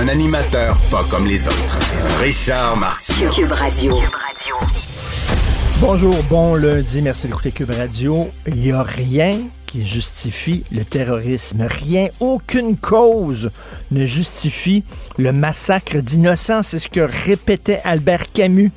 Un animateur pas comme les autres. Richard Martineau. Cube Radio. Bonjour, bon lundi, merci d'écouter Cube Radio. Il n'y a rien qui justifie le terrorisme. Rien, aucune cause ne justifie le massacre d'innocents. C'est ce que répétait Albert Camus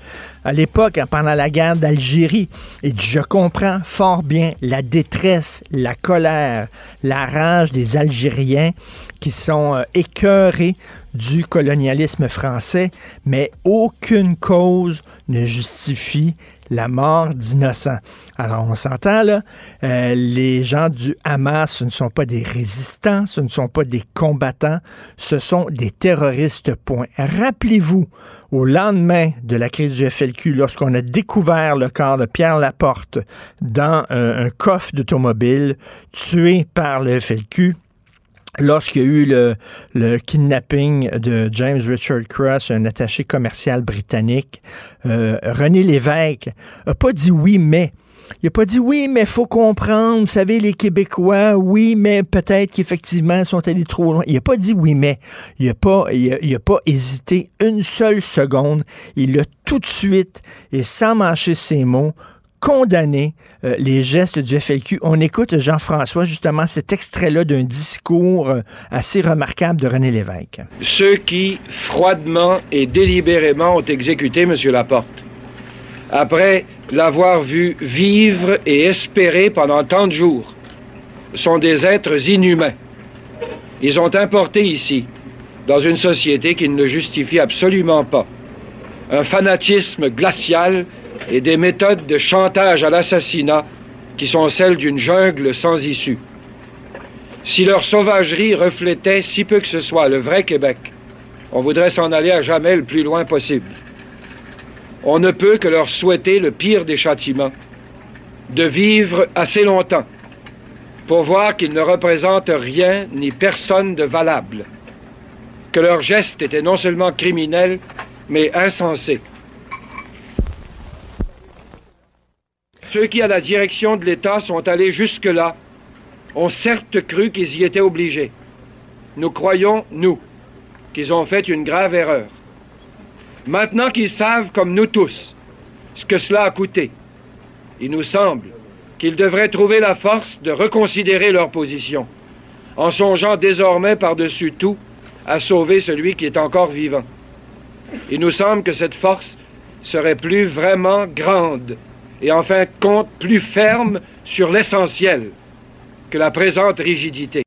à l'époque, hein, pendant la guerre d'Algérie. Et je comprends fort bien la détresse, la colère, la rage des Algériens qui sont euh, écœurés du colonialisme français, mais aucune cause ne justifie la mort d'innocents. Alors, on s'entend là, euh, les gens du Hamas, ce ne sont pas des résistants, ce ne sont pas des combattants, ce sont des terroristes, point. Rappelez-vous, au lendemain de la crise du FLQ, lorsqu'on a découvert le corps de Pierre Laporte dans un, un coffre d'automobile tué par le FLQ, lorsqu'il y a eu le, kidnapping de James Richard Cross, un attaché commercial britannique, euh, René Lévesque a pas dit oui, mais. Il a pas dit oui, mais faut comprendre, vous savez, les Québécois, oui, mais peut-être qu'effectivement, ils sont allés trop loin. Il a pas dit oui, mais. Il a pas, il a pas hésité une seule seconde. Il a tout de suite, et sans mâcher ses mots, condamné euh, les gestes du FLQ. On écoute Jean-François, justement, cet extrait-là d'un discours euh, assez remarquable de René Lévesque. Ceux qui, froidement et délibérément, ont exécuté M. Laporte, après l'avoir vu vivre et espérer pendant tant de jours, sont des êtres inhumains. Ils ont importé ici, dans une société qui ne le justifie absolument pas, un fanatisme glacial et des méthodes de chantage à l'assassinat qui sont celles d'une jungle sans issue. Si leur sauvagerie reflétait si peu que ce soit le vrai Québec, on voudrait s'en aller à jamais le plus loin possible. On ne peut que leur souhaiter le pire des châtiments, de vivre assez longtemps pour voir qu'ils ne représentent rien ni personne de valable, que leurs gestes étaient non seulement criminels, mais insensés. Ceux qui, à la direction de l'État, sont allés jusque-là, ont certes cru qu'ils y étaient obligés. Nous croyons, nous, qu'ils ont fait une grave erreur. Maintenant qu'ils savent, comme nous tous, ce que cela a coûté, il nous semble qu'ils devraient trouver la force de reconsidérer leur position, en songeant désormais par-dessus tout à sauver celui qui est encore vivant. Il nous semble que cette force serait plus vraiment grande et enfin compte plus ferme sur l'essentiel que la présente rigidité.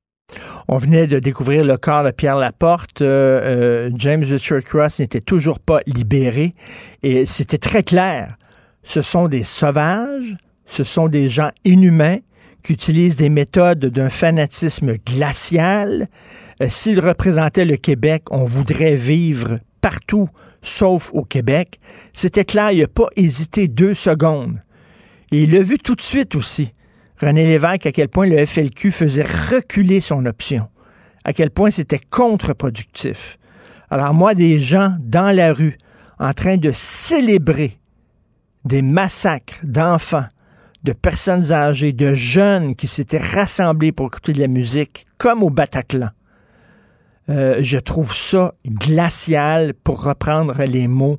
On venait de découvrir le corps de Pierre Laporte. Euh, euh, James Richard Cross n'était toujours pas libéré. Et c'était très clair. Ce sont des sauvages, ce sont des gens inhumains qui utilisent des méthodes d'un fanatisme glacial. Euh, S'ils représentaient le Québec, on voudrait vivre partout sauf au Québec. C'était clair, il n'a pas hésité deux secondes. Et il l'a vu tout de suite aussi, René Lévesque, à quel point le FLQ faisait reculer son option, à quel point c'était contre-productif. Alors moi, des gens dans la rue en train de célébrer des massacres d'enfants, de personnes âgées, de jeunes qui s'étaient rassemblés pour écouter de la musique, comme au Bataclan. Euh, je trouve ça glacial pour reprendre les mots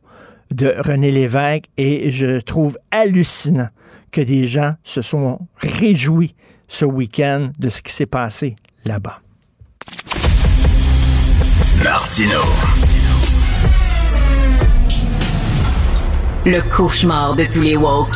de René Lévesque et je trouve hallucinant que des gens se sont réjouis ce week-end de ce qui s'est passé là-bas. Martino. Le cauchemar de tous les woke.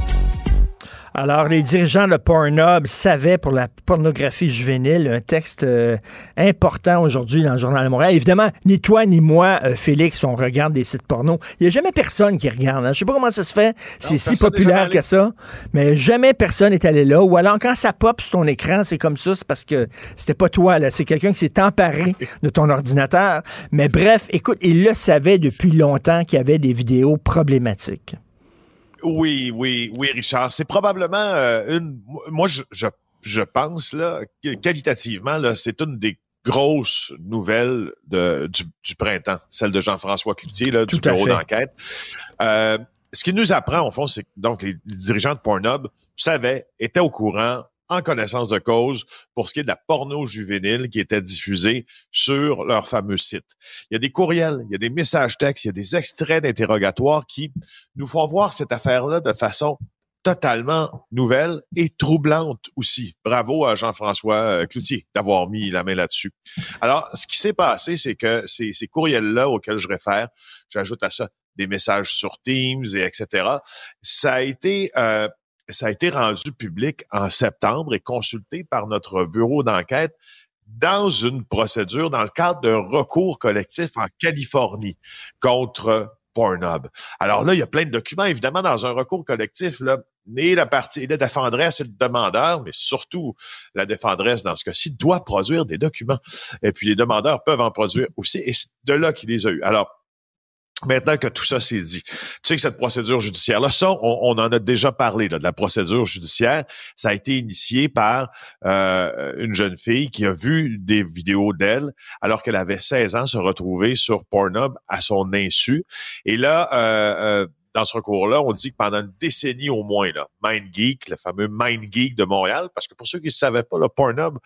Alors, les dirigeants de Pornhub savaient pour la pornographie juvénile un texte euh, important aujourd'hui dans le Journal de Montréal. Évidemment, ni toi ni moi, euh, Félix, on regarde des sites porno. Il n'y a jamais personne qui regarde. Hein. Je sais pas comment ça se fait. C'est si populaire que ça. Mais jamais personne est allé là. Ou alors, quand ça pop sur ton écran, c'est comme ça. C'est parce que c'était pas toi. là. C'est quelqu'un qui s'est emparé de ton ordinateur. Mais bref, écoute, il le savait depuis longtemps qu'il y avait des vidéos problématiques. Oui, oui, oui, Richard. C'est probablement euh, une. Moi, je, je, je, pense là, qualitativement, là, c'est une des grosses nouvelles de, du, du printemps, celle de Jean-François Cloutier, là, du bureau d'enquête. Euh, ce qui nous apprend, au fond, c'est que donc les dirigeants de Pornhub savaient, étaient au courant, en connaissance de cause pour ce qui est de la porno juvénile qui était diffusée sur leur fameux site. Il y a des courriels, il y a des messages textes, il y a des extraits d'interrogatoires qui nous font voir cette affaire-là de façon totalement nouvelle et troublante aussi. Bravo à Jean-François euh, Cloutier d'avoir mis la main là-dessus. Alors, ce qui s'est passé, c'est que ces, courriels-là auxquels je réfère, j'ajoute à ça des messages sur Teams et etc. Ça a été euh, ça a été rendu public en septembre et consulté par notre bureau d'enquête dans une procédure dans le cadre d'un recours collectif en Californie contre Pornhub. Alors là, il y a plein de documents. Évidemment, dans un recours collectif, là, la partie, la défendresse et le demandeur, mais surtout la défendresse dans ce cas-ci, doit produire des documents. Et puis les demandeurs peuvent en produire aussi. Et c'est de là qu'il les a eu. Alors, Maintenant que tout ça s'est dit, tu sais que cette procédure judiciaire-là, ça, on, en a déjà parlé de la procédure judiciaire. Ça a été initié par euh, une jeune fille qui a vu des vidéos d'elle alors qu'elle avait 16 ans se retrouver sur Pornhub à son insu. Et là, euh, euh, dans ce recours-là, on dit que pendant une décennie au moins, là, MindGeek, le fameux MindGeek de Montréal, parce que pour ceux qui ne savaient pas, le Pornhub,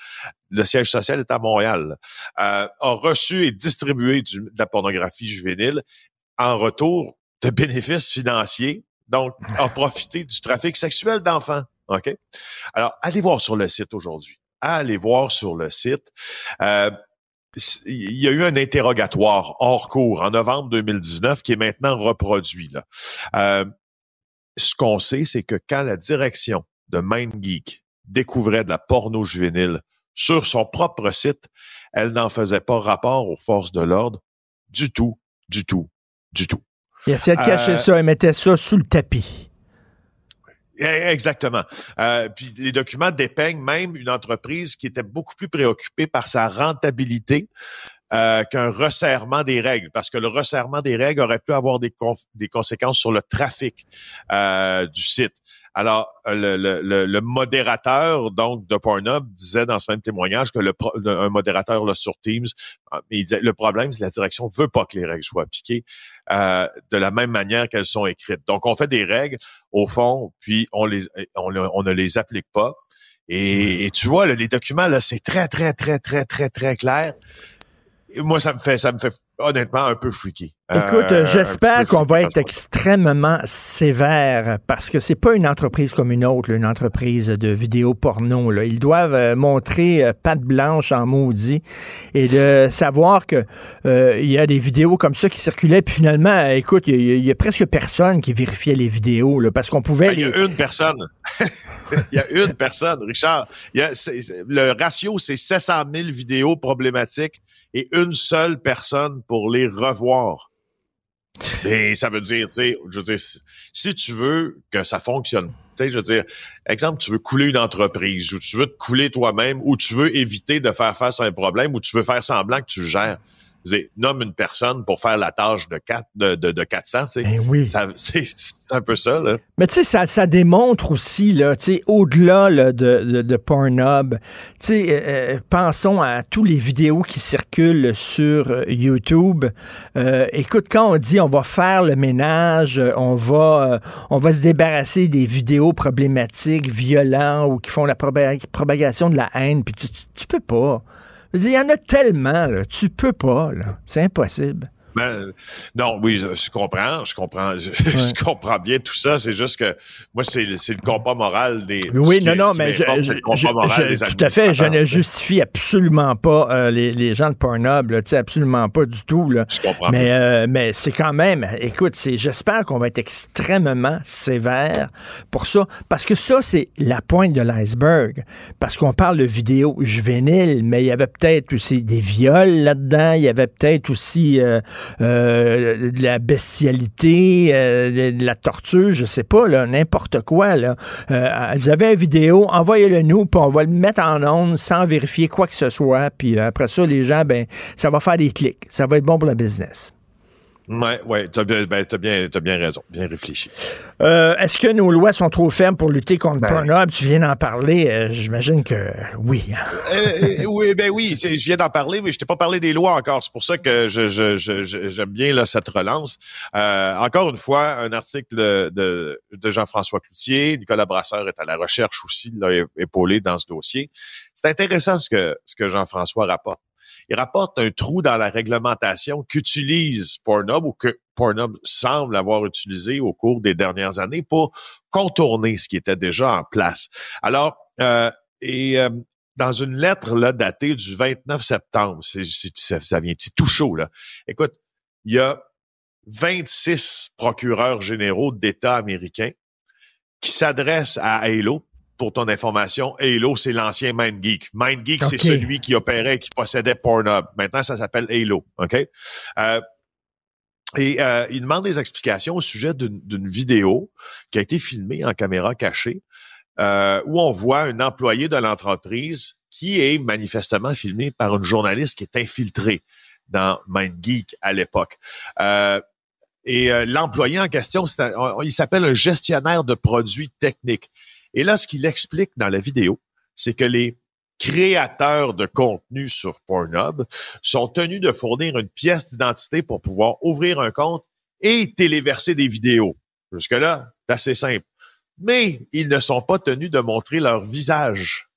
le siège social est à Montréal, a reçu et distribué de la pornographie juvénile en retour de bénéfices financiers, donc en profiter du trafic sexuel d'enfants. OK? Alors, allez voir sur le site aujourd'hui. Allez voir sur le site. Euh, il y a eu un interrogatoire hors cours en novembre 2019 qui est maintenant reproduit. Là. Euh, ce qu'on sait, c'est que quand la direction de MindGeek découvrait de la porno juvénile sur son propre site, elle n'en faisait pas rapport aux forces de l'ordre du tout, du tout, du tout. Il essayait de cacher euh, ça, il mettait ça sous le tapis. Eh, exactement. Euh, puis les documents dépeignent même une entreprise qui était beaucoup plus préoccupée par sa rentabilité euh, qu'un resserrement des règles, parce que le resserrement des règles aurait pu avoir des, des conséquences sur le trafic euh, du site. Alors, le, le, le, modérateur donc de Pornhub disait dans ce même témoignage que le, un modérateur là, sur Teams, ah, il disait le problème, c'est que la direction veut pas que les règles soient appliquées euh, de la même manière qu'elles sont écrites. Donc, on fait des règles au fond, puis on les on, on ne les applique pas. Et, et tu vois, les documents là, c'est très très très très très très clair moi, ça me fait, ça me fait honnêtement un peu freaky. Écoute, euh, j'espère qu'on va être extrêmement sévère parce que c'est pas une entreprise comme une autre, une entreprise de vidéos porno. Là. Ils doivent euh, montrer euh, patte blanche en maudit et de savoir que il y a des vidéos comme ça qui circulaient. Puis finalement, écoute, il y, a presque personne qui vérifiait les vidéos là, parce qu'on pouvait. Il y a une personne. Il y a une personne, Richard. le ratio, c'est 700 000 vidéos problématiques et une seule personne pour les revoir. Et ça veut dire, tu sais, je veux dire, si tu veux que ça fonctionne, tu sais, je veux dire, exemple, tu veux couler une entreprise, ou tu veux te couler toi-même, ou tu veux éviter de faire face à un problème, ou tu veux faire semblant que tu gères nomme une personne pour faire la tâche de, 4, de, de, de 400, ben oui. c'est un peu ça. Là. Mais tu sais, ça, ça démontre aussi, là, au-delà de, de, de, Pornhub, sais, euh, euh, pensons à tous les vidéos qui circulent sur euh, YouTube. Euh, écoute, quand on dit on va faire le ménage, on va, on va se débarrasser des vidéos problématiques, violentes ou qui font la propagation de la haine, puis tu, tu peux pas. Il y en a tellement. Tu peux pas. C'est impossible. Ben, non, oui, je, je, comprends, je comprends, je, ouais. je, comprends bien tout ça. C'est juste que moi, c'est le compas moral des. Oui, non, non, mais je, tout à fait, je ne justifie absolument pas euh, les, les, gens de Pornhub, là, absolument pas du tout. Là. Je comprends. Mais, euh, mais c'est quand même, écoute, j'espère qu'on va être extrêmement sévère pour ça, parce que ça, c'est la pointe de l'iceberg. Parce qu'on parle de vidéos juvéniles, mais il y avait peut-être aussi des viols là-dedans, il y avait peut-être aussi euh, euh, de la bestialité, euh, de, la torture, je sais pas, là, n'importe quoi. Là. Euh, vous avez une vidéo, envoyez-le nous, puis on va le mettre en ondes sans vérifier quoi que ce soit. Puis après ça, les gens, ben, ça va faire des clics. Ça va être bon pour le business. Oui, ouais, tu as, bien, ben, as, bien, as bien raison, bien réfléchi. Euh, Est-ce que nos lois sont trop fermes pour lutter contre ben, Pornhub? Tu viens d'en parler, euh, j'imagine que oui. euh, oui, ben oui, je viens d'en parler, mais je t'ai pas parlé des lois encore. C'est pour ça que je, je, je, j'aime bien là, cette relance. Euh, encore une fois, un article de, de, de Jean-François Cloutier. Nicolas Brasseur est à la recherche aussi, là, épaulé dans ce dossier. C'est intéressant ce que, ce que Jean-François rapporte il rapporte un trou dans la réglementation qu'utilise Pornhub ou que Pornhub semble avoir utilisé au cours des dernières années pour contourner ce qui était déjà en place. Alors, euh, et euh, dans une lettre là, datée du 29 septembre, c'est, ça, ça vient tout chaud, là. Écoute, il y a 26 procureurs généraux d'États américains qui s'adressent à Halo pour ton information, Halo, c'est l'ancien MindGeek. MindGeek, okay. c'est celui qui opérait, qui possédait Pornhub. Maintenant, ça s'appelle Halo. OK? Euh, et euh, il demande des explications au sujet d'une vidéo qui a été filmée en caméra cachée, euh, où on voit un employé de l'entreprise qui est manifestement filmé par une journaliste qui est infiltrée dans MindGeek à l'époque. Euh, et l'employé en question, un, il s'appelle un gestionnaire de produits techniques. Et là, ce qu'il explique dans la vidéo, c'est que les créateurs de contenu sur Pornhub sont tenus de fournir une pièce d'identité pour pouvoir ouvrir un compte et téléverser des vidéos. Jusque-là, c'est assez simple. Mais ils ne sont pas tenus de montrer leur visage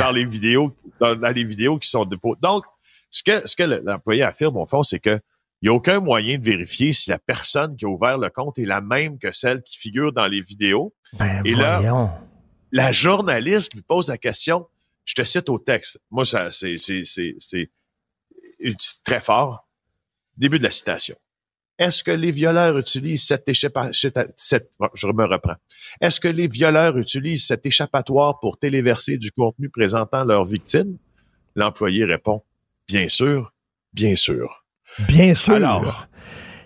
dans les vidéos, dans, les vidéos qui sont déposées. Donc, ce que, ce que l'employé affirme, au fond, c'est que il n'y a aucun moyen de vérifier si la personne qui a ouvert le compte est la même que celle qui figure dans les vidéos. Ben, Et voyons. là, la journaliste lui pose la question, je te cite au texte. Moi, ça, c'est, c'est, c'est, c'est très fort. Début de la citation. Est-ce que les violeurs utilisent cet échappatoire, je me reprends. Est-ce que les violeurs utilisent cet échappatoire pour téléverser du contenu présentant leurs victimes? L'employé répond, bien sûr, bien sûr. Bien sûr. Alors,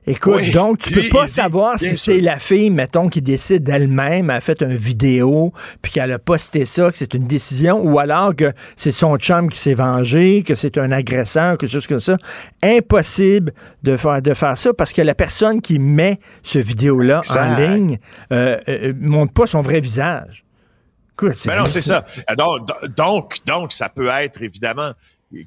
Écoute, oui, donc tu peux pas savoir si c'est la fille, mettons, qui décide d'elle-même, elle a fait une vidéo, puis qu'elle a posté ça, que c'est une décision, ou alors que c'est son chum qui s'est vengé, que c'est un agresseur, quelque chose comme ça. Impossible de faire, de faire ça parce que la personne qui met ce vidéo-là en ligne euh, euh, montre pas son vrai visage. Écoute, Ben non, c'est ça. Donc, donc, donc, ça peut être évidemment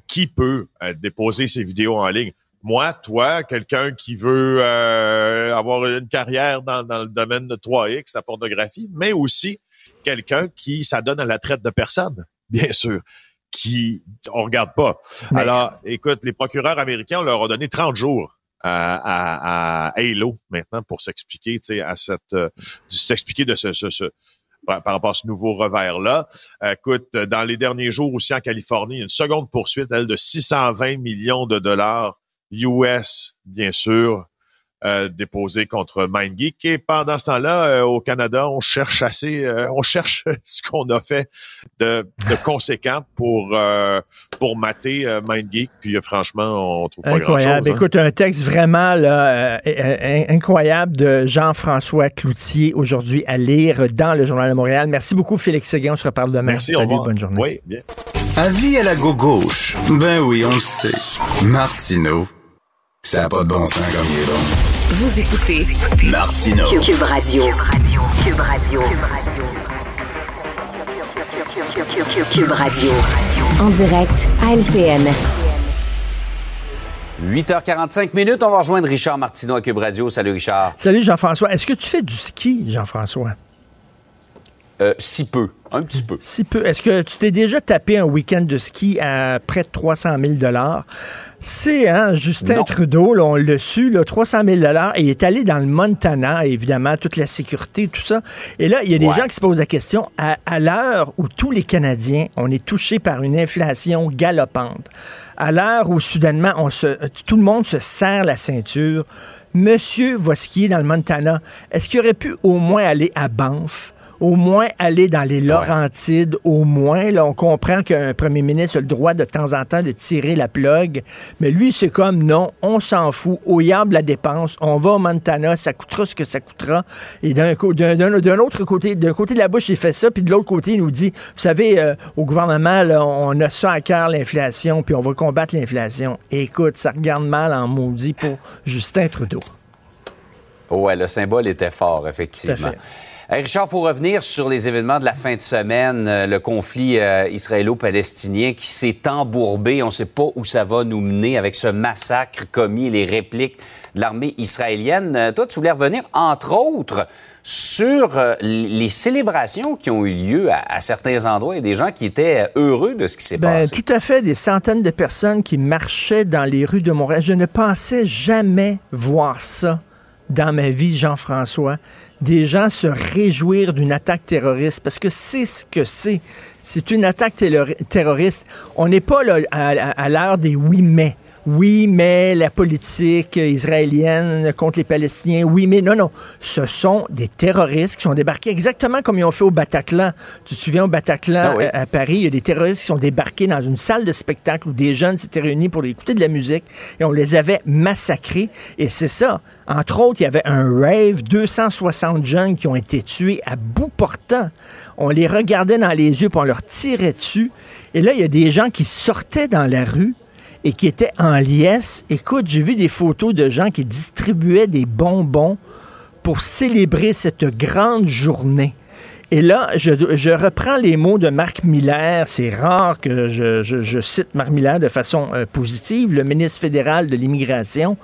qui peut euh, déposer ses vidéos en ligne? Moi, toi, quelqu'un qui veut euh, avoir une carrière dans, dans le domaine de 3X, la pornographie, mais aussi quelqu'un qui s'adonne à la traite de personnes, bien sûr, qui on regarde pas. Mais- Alors, écoute, les procureurs américains on leur a donné 30 jours à, à, à Halo maintenant pour s'expliquer, tu sais, à cette, euh, s'expliquer de ce, ce, ce par, par rapport à ce nouveau revers-là. Écoute, dans les derniers jours aussi en Californie, une seconde poursuite, elle, de 620 millions de dollars US, bien sûr, euh, déposée contre MindGeek. Et pendant ce temps-là, euh, au Canada, on cherche assez, euh, on cherche ce qu'on a fait de, de conséquent pour euh, pour mater euh, MindGeek. Puis euh, franchement, on trouve pas Incroyable. grand-chose. hein. Écoute, un texte vraiment là, euh, euh, incroyable de Jean-François Cloutier aujourd'hui à lire dans le Journal de Montréal. Merci beaucoup, Félix Séguin. On se reparle demain. Merci, au Salut, revoir. bonne journée. Oui, bien. Avis à la gauche. Ben oui, on le sait. Martineau, ça n'a pas de bon sens comme il est bon. Vous écoutez Martineau. Cube Radio. Cube Radio. Cube Radio. En direct à LCN. 8h45 minutes, on va rejoindre Richard Martineau à Cube Radio. Salut Richard. Salut Jean-François. Est-ce que tu fais du ski, Jean-François? Euh, si peu, un petit peu. Si peu. Est-ce que tu t'es déjà tapé un week-end de ski à près de 300 000 c'est hein, Justin Trudeau, on l'a su, là, 300 000 et il est allé dans le Montana, évidemment, toute la sécurité, tout ça. Et là, il y a des gens qui se posent la question, à, à l'heure où tous les Canadiens, on est touchés par une inflation galopante, à l'heure où soudainement, on se, tout le monde se serre la ceinture, Monsieur va skier dans le Montana, est-ce qu'il aurait pu au moins aller à Banff? Au moins aller dans les Laurentides, au moins. Là, on comprend qu'un premier ministre a le droit de temps en temps de tirer la plug, mais lui, c'est comme non, on s'en fout, au yable la dépense, on va au Montana, ça coûtera ce que ça coûtera. Et d'un, d'un, autre côté, d'un côté de la bouche, il fait ça, puis de l'autre côté, il nous dit, vous savez, euh, au gouvernement, on a ça à cœur, l'inflation, puis on va combattre l'inflation. Écoute, ça regarde mal en maudit pour Justin Trudeau. Ouais, le symbole était fort, effectivement. Richard, pour revenir sur les événements de la fin de semaine, euh, le conflit euh, israélo-palestinien qui s'est embourbé, on ne sait pas où ça va nous mener avec ce massacre commis, les répliques de l'armée israélienne. Euh, toi, tu voulais revenir, entre autres, sur les célébrations qui ont eu lieu à, certains endroits et des gens qui étaient heureux de ce qui s'est ben, passé. Tout à fait, des centaines de personnes qui marchaient dans les rues de Montréal. Je ne pensais jamais voir ça dans ma vie, Jean-François des gens se réjouir d'une attaque terroriste parce que c'est ce que c'est. C'est une attaque terroriste. On n'est pas là à, l'heure des oui mais. Oui, mais la politique israélienne contre les Palestiniens, oui, mais non, non. Ce sont des terroristes qui sont débarqués exactement comme ils ont fait au Bataclan. Tu te souviens au Bataclan ah à, Paris, il y a des terroristes qui sont débarqués dans une salle de spectacle où des jeunes s'étaient réunis pour écouter de la musique et on les avait massacrés. Et c'est ça. Entre autres, il y avait un rave, 260 jeunes qui ont été tués à bout portant. On les regardait dans les yeux, puis on leur tirait dessus. Et là, il y a des gens qui sortaient dans la rue et qui étaient en liesse. Écoute, j'ai vu des photos de gens qui distribuaient des bonbons pour célébrer cette grande journée. Et là, je, reprends les mots de Marc Miller. C'est rare que je, cite Marc Miller de façon euh, positive, le ministre fédéral de l'immigration,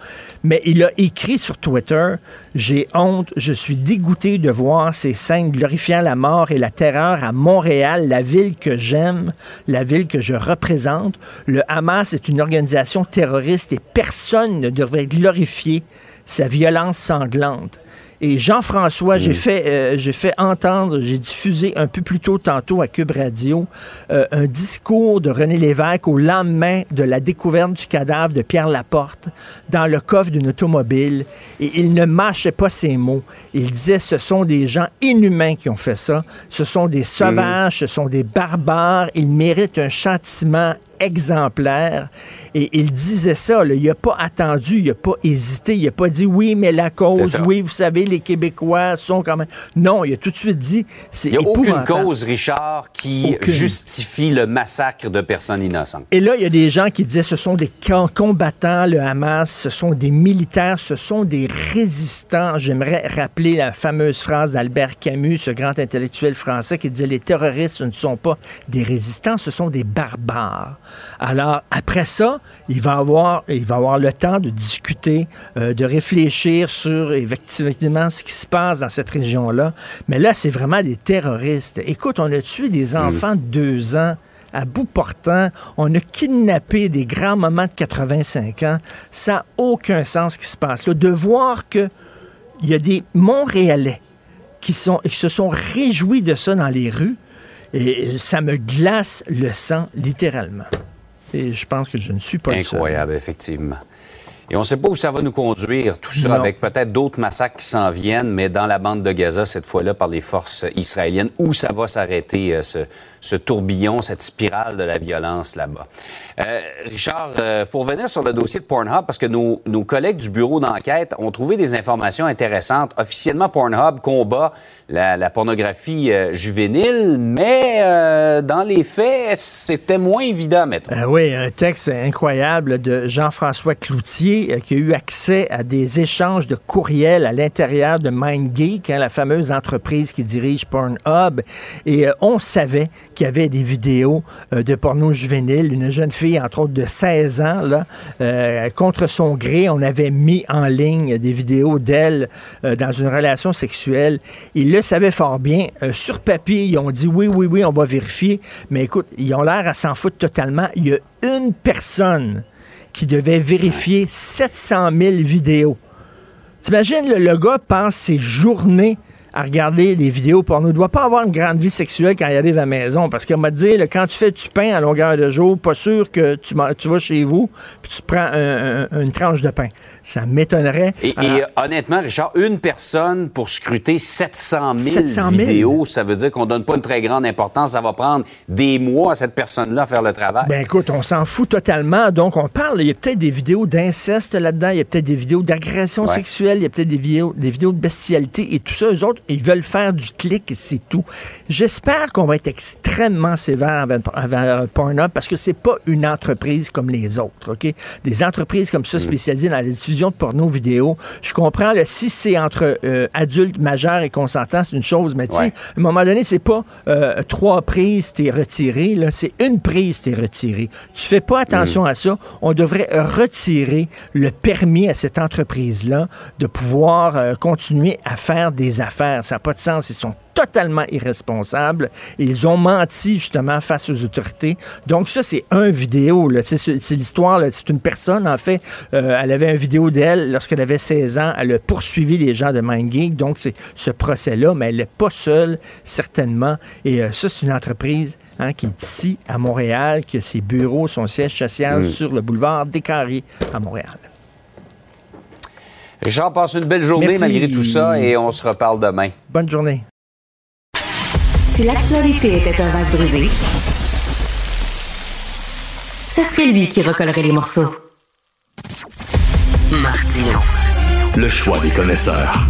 mais il a écrit sur Twitter, J'ai honte, je suis dégoûté de voir ces scènes glorifiant la mort et la terreur à Montréal, la ville que j'aime, la ville que je représente. Le Hamas est une organisation terroriste et personne ne devrait glorifier sa violence sanglante. Et Jean-François, j'ai fait, euh, j'ai fait entendre, j'ai diffusé un peu plus tôt tantôt à Cube Radio euh, un discours de René Lévesque au lendemain de la découverte du cadavre de Pierre Laporte dans le coffre d'une automobile. Et il ne mâchait pas ses mots. Il disait ce sont des gens inhumains qui ont fait ça. Ce sont des sauvages, ce sont des barbares. Ils méritent un châtiment exemplaire. Et il disait ça, il n'a pas attendu, il n'a pas hésité, il n'a pas dit oui, mais la cause, oui, vous savez, les Québécois sont quand même. Non, il a tout de suite dit c'est Il n'y a aucune cause, Richard, qui justifie le massacre de personnes innocentes. Et là, il y a des gens qui disaient ce sont des combattants, le Hamas, ce sont des militaires, ce sont des résistants. J'aimerais rappeler la fameuse phrase d'Albert Camus, ce grand intellectuel français, qui disait les terroristes ne sont pas des résistants, ce sont des barbares. Alors, après ça, il va avoir, il va avoir le temps de discuter, euh, de réfléchir sur effectivement ce qui se passe dans cette région-là. Mais là, c'est vraiment des terroristes. Écoute, on a tué des mm. enfants de deux ans à bout portant. On a kidnappé des grands mamans de 85 ans. Ça n'a aucun sens ce qui se passe là. De voir qu'il y a des Montréalais qui, sont, qui se sont réjouis de ça dans les rues, et ça me glace le sang, littéralement. Et je pense que je ne suis pas Incroyable, effectivement. Et on ne sait pas où ça va nous conduire, tout ça avec peut-être d'autres massacres qui s'en viennent, mais dans la bande de Gaza, cette fois-là, par les forces israéliennes, où ça va s'arrêter, euh, ce, ce tourbillon, cette spirale de la violence là-bas. Euh, Richard, il euh, faut revenir sur le dossier de Pornhub parce que nos, collègues du bureau d'enquête ont trouvé des informations intéressantes. Officiellement, Pornhub combat la, pornographie euh, juvénile, mais dans les faits, c'était moins évident, mettons. oui, un texte incroyable de Jean-François Cloutier y a eu accès à des échanges de courriels à l'intérieur de MindGeek, hein, la fameuse entreprise qui dirige Pornhub. Et on savait qu'il y avait des vidéos de porno juvénile. Une jeune fille, entre autres de 16 ans, là, contre son gré, on avait mis en ligne des vidéos d'elle dans une relation sexuelle. Ils le savaient fort bien. sur papier, ils ont dit oui, oui, oui, on va vérifier. Mais écoute, ils ont l'air à s'en foutre totalement. Il y a une personne qui devait vérifier 700 000 vidéos. T'imagines, le, le gars passe ses journées à regarder des vidéos porno. Il ne doit pas avoir une grande vie sexuelle quand il arrive à la maison. Parce qu'on m'a dit, quand tu fais du pain à longueur de jour, pas sûr que tu, tu vas chez vous puis tu prends une tranche de pain. Ça m'étonnerait. Et, honnêtement, Richard, une personne pour scruter 700 000, vidéos, ça veut dire qu'on donne pas une très grande importance. Ça va prendre des mois à cette personne-là à faire le travail. Ben écoute, on s'en fout totalement. Donc, on parle, il y a peut-être des vidéos d'inceste là-dedans, il y a peut-être des vidéos d'agression sexuelle, il y a peut-être des vidéos, des vidéos de bestialité et tout ça. Eux autres, ils veulent faire du clic et c'est tout. J'espère qu'on va être extrêmement sévère envers, Pornhub parce que c'est pas une entreprise comme les autres, OK? Des entreprises comme ça mm. spécialisées dans la diffusion de porno vidéo, je comprends, le si c'est entre euh, adultes majeurs et consentants, c'est une chose, mais tu sais, à un moment donné, c'est pas euh, trois prises, t'es retiré, là, c'est une prise, t'es retiré. Tu fais pas attention mm. à ça. On devrait retirer le permis à cette entreprise-là de pouvoir euh, continuer à faire des affaires ça n'a pas de sens. Ils sont totalement irresponsables. Ils ont menti justement face aux autorités. Donc ça, c'est un vidéo. C'est l'histoire. C'est une personne, en fait, euh, elle avait une vidéo d'elle lorsqu'elle avait 16 ans. Elle a poursuivi les gens de MindGeek. Donc c'est ce procès-là, mais elle n'est pas seule, certainement. Et euh, ça, c'est une entreprise hein, qui est ici, à Montréal, qui a ses bureaux, son siège social mm. sur le boulevard des Carrés à Montréal. Richard, passe une belle journée malgré tout ça et on se reparle demain. Bonne journée. Si l'actualité était un vase brisé, ce serait lui qui recollerait les morceaux. Martino. Le choix des connaisseurs.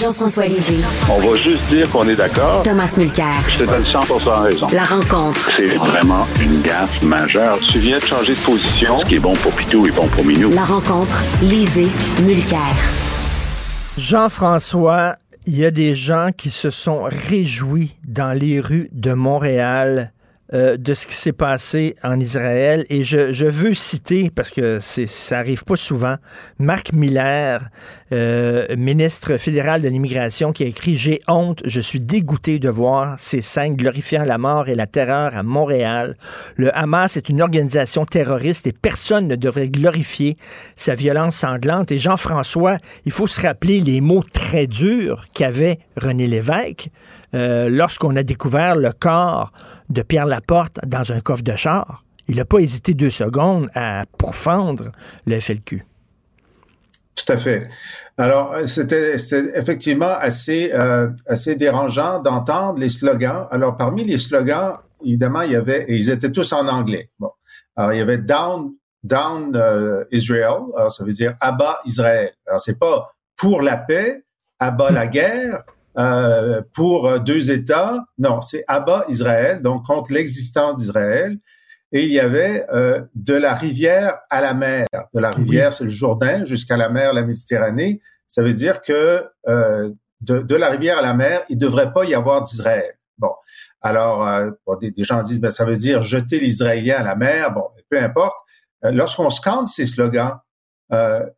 Jean-François Lisée. On va juste dire qu'on est d'accord. Thomas Mulcair. Je te donne 100 raison. La rencontre. C'est vraiment une gaffe majeure. Tu viens de changer de position. Ce qui est bon pour Pitou est bon pour Minou. La rencontre. Lisée. Mulcair. Jean-François, il y a des gens qui se sont réjouis dans les rues de Montréal euh, de ce qui s'est passé en Israël. Et je, veux citer, parce que ça arrive pas souvent, Marc Miller, euh, ministre fédéral de l'immigration, qui a écrit J'ai honte, je suis dégoûté de voir ces scènes glorifiant la mort et la terreur à Montréal. Le Hamas est une organisation terroriste et personne ne devrait glorifier sa violence sanglante. Et Jean-François, il faut se rappeler les mots très durs qu'avait René Lévesque euh, lorsqu'on a découvert le corps de Pierre Laporte dans un coffre de char. Il n'a pas hésité deux secondes à pourfendre le FLQ. Tout à fait. Alors, c'était effectivement assez, euh, assez dérangeant d'entendre les slogans. Alors, parmi les slogans, évidemment, il y avait, et ils étaient tous en anglais. Bon. Alors, il y avait Down, down euh, Israel. Alors, ça veut dire abat Israël. Alors, c'est pas pour la paix, abat la guerre, euh, pour deux États. Non, c'est Abba Israël, donc contre l'existence d'Israël. Et il y avait euh, de la rivière à la mer. De la rivière, c'est le Jourdain, jusqu'à la mer, la Méditerranée. Ça veut dire que euh, de, de, la rivière à la mer, il ne devrait pas y avoir d'Israël. Bon, alors euh, des, gens disent, ben, ça veut dire jeter l'Israélien à la mer. Bon, peu importe. Euh, lorsqu'on scande ces slogans,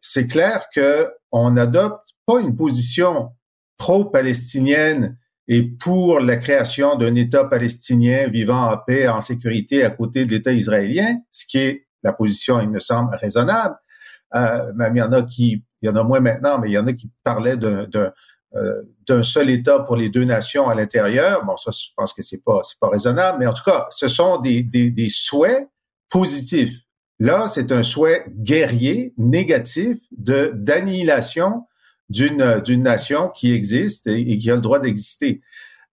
c'est clair que on n'adopte pas une position pro-palestinienne et pour la création d'un État palestinien vivant en paix, en sécurité à côté de l'État israélien, ce qui est la position, il me semble, raisonnable. Euh, même il y en a qui, il y en a moins maintenant, mais il y en a qui parlaient d'un euh, seul État pour les deux nations à l'intérieur. Bon, ça, je pense que c'est pas c'est pas raisonnable, mais en tout cas, ce sont des, des, des souhaits positifs. Là, c'est un souhait guerrier, négatif, de d'annihilation d'une d'une nation qui existe et, qui a le droit d'exister.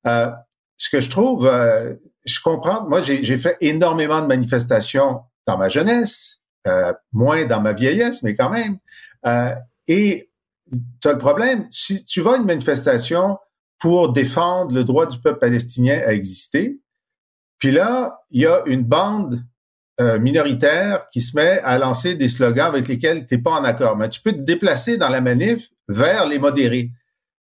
Euh, ce que je trouve, euh, je comprends. Moi, j'ai fait énormément de manifestations dans ma jeunesse, euh, moins dans ma vieillesse, mais quand même. Euh, et tu as le problème, si tu vas à une manifestation pour défendre le droit du peuple palestinien à exister, Puis là, il y a une bande euh, minoritaire qui se met à lancer des slogans avec lesquels tu n'es pas en accord. Mais tu peux te déplacer dans la manif vers les modérés.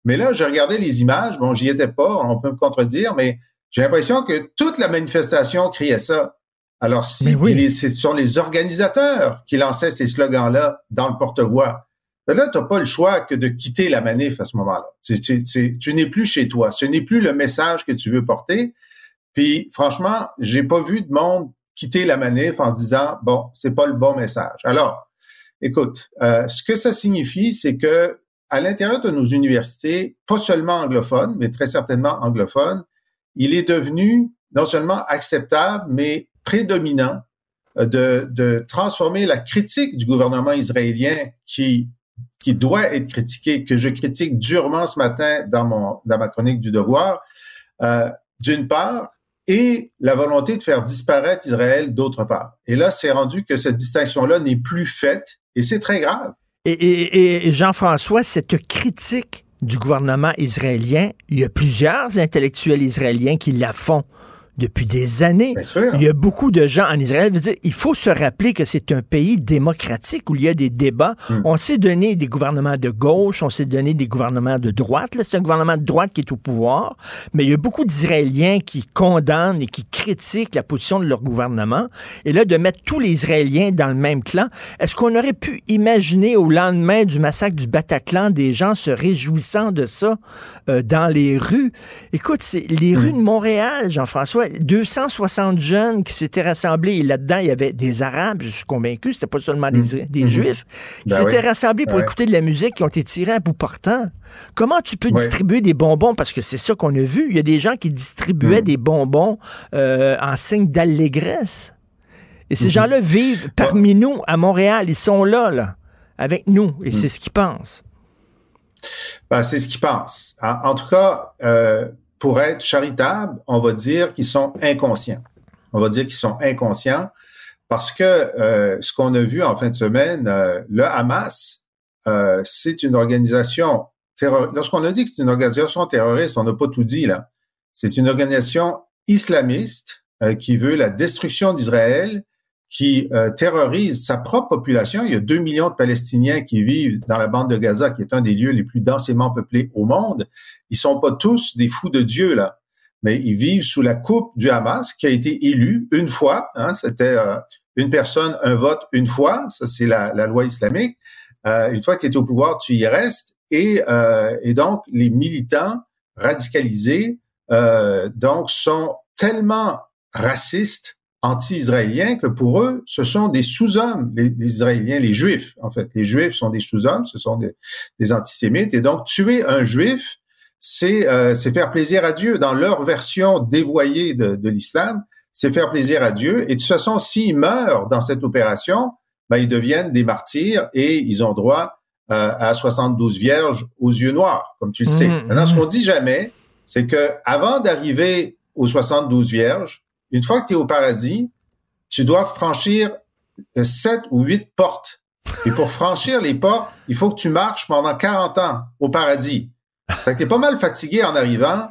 Mais là, j'ai regardé les images. Bon, j'y étais pas, on peut me contredire, mais j'ai l'impression que toute la manifestation criait ça. Alors, si ce sont les organisateurs qui lançaient ces slogans-là dans le porte-voix, ben là, tu n'as pas le choix que de quitter la manif à ce moment-là. tu n'es plus chez toi. Ce n'est plus le message que tu veux porter. Puis, franchement, j'ai pas vu de monde quitter la manif en se disant bon, c'est pas le bon message. Alors, écoute, euh, ce que ça signifie, c'est que à l'intérieur de nos universités, pas seulement anglophones, mais très certainement anglophones, il est devenu non seulement acceptable, mais prédominant euh, de, de transformer la critique du gouvernement israélien qui qui doit être critiqué, que je critique durement ce matin dans mon dans ma chronique du devoir, euh, d'une part, et la volonté de faire disparaître Israël d'autre part. Et là, c'est rendu que cette distinction-là n'est plus faite et c'est très grave. Et, Jean-François, cette critique du gouvernement israélien, il y a plusieurs intellectuels israéliens qui la font depuis des années. Il y a beaucoup de gens en Israël. Dire, il faut se rappeler que c'est un pays démocratique où il y a des débats. Hmm. On s'est donné des gouvernements de gauche, on s'est donné des gouvernements de droite. c'est un gouvernement de droite qui est au pouvoir, mais il y a beaucoup d'Israéliens qui condamnent et qui critiquent la position de leur gouvernement. Et là, de mettre tous les Israéliens dans le même clan, est-ce qu'on aurait pu imaginer au lendemain du massacre du Bataclan des gens se réjouissant de ça euh, dans les rues? Écoute, c'est les hmm. rues de Montréal, Jean-François, 260 jeunes qui s'étaient rassemblés. Et là-dedans, il y avait des Arabes, je suis convaincu, c'était pas seulement des, mm. Mm-hmm. Juifs, qui ben s'étaient rassemblés pour écouter de la musique, qui ont été tirés à bout portant. Comment tu peux distribuer des bonbons? Parce que c'est ça qu'on a vu. Il y a des gens qui distribuaient mm. des bonbons euh, en signe d'allégresse. Et ces gens-là vivent parmi nous à Montréal. Ils sont là, là, avec nous. Et c'est ce qu'ils pensent. Ben, c'est ce qu'ils pensent. En, tout cas, euh, pour être charitable, on va dire qu'ils sont inconscients. On va dire qu'ils sont inconscients parce que euh, ce qu'on a vu en fin de semaine, euh, le Hamas, euh, c'est une organisation terroriste. Lorsqu'on a dit que c'est une organisation terroriste, on n'a pas tout dit là. C'est une organisation islamiste qui veut la destruction d'Israël qui euh, terrorise sa propre population. Il y a deux millions de Palestiniens qui vivent dans la bande de Gaza, qui est un des lieux les plus densément peuplés au monde. Ils sont pas tous des fous de Dieu là, mais ils vivent sous la coupe du Hamas, qui a été élu une fois. Hein, C'était euh, une personne, un vote une fois. Ça c'est la, la, loi islamique. Euh, une fois que tu es au pouvoir, tu y restes. Et, euh, et donc les militants radicalisés donc sont tellement racistes anti-israéliens que pour eux, ce sont des sous-hommes, les, Israéliens, les Juifs, en fait. Les Juifs sont des sous-hommes, ce sont des, des, antisémites. Et donc, tuer un Juif, c'est euh, faire plaisir à Dieu. Dans leur version dévoyée de, de l'islam, c'est faire plaisir à Dieu. Et de toute façon, s'ils meurent dans cette opération, ben, ils deviennent des martyrs et ils ont droit euh, à 72 vierges aux yeux noirs, comme tu le sais. Mmh, Maintenant, ce mmh. qu'on dit jamais, c'est que avant d'arriver aux 72 vierges, une fois que tu es au paradis, tu dois franchir euh, sept ou huit portes. Et pour franchir les portes, il faut que tu marches pendant 40 ans au paradis. Ça que es pas mal fatigué en arrivant.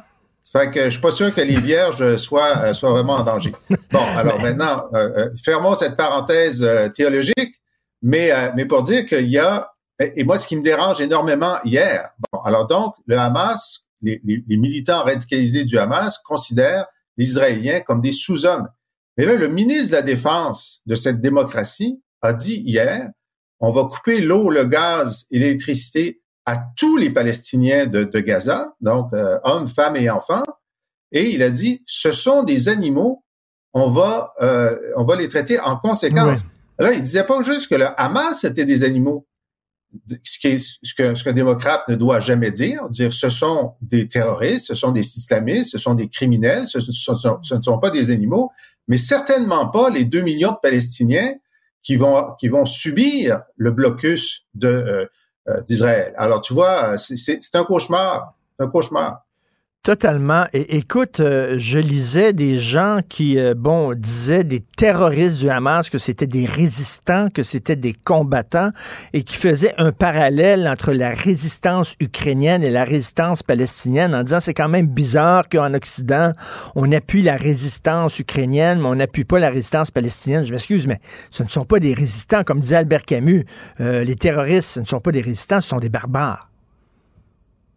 Fait que je suis pas sûr que les vierges soient, euh, soient vraiment en danger. Bon, alors maintenant, euh, fermons cette parenthèse théologique, mais, mais pour dire qu'il y a, et moi, ce qui me dérange énormément hier, bon, alors donc, le Hamas, les, les militants radicalisés du Hamas considèrent Israéliens comme des sous-hommes. Mais là, le ministre de la Défense de cette démocratie a dit hier, on va couper l'eau, le gaz et l'électricité à tous les Palestiniens de, Gaza, donc euh, hommes, femmes et enfants. Et il a dit, ce sont des animaux, on va, euh, on va les traiter en conséquence. Là, il disait pas juste que le Hamas était des animaux ce, ce, que, ce qu'un démocrate ne doit jamais dire, dire ce sont des terroristes, ce sont des islamistes, ce sont des criminels, ce, ne sont pas des animaux, mais certainement pas les deux millions de Palestiniens qui vont, qui vont subir le blocus de, euh, euh, d'Israël. Alors, tu vois, c'est, c'est un cauchemar, un cauchemar. Totalement. Écoute, euh, je lisais des gens qui, euh, bon, disaient des terroristes du Hamas que c'était des résistants, que c'était des combattants, et qui faisaient un parallèle entre la résistance ukrainienne et la résistance palestinienne en disant c'est quand même bizarre qu'en Occident, on appuie la résistance ukrainienne, mais on n'appuie pas la résistance palestinienne. Je m'excuse, mais ce ne sont pas des résistants. Comme disait Albert Camus, euh, les terroristes, ce ne sont pas des résistants, ce sont des barbares.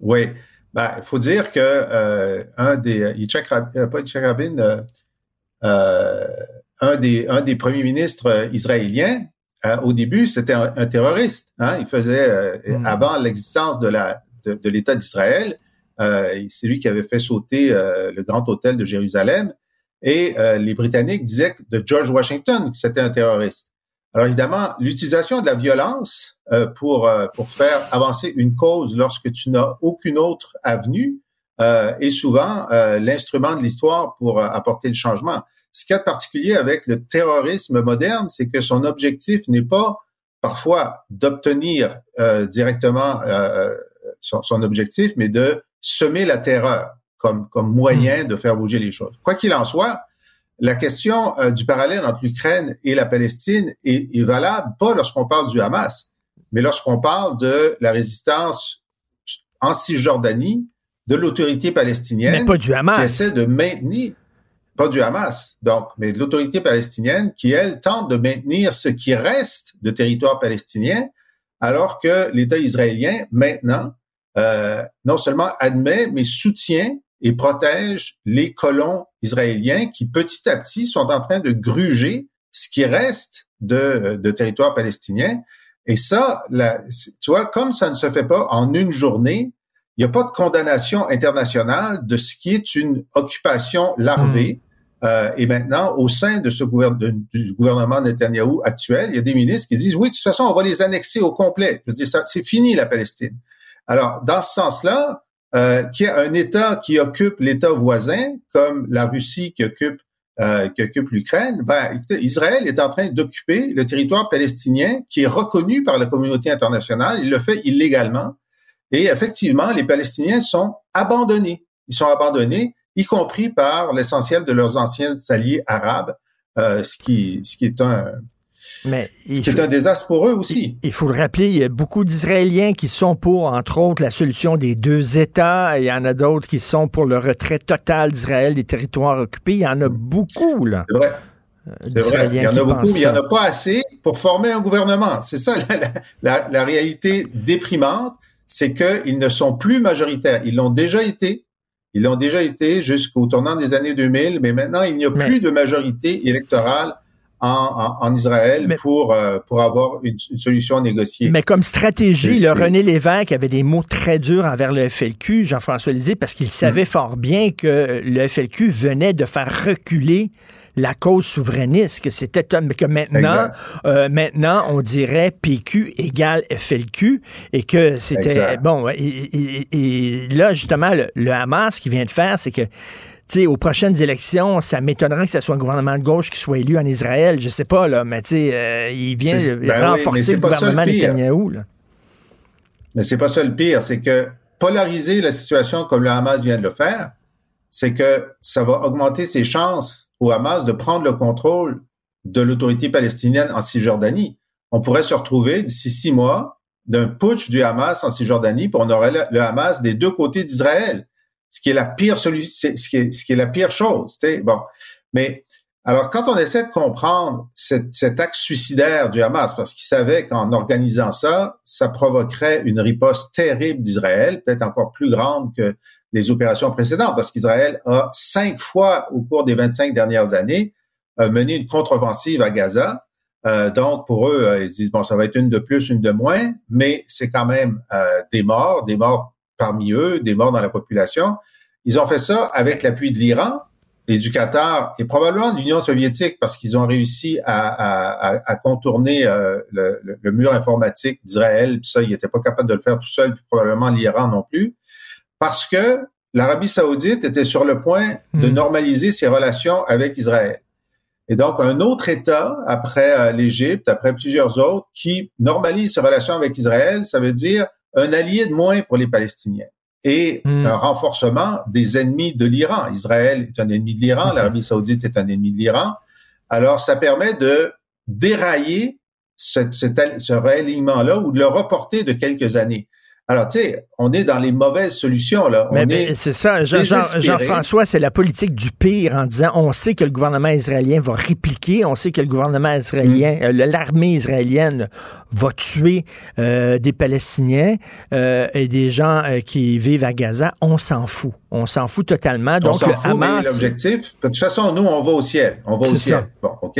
Oui. Ben, il faut dire que euh, un des Yitzhak, euh, pas Rabin, euh, euh, un des un des premiers ministres israéliens au début c'était un, terroriste. Hein? Il faisait mm. avant l'existence de la de, de l'État d'Israël, c'est lui qui avait fait sauter le grand hôtel de Jérusalem et les Britanniques disaient de George Washington que c'était un terroriste. Alors évidemment, l'utilisation de la violence euh, pour euh, pour faire avancer une cause lorsque tu n'as aucune autre avenue euh, est souvent euh, l'instrument de l'histoire pour apporter le changement. Ce qu'il y a de particulier avec le terrorisme moderne, c'est que son objectif n'est pas parfois d'obtenir directement son, son, objectif, mais de semer la terreur comme comme moyen hmm. de faire bouger les choses. Quoi qu'il en soit, la question euh, du parallèle entre l'Ukraine et la Palestine est, valable pas lorsqu'on parle du Hamas, mais lorsqu'on parle de la résistance en Cisjordanie de l'autorité palestinienne mais pas du Hamas. qui essaie de maintenir pas du Hamas, donc, mais de l'autorité palestinienne qui, elle, tente de maintenir ce qui reste de territoire palestinien, alors que l'État israélien, maintenant, euh, non seulement admet, mais soutient et protège les colons israéliens qui petit à petit sont en train de gruger ce qui reste de, de territoire palestinien. Et ça, tu vois, comme ça ne se fait pas en une journée, il n'y a pas de condamnation internationale de ce qui est une occupation larvée. Hmm. Euh, et maintenant, au sein de ce gouvernement, du gouvernement Netanyahou actuel, il y a des ministres qui disent, oui, de toute façon, on va les annexer au complet. Je veux dire, c'est fini la Palestine. Alors, dans ce sens-là, qui a un État qui occupe l'État voisin, comme la Russie qui occupe euh, qui occupe l'Ukraine, ben, Israël est en train d'occuper le territoire palestinien qui est reconnu par la communauté internationale. Il le fait illégalement. Et effectivement, les Palestiniens sont abandonnés. Ils sont abandonnés, y compris par l'essentiel de leurs anciens alliés arabes, euh, ce, qui, ce qui est un, mais c'est un désastre pour eux aussi. Il, faut le rappeler, il y a beaucoup d'Israéliens qui sont pour, entre autres, la solution des deux États. il y en a d'autres qui sont pour le retrait total d'Israël des territoires occupés. Il y en a beaucoup, là. C'est vrai. Euh, vrai. Il y en a beaucoup, mais il n'y en a pas assez pour former un gouvernement. C'est ça la, la, réalité déprimante, c'est qu'ils ne sont plus majoritaires. Ils l'ont déjà été. Ils l'ont déjà été jusqu'au tournant des années 2000, mais maintenant, il n'y a plus de majorité électorale en, Israël pour, euh, pour avoir une, solution négociée. Mais comme stratégie, le René Lévesque avait des mots très durs envers le FLQ, Jean-François Lisée, parce qu'il savait mm. fort bien que le FLQ venait de faire reculer la cause souverainiste, que c'était que maintenant, euh, maintenant on dirait PQ égale FLQ et que c'était bon. Et, là justement le, Hamas qui vient de faire, c'est que sais, aux prochaines élections, ça m'étonnerait que ce soit un gouvernement de gauche qui soit élu en Israël. Je sais pas, là, mais tu sais, euh, il vient ben renforcer le gouvernement Netanyahou. Là. Mais c'est pas ça le pire, c'est que polariser la situation comme le Hamas vient de le faire, c'est que ça va augmenter ses chances au Hamas de prendre le contrôle de l'autorité palestinienne en Cisjordanie. On pourrait se retrouver d'ici six mois d'un putsch du Hamas en Cisjordanie, puis on aurait le Hamas des deux côtés d'Israël ce qui est la pire solution, ce qui est, ce qui est la pire chose. Bon, mais alors quand on essaie de comprendre cet acte suicidaire du Hamas, parce qu'il savait qu'en organisant ça, ça provoquerait une riposte terrible d'Israël, peut-être encore plus grande que les opérations précédentes, parce qu'Israël a cinq fois au cours des 25 dernières années euh, mené une contre-offensive à Gaza. Euh, donc, pour eux, euh, ils disent, bon, ça va être une de plus, une de moins, mais c'est quand même des morts, des morts parmi eux, des morts dans la population. Ils ont fait ça avec l'appui de l'Iran et du Qatar et probablement de l'Union soviétique parce qu'ils ont réussi à, contourner euh, le, mur informatique d'Israël. Puis ça, ils n'étaient pas capables de le faire tout seul, puis probablement l'Iran non plus, parce que l'Arabie saoudite était sur le point de hmm. normaliser ses relations avec Israël. Et donc, un autre État, après euh, l'Égypte, après plusieurs autres, qui normalise ses relations avec Israël, ça veut dire un allié de moins pour les Palestiniens. et Hmm. un renforcement des ennemis de l'Iran. Israël est un ennemi de l'Iran, l'Arabie saoudite est un ennemi de l'Iran. Alors, ça permet de dérailler ce, al- ce réalignement-là ou de le reporter de quelques années. Alors, tu sais, on est dans les mauvaises solutions, là. Mais, on mais est c'est ça, Jean-. Jean-François, c'est la politique du pire en disant on sait que le gouvernement israélien va répliquer, on sait que le gouvernement israélien, Mm. euh, l'armée israélienne va tuer euh, des Palestiniens euh, et des gens qui vivent à Gaza. On s'en fout. On s'en fout totalement. On Donc, s'en le fout, mais Hamas. l'objectif, de toute façon, nous, on va au ciel. On va au ciel. ça. Bon, OK?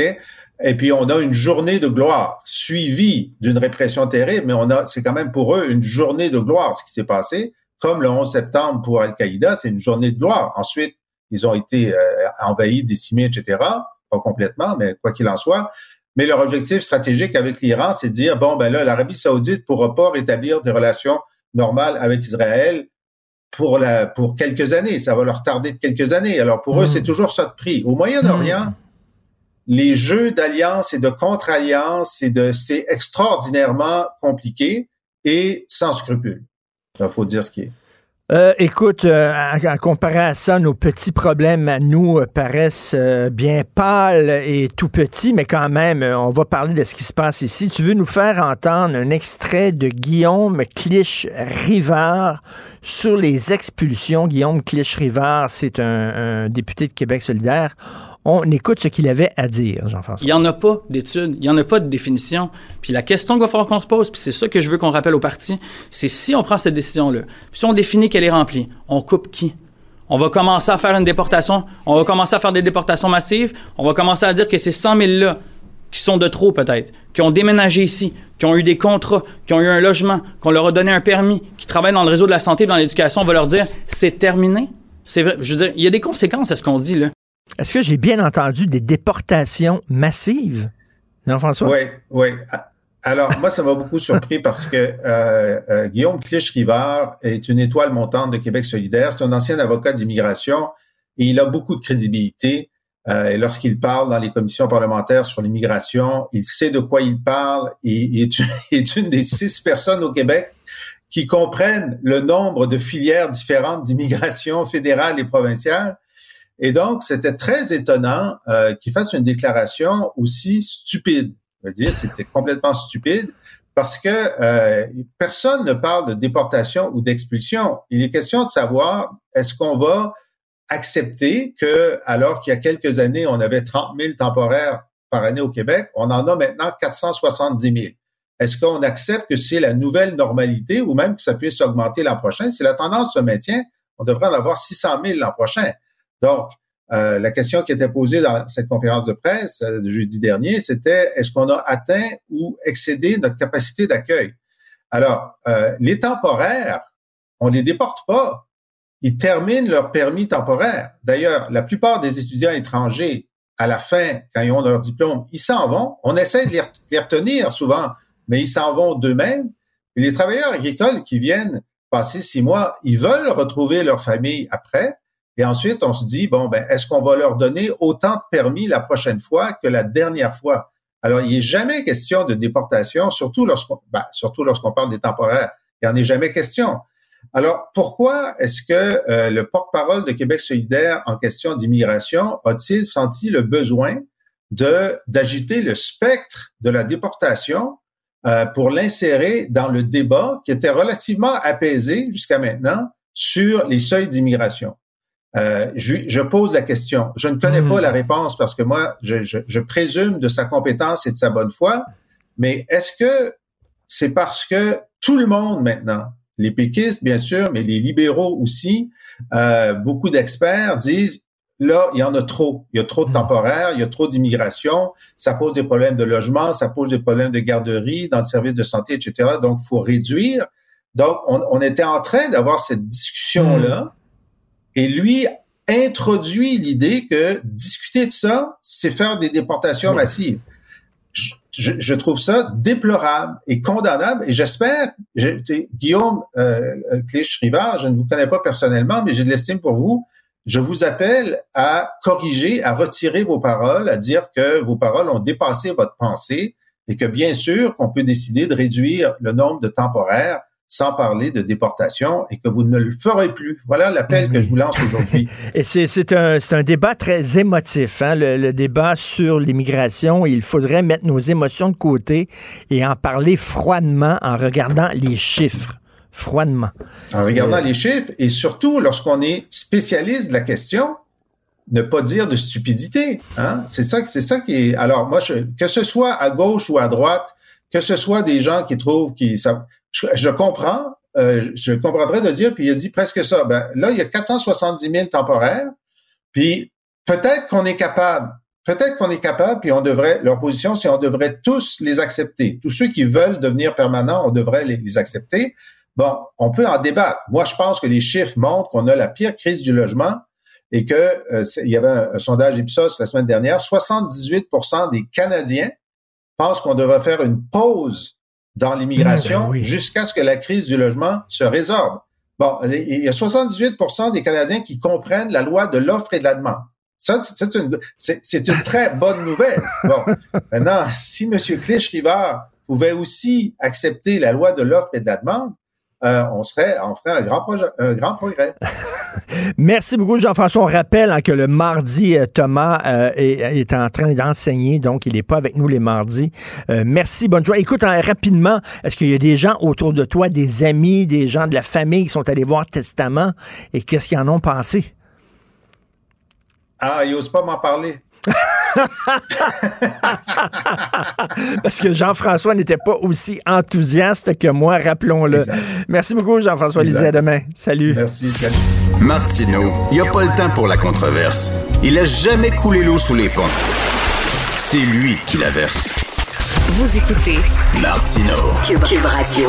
Et puis, on a une journée de gloire suivie d'une répression terrible, mais on a, c'est quand même pour eux une journée de gloire, ce qui s'est passé. Comme le 11 septembre pour Al-Qaïda, c'est une journée de gloire. Ensuite, ils ont été euh, envahis, décimés, etc. Pas complètement, mais quoi qu'il en soit. Mais leur objectif stratégique avec l'Iran, c'est de dire, bon, ben là, l'Arabie saoudite pourra pas rétablir des relations normales avec Israël pour la pour quelques années. Ça va leur tarder de quelques années. Alors pour eux, Mm. c'est toujours ça de prix. Au Moyen-Orient, les jeux d'alliance et de contre-alliance, c'est de c'est extraordinairement compliqué et sans scrupule. Il faut dire ce qui est. Euh, écoute, euh, à, à comparer à ça, nos petits problèmes à nous euh, paraissent euh, bien pâles et tout petits, mais quand même, euh, on va parler de ce qui se passe ici. Tu veux nous faire entendre un extrait de Guillaume Clich-Rivard sur les expulsions? Guillaume Clich-Rivard, c'est un député de Québec solidaire. On écoute ce qu'il avait à dire, Jean-François. Il n'y en a pas d'études, il n'y en a pas de définition. Puis la question qu'il va falloir qu'on se pose, puis c'est ça que je veux qu'on rappelle au parti, c'est si on prend cette décision-là, puis si on définit qu'elle est remplie, on coupe qui? On va commencer à faire une déportation, on va commencer à faire des déportations massives, on va commencer à dire que ces 100 000-là, qui sont de trop peut-être, qui ont déménagé ici, qui ont eu des contrats, qui ont eu un logement, qu'on leur a donné un permis, qui travaillent dans le réseau de la santé, dans l'éducation, on va leur dire, c'est terminé? C'est vrai, je veux dire, il y a des conséquences à ce qu'on dit, là. Est-ce que j'ai bien entendu des déportations massives, Jean-François? Oui, oui. Alors, moi, ça m'a beaucoup surpris parce que euh, euh, Guillaume Clich-Rivard est une étoile montante de Québec solidaire. C'est un ancien avocat d'immigration et il a beaucoup de crédibilité. Euh, et lorsqu'il parle dans les commissions parlementaires sur l'immigration, il sait de quoi il parle et il est, une, est une des six personnes au Québec qui comprennent le nombre de filières différentes d'immigration fédérale et provinciale. Et donc, c'était très étonnant euh, qu'il fasse une déclaration aussi stupide. Je veux dire, c'était complètement stupide parce que euh, personne ne parle de déportation ou d'expulsion. Il est question de savoir est-ce qu'on va accepter que, alors qu'il y a quelques années, on avait 30 000 temporaires par année au Québec, on en a maintenant 470 000. Est-ce qu'on accepte que c'est la nouvelle normalité ou même que ça puisse augmenter l'an prochain? Si la tendance se maintient, on devrait en avoir 600 000 l'an prochain. Donc, euh, la question qui était posée dans cette conférence de presse euh, de jeudi dernier, c'était est-ce qu'on a atteint ou excédé notre capacité d'accueil? Alors, euh, les temporaires, on les déporte pas. Ils terminent leur permis temporaire. D'ailleurs, la plupart des étudiants étrangers, à la fin, quand ils ont leur diplôme, ils s'en vont. On essaie de les, retenir souvent, mais ils s'en vont d'eux-mêmes. Les travailleurs agricoles qui viennent passer six mois, ils veulent retrouver leur famille après. Et ensuite, on se dit, bon, ben, est-ce qu'on va leur donner autant de permis la prochaine fois que la dernière fois? Alors, il n'est jamais question de déportation, surtout lorsqu'on, ben, surtout lorsqu'on parle des temporaires. Il n'y en est jamais question. Alors, pourquoi est-ce que euh, le porte-parole de Québec solidaire en question d'immigration a-t-il senti le besoin de d'agiter le spectre de la déportation euh, pour l'insérer dans le débat qui était relativement apaisé jusqu'à maintenant sur les seuils d'immigration? Euh, je, je, pose la question. Je ne connais mmh. pas la réponse parce que moi, je, je, je, présume de sa compétence et de sa bonne foi, mais est-ce que c'est parce que tout le monde maintenant, les péquistes bien sûr, mais les libéraux aussi, euh, beaucoup d'experts disent là, il y en a trop. Il y a trop de temporaires, il y a trop d'immigration, ça pose des problèmes de logement, ça pose des problèmes de garderie, dans le service de santé, etc. Donc, faut réduire. Donc, on, on, était en train d'avoir cette discussion-là. Et lui introduit l'idée que discuter de ça, c'est faire des déportations massives. Je, je, je, trouve ça déplorable et condamnable. Et j'espère, Guillaume euh, Clich-Rivard, je ne vous connais pas personnellement, mais j'ai de l'estime pour vous. Je vous appelle à corriger, à retirer vos paroles, à dire que vos paroles ont dépassé votre pensée et que bien sûr qu'on peut décider de réduire le nombre de temporaires sans parler de déportation et que vous ne le ferez plus. Voilà l'appel que je vous lance aujourd'hui. Et c'est un, un débat très émotif, hein, le, débat sur l'immigration. Il faudrait mettre nos émotions de côté et en parler froidement en regardant les chiffres. Froidement. En regardant euh, les chiffres et surtout lorsqu'on est spécialiste de la question, ne pas dire de stupidité. Hein? C'est ça, c'est ça qui est. Alors moi, que ce soit à gauche ou à droite, que ce soit des gens qui trouvent qui ça, je, comprends, euh, je comprendrais de dire, puis il a dit presque ça. Ben, là, il y a 470 000 temporaires, puis peut-être qu'on est capable, peut-être qu'on est capable, puis on devrait, leur position, c'est on devrait tous les accepter. Tous ceux qui veulent devenir permanents, on devrait les, accepter. Bon, on peut en débattre. Moi, je pense que les chiffres montrent qu'on a la pire crise du logement et que euh, il y avait un, un sondage Ipsos la semaine dernière, 78% des Canadiens pensent qu'on devrait faire une pause dans l'immigration ben jusqu'à ce que la crise du logement se résorbe. Bon, il y a 78 des Canadiens qui comprennent la loi de l'offre et de la demande. Ça, c'est une, c'est une très bonne nouvelle. Bon, maintenant, si M. Clich-Rivard pouvait aussi accepter la loi de l'offre et de la demande, euh, on serait, on ferait un grand, projet, un grand progrès. Merci beaucoup, Jean-François. On rappelle hein, que le mardi, euh, Thomas euh, est, en train d'enseigner, donc il n'est pas avec nous les mardis. merci, bonne joie. Écoute, hein, rapidement, est-ce qu'il y a des gens autour de toi, des amis, des gens de la famille qui sont allés voir Testament et qu'est-ce qu'ils en ont pensé? Ah, ils n'osent pas m'en parler. Parce que Jean-François n'était pas aussi enthousiaste que moi, rappelons-le. Merci beaucoup, Jean-François Lisée. À demain. Salut. Merci. Salut. Martineau, il n'y a pas le temps pour la controverse. Il a jamais coulé l'eau sous les ponts. C'est lui qui la verse. Vous écoutez Martineau. Cube Radio.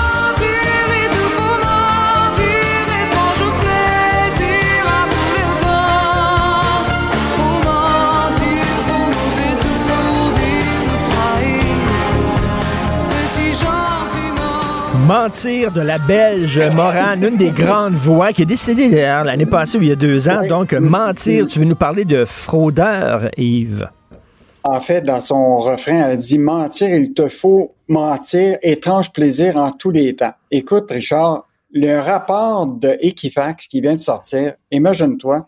Mentir de la Belge Morane, une des grandes voix qui est décédée l'année passée ou il y a deux ans. Donc, mentir, tu veux nous parler de fraudeur, Yves? En fait, dans son refrain, elle dit mentir, il te faut mentir, étrange plaisir en tous les temps. Écoute, Richard, le rapport de Equifax qui vient de sortir, imagine-toi,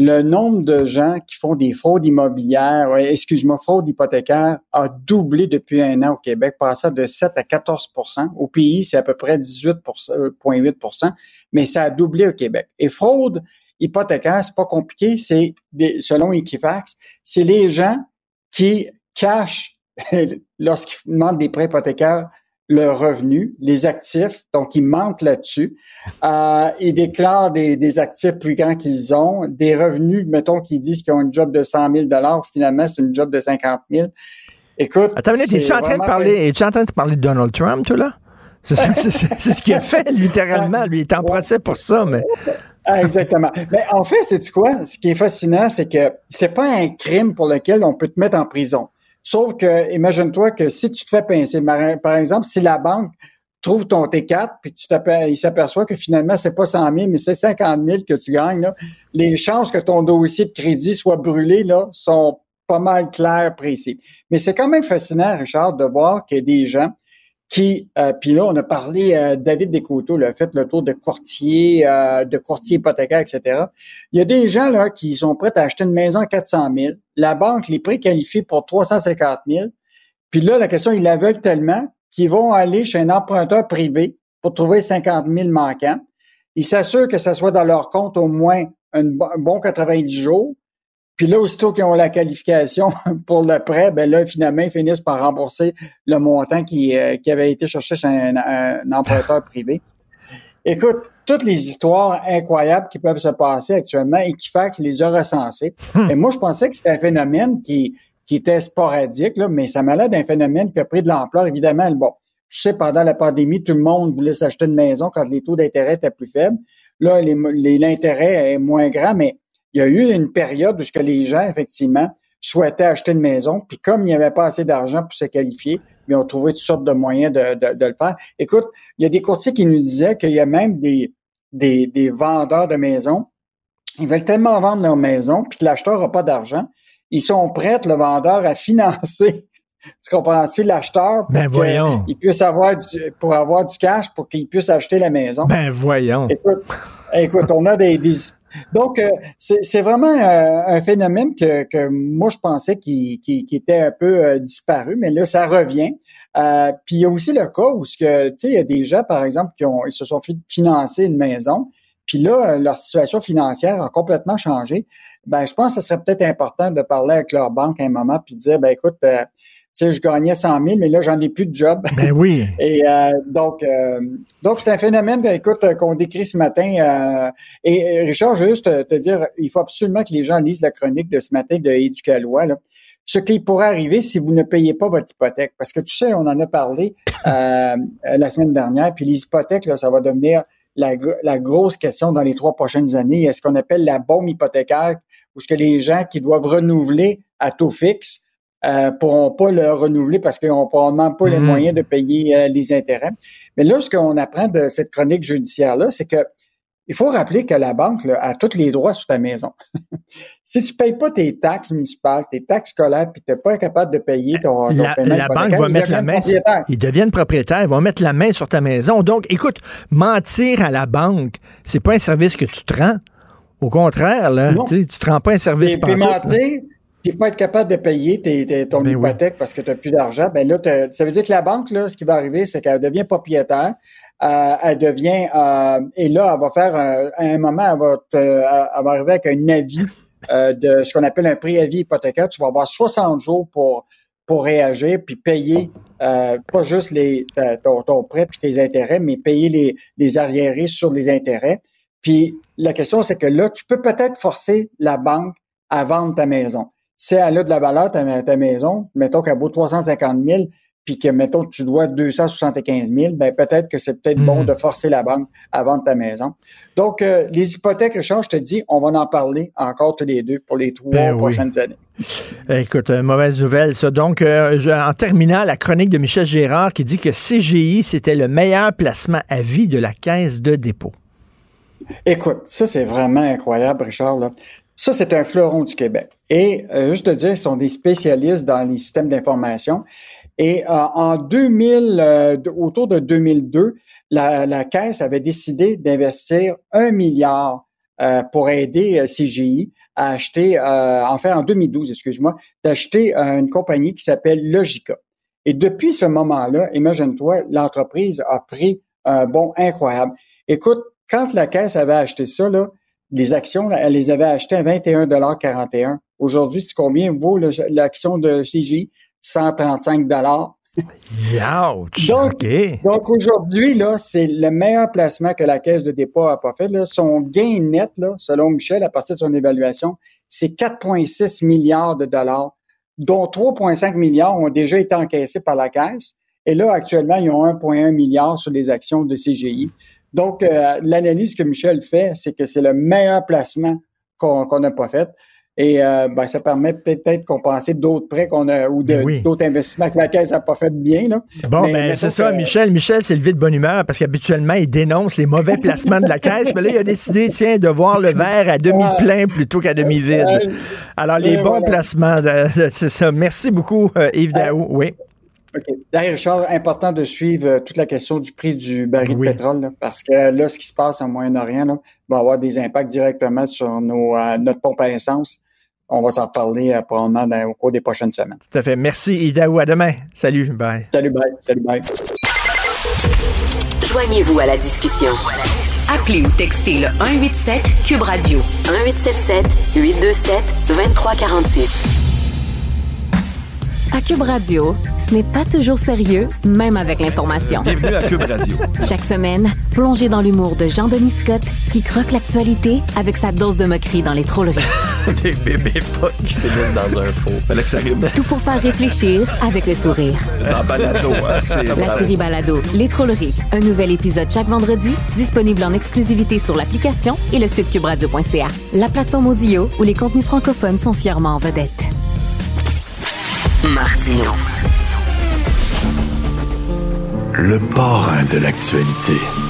le nombre de gens qui font des fraudes immobilières, excuse-moi, fraudes hypothécaires a doublé depuis un an au Québec, passant de 7 à 14% Au pays, c'est à peu près 18,8% euh, mais ça a doublé au Québec. Et fraude hypothécaire, c'est pas compliqué, c'est selon Equifax, c'est les gens qui cachent lorsqu'ils demandent des prêts hypothécaires le revenu, les actifs, donc ils mentent là-dessus. Euh, ils déclarent des, des actifs plus grands qu'ils ont, des revenus, mettons qu'ils disent qu'ils ont une job de 100 000 finalement c'est une job de 50 000. Écoute, Attends, es-tu en train de parler, es-tu en train de parler de Donald Trump, toi là? C'est ce qu'il a fait littéralement. Lui, il est en procès pour ça, mais. Ah, exactement. Mais en fait, c'est quoi? Ce qui est fascinant, c'est que c'est pas un crime pour lequel on peut te mettre en prison. Sauf que, imagine-toi que si tu te fais pincer, par exemple, si la banque trouve ton T4, puis tu il s'aperçoit que finalement, c'est pas 100 000, mais c'est 50 000 que tu gagnes, les chances que ton dossier de crédit soit brûlé, là, sont pas mal claires, précis. Mais c'est quand même fascinant, Richard, de voir qu'il y a des gens qui, euh, puis là, on a parlé, euh, David Descoteaux a fait le tour de courtier, euh, de courtier hypothécaire, etc. Il y a des gens là qui sont prêts à acheter une maison à 400 000. La banque les préqualifie pour 350 000. Puis là, la question, ils la veulent tellement qu'ils vont aller chez un emprunteur privé pour trouver 50 000 manquants. Ils s'assurent que ça soit dans leur compte au moins un bon 90 jours. Puis là, aussitôt qu'ils ont la qualification pour le prêt, ben là, finalement, ils finissent par rembourser le montant qui, euh, qui avait été cherché chez un, emprunteur privé. Écoute, toutes les histoires incroyables qui peuvent se passer actuellement, Equifax les a recensées. Hmm. Et moi, je pensais que c'était un phénomène qui, qui était sporadique, là, mais ça m'a l'air d'un phénomène qui a pris de l'ampleur. Évidemment, bon, tu sais, pendant la pandémie, tout le monde voulait s'acheter une maison quand les taux d'intérêt étaient plus faibles. Là, l'intérêt est moins grand, mais il y a eu une période où ce que les gens, effectivement, souhaitaient acheter une maison, puis comme il n'y avait pas assez d'argent pour se qualifier, ils ont trouvé toutes sortes de moyens de, de, le faire. Écoute, il y a des courtiers qui nous disaient qu'il y a même des, des, des vendeurs de maisons. Ils veulent tellement vendre leur maison, puis que l'acheteur n'a pas d'argent. Ils sont prêts, le vendeur, à financer tu comprends-tu l'acheteur ben voyons. il puisse avoir du, pour avoir du cash pour qu'il puisse acheter la maison? Ben voyons. Écoute, écoute on a des, donc euh, c'est vraiment euh, un phénomène que, que moi je pensais qui, qui, était un peu euh, disparu, mais là ça revient. puis il y a aussi le cas où ce que tu sais il y a des gens par exemple qui ont ils se sont financés une maison. Puis là, leur situation financière a complètement changé. Ben, je pense que ce serait peut-être important de parler avec leur banque à un moment puis de dire, ben écoute, sais, je gagnais 100 000, mais là, j'en ai plus de job. Ben oui. et euh, donc, euh, donc c'est un phénomène, écoute, qu'on décrit ce matin. Euh, et, Richard, je veux juste te, dire, il faut absolument que les gens lisent la chronique de ce matin de Éducalois. Là. Ce qui pourrait arriver si vous ne payez pas votre hypothèque. Parce que tu sais, on en a parlé la semaine dernière, puis les hypothèques, là, ça va devenir la, la, grosse question dans les trois prochaines années. Est-ce qu'on appelle la bombe hypothécaire ou est-ce que les gens qui doivent renouveler à taux fixe euh, pourront pas le renouveler parce qu'ils n'ont probablement pas les mhm. moyens de payer euh, les intérêts. Mais là, ce qu'on apprend de cette chronique judiciaire-là, c'est que il faut rappeler que la banque a tous les droits sur ta maison. si tu payes pas tes taxes municipales, tes taxes scolaires, puis tu n'es pas capable de payer ton, ton la, la banque va mettre la main. Ils deviennent propriétaires, ils vont mettre la main sur ta maison. Donc, écoute, mentir à la banque, c'est pas un service que tu te rends. Au contraire, là, tu te rends pas un service par mentir, puis pas être capable de payer tes, ton ben hypothèque parce que tu n'as plus d'argent, ben là, ça veut dire que la banque, là, ce qui va arriver, c'est qu'elle devient propriétaire. Euh, elle devient euh, et là, elle va faire un, à un moment, elle va, elle va arriver avec un avis euh, de ce qu'on appelle un préavis hypothécaire. Tu vas avoir 60 jours pour pour réagir puis payer pas juste les ton, ton prêt puis tes intérêts, mais payer les, les arriérés sur les intérêts. Puis la question, c'est que là, tu peux peut-être forcer la banque à vendre ta maison si elle a de la valeur, ta, ta maison, mettons qu'elle vaut 350 000, puis que, mettons, tu dois 275 000, ben peut-être que c'est peut-être bon hmm. de forcer la banque à vendre ta maison. Donc, euh, les hypothèques, Richard, je te dis, on va en parler encore tous les deux pour les trois ben prochaines années. Écoute, euh, mauvaise nouvelle, ça. Donc, euh, en terminant, la chronique de Michel Gérard qui dit que CGI, c'était le meilleur placement à vie de la caisse de dépôt. Écoute, ça, c'est vraiment incroyable, Richard. Là. Ça, c'est un fleuron du Québec. Et euh, juste te dire, ils sont des spécialistes dans les systèmes d'information. Et euh, en 2000, euh, autour de 2002, la, la Caisse avait décidé d'investir un milliard pour aider CGI à acheter, enfin en 2012, excuse-moi, d'acheter une compagnie qui s'appelle Logica. Et depuis ce moment-là, imagine-toi, l'entreprise a pris un bond incroyable. Écoute, quand la Caisse avait acheté ça, là, les actions, elle les avait achetées à 21,41 Aujourd'hui, c'est combien vaut l'action de CJ? 135 dollars. donc, donc aujourd'hui, là, c'est le meilleur placement que la Caisse de dépôt n'a pas fait. Là. Son gain net, là, selon Michel, à partir de son évaluation, c'est 4,6 milliards de dollars, dont 3,5 milliards ont déjà été encaissés par la Caisse. Et là, actuellement, ils ont 1,1 milliard sur les actions de CGI. Donc, euh, l'analyse que Michel fait, c'est que c'est le meilleur placement qu'on n'a pas fait. Et euh, ben, ça permet peut-être de compenser d'autres prêts qu'on a ou d'autres investissements que la Caisse n'a pas fait bien. Là. Bon, ben, c'est ça, Michel. Michel, c'est levé de bonne humeur parce qu'habituellement, il dénonce les mauvais placements de la Caisse. Mais là, il a décidé, tiens, de voir le verre à demi plein plutôt qu'à demi vide. Alors, les bons placements, c'est ça. Merci beaucoup, euh, Yves Daou. Oui. OK. D'ailleurs, Richard, important de suivre euh, toute la question du prix du baril de pétrole, parce que là, ce qui se passe en Moyen-Orient va avoir des impacts directement sur nos, euh, notre pompe à essence. On va s'en parler euh, probablement au cours des prochaines semaines. Tout à fait. Merci, Idaou. À demain. Salut. Bye. Salut, bye. Salut, bye. Joignez-vous à la discussion. Appelez ou textez le 187 Cube Radio 1877 827 2346. À Cube Radio, ce n'est pas toujours sérieux, même avec l'information. Bienvenue à Cube Radio. Chaque semaine, plongez dans l'humour de Jean-Denis Scott, qui croque l'actualité avec sa dose de moquerie dans les trolleries. Des bébés qui finissent dans un faux. Fallait que ça rime. Tout pour faire réfléchir avec le sourire. Dans Balado, hein, c'est La série Balado, Les trolleries. Un nouvel épisode chaque vendredi, disponible en exclusivité sur l'application et le site cubradio.ca. La plateforme audio où les contenus francophones sont fièrement en vedette. Martino. Le parrain de l'actualité.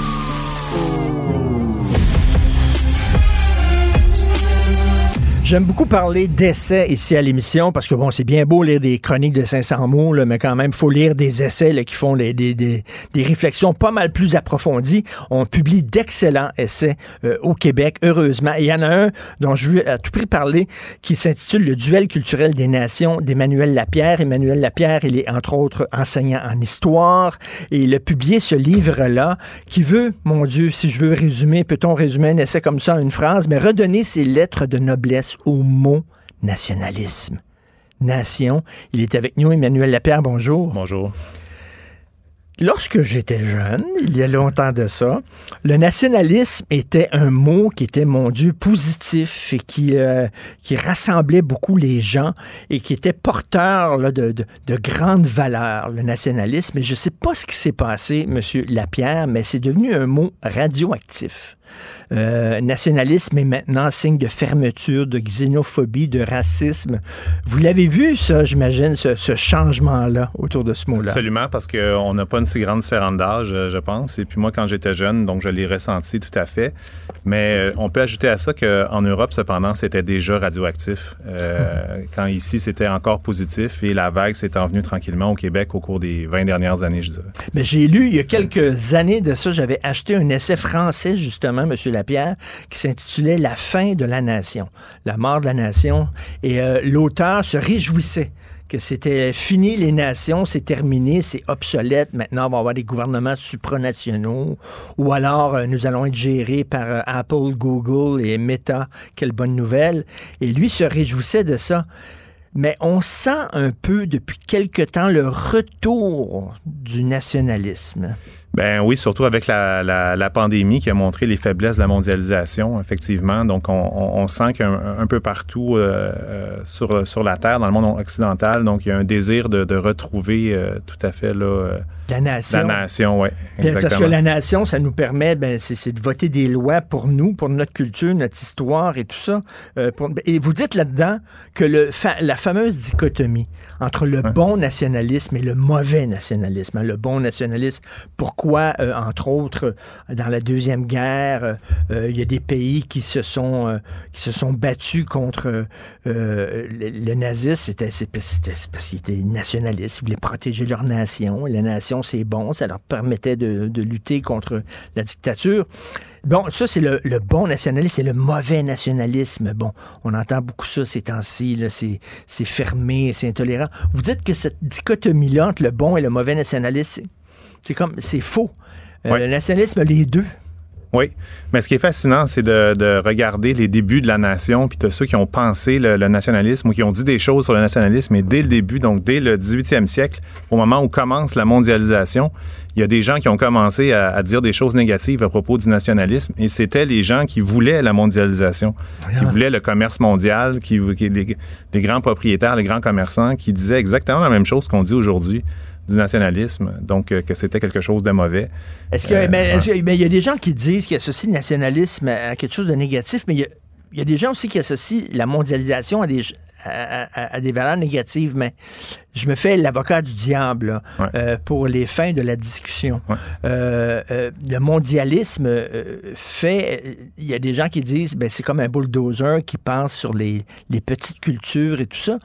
J'aime beaucoup parler d'essais ici à l'émission parce que bon, c'est bien beau lire des chroniques de 500 mots, là, mais quand même, faut lire des essais là, qui font des, des, des, réflexions pas mal plus approfondies. On publie d'excellents essais euh, au Québec, heureusement. Il y en a un dont je veux à tout prix parler qui s'intitule Le duel culturel des nations d'Emmanuel Lapierre. Emmanuel Lapierre, il est entre autres enseignant en histoire et il a publié ce livre-là qui veut, mon Dieu, si je veux résumer, peut-on résumer un essai comme ça en une phrase, mais redonner ses lettres de noblesse au mot nationalisme. Nation. Il est avec nous, Emmanuel Lapierre, bonjour. Bonjour. Lorsque j'étais jeune, il y a longtemps de ça, le nationalisme était un mot qui était, mon Dieu, positif et qui, euh, qui rassemblait beaucoup les gens et qui était porteur là, de, de, de, grandes valeurs, le nationalisme. Et je ne sais pas ce qui s'est passé, M. Lapierre, mais c'est devenu un mot radioactif. Euh, nationalisme est maintenant signe de fermeture, de xénophobie, de racisme. Vous l'avez vu, ça, j'imagine, ce, ce changement-là autour de ce mot-là. Absolument, parce qu'on n'a pas une si grande différence d'âge, euh, je pense. Et puis moi, quand j'étais jeune, donc je l'ai ressenti tout à fait. Mais euh, on peut ajouter à ça qu'en Europe, cependant, c'était déjà radioactif. Euh, quand ici, c'était encore positif et la vague s'est envenue tranquillement au Québec au cours des 20 dernières années, je dirais. Mais j'ai lu il y a quelques années de ça, j'avais acheté un essai français, justement, M. Lapierre, qui s'intitulait La fin de la nation, la mort de la nation. Et euh, l'auteur se réjouissait que c'était fini les nations, c'est terminé, c'est obsolète. Maintenant, on va avoir des gouvernements supranationaux ou alors euh, nous allons être gérés par euh, Apple, Google et Meta. Quelle bonne nouvelle. Et lui se réjouissait de ça. Mais on sent un peu depuis quelque temps le retour du nationalisme. Ben oui, surtout avec la, la, la, pandémie qui a montré les faiblesses de la mondialisation, effectivement. Donc, on, on, sent qu'un un peu partout euh, euh, sur, sur la Terre, dans le monde occidental, donc il y a un désir de, de retrouver euh, tout à fait là, la nation. La nation, oui. Parce que la nation, ça nous permet, ben, c'est de voter des lois pour nous, pour notre culture, notre histoire et tout ça. Euh, pour, et vous dites là-dedans que le, fa, la fameuse dichotomie entre le bon nationalisme et le mauvais nationalisme. Hein, le bon nationalisme, pourquoi, euh, entre autres, dans la Deuxième Guerre, euh, il y a des pays qui se sont, qui se sont battus contre le, nazisme. C'était parce qu'ils étaient nationalistes, ils voulaient protéger leur nation. La nation c'est bon, ça leur permettait de, de, lutter contre la dictature. Bon, ça, c'est le, le, bon nationalisme, c'est le mauvais nationalisme. Bon, on entend beaucoup ça ces temps-ci, c'est fermé, c'est intolérant. Vous dites que cette dichotomie-là entre le bon et le mauvais nationalisme, c'est comme, c'est faux. Euh, Le nationalisme, les deux. Oui, mais ce qui est fascinant, c'est de, de, regarder les débuts de la nation, puis de ceux qui ont pensé le, le, nationalisme ou qui ont dit des choses sur le nationalisme. Et dès le début, donc dès le 18e siècle, au moment où commence la mondialisation, il y a des gens qui ont commencé à, à dire des choses négatives à propos du nationalisme. Et c'était les gens qui voulaient la mondialisation, qui voulaient le commerce mondial, qui, qui les, les grands propriétaires, les grands commerçants, qui disaient exactement la même chose qu'on dit aujourd'hui du nationalisme, donc euh, que c'était quelque chose de mauvais. Est-ce que, euh, mais, est mais il y a des gens qui disent qu'ils associent le nationalisme à quelque chose de négatif, mais il y a, il y a des gens aussi qui associent la mondialisation à des, à, à, à, des valeurs négatives, mais je me fais l'avocat du diable là, ouais. euh, pour les fins de la discussion. Ouais. Euh, euh, le mondialisme fait, il y a des gens qui disent, ben c'est comme un bulldozer qui pense sur les, les petites cultures et tout ça.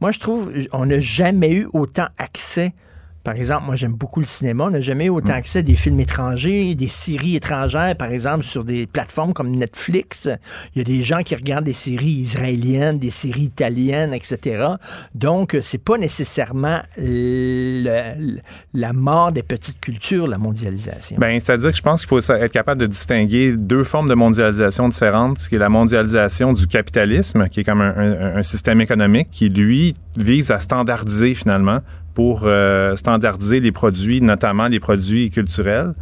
Moi, je trouve, on n'a jamais eu autant accès par exemple, moi j'aime beaucoup le cinéma. On n'a jamais eu autant accès à des films étrangers, des séries étrangères, par exemple, sur des plateformes comme Netflix. Il y a des gens qui regardent des séries israéliennes, des séries italiennes, etc. Donc, c'est pas nécessairement le, la mort des petites cultures, la mondialisation. Ben, c'est-à-dire que je pense qu'il faut être capable de distinguer deux formes de mondialisation différentes, ce qui est la mondialisation du capitalisme, qui est comme un, un, un système économique qui, lui, vise à standardiser finalement pour euh, standardiser les produits, notamment les produits culturels.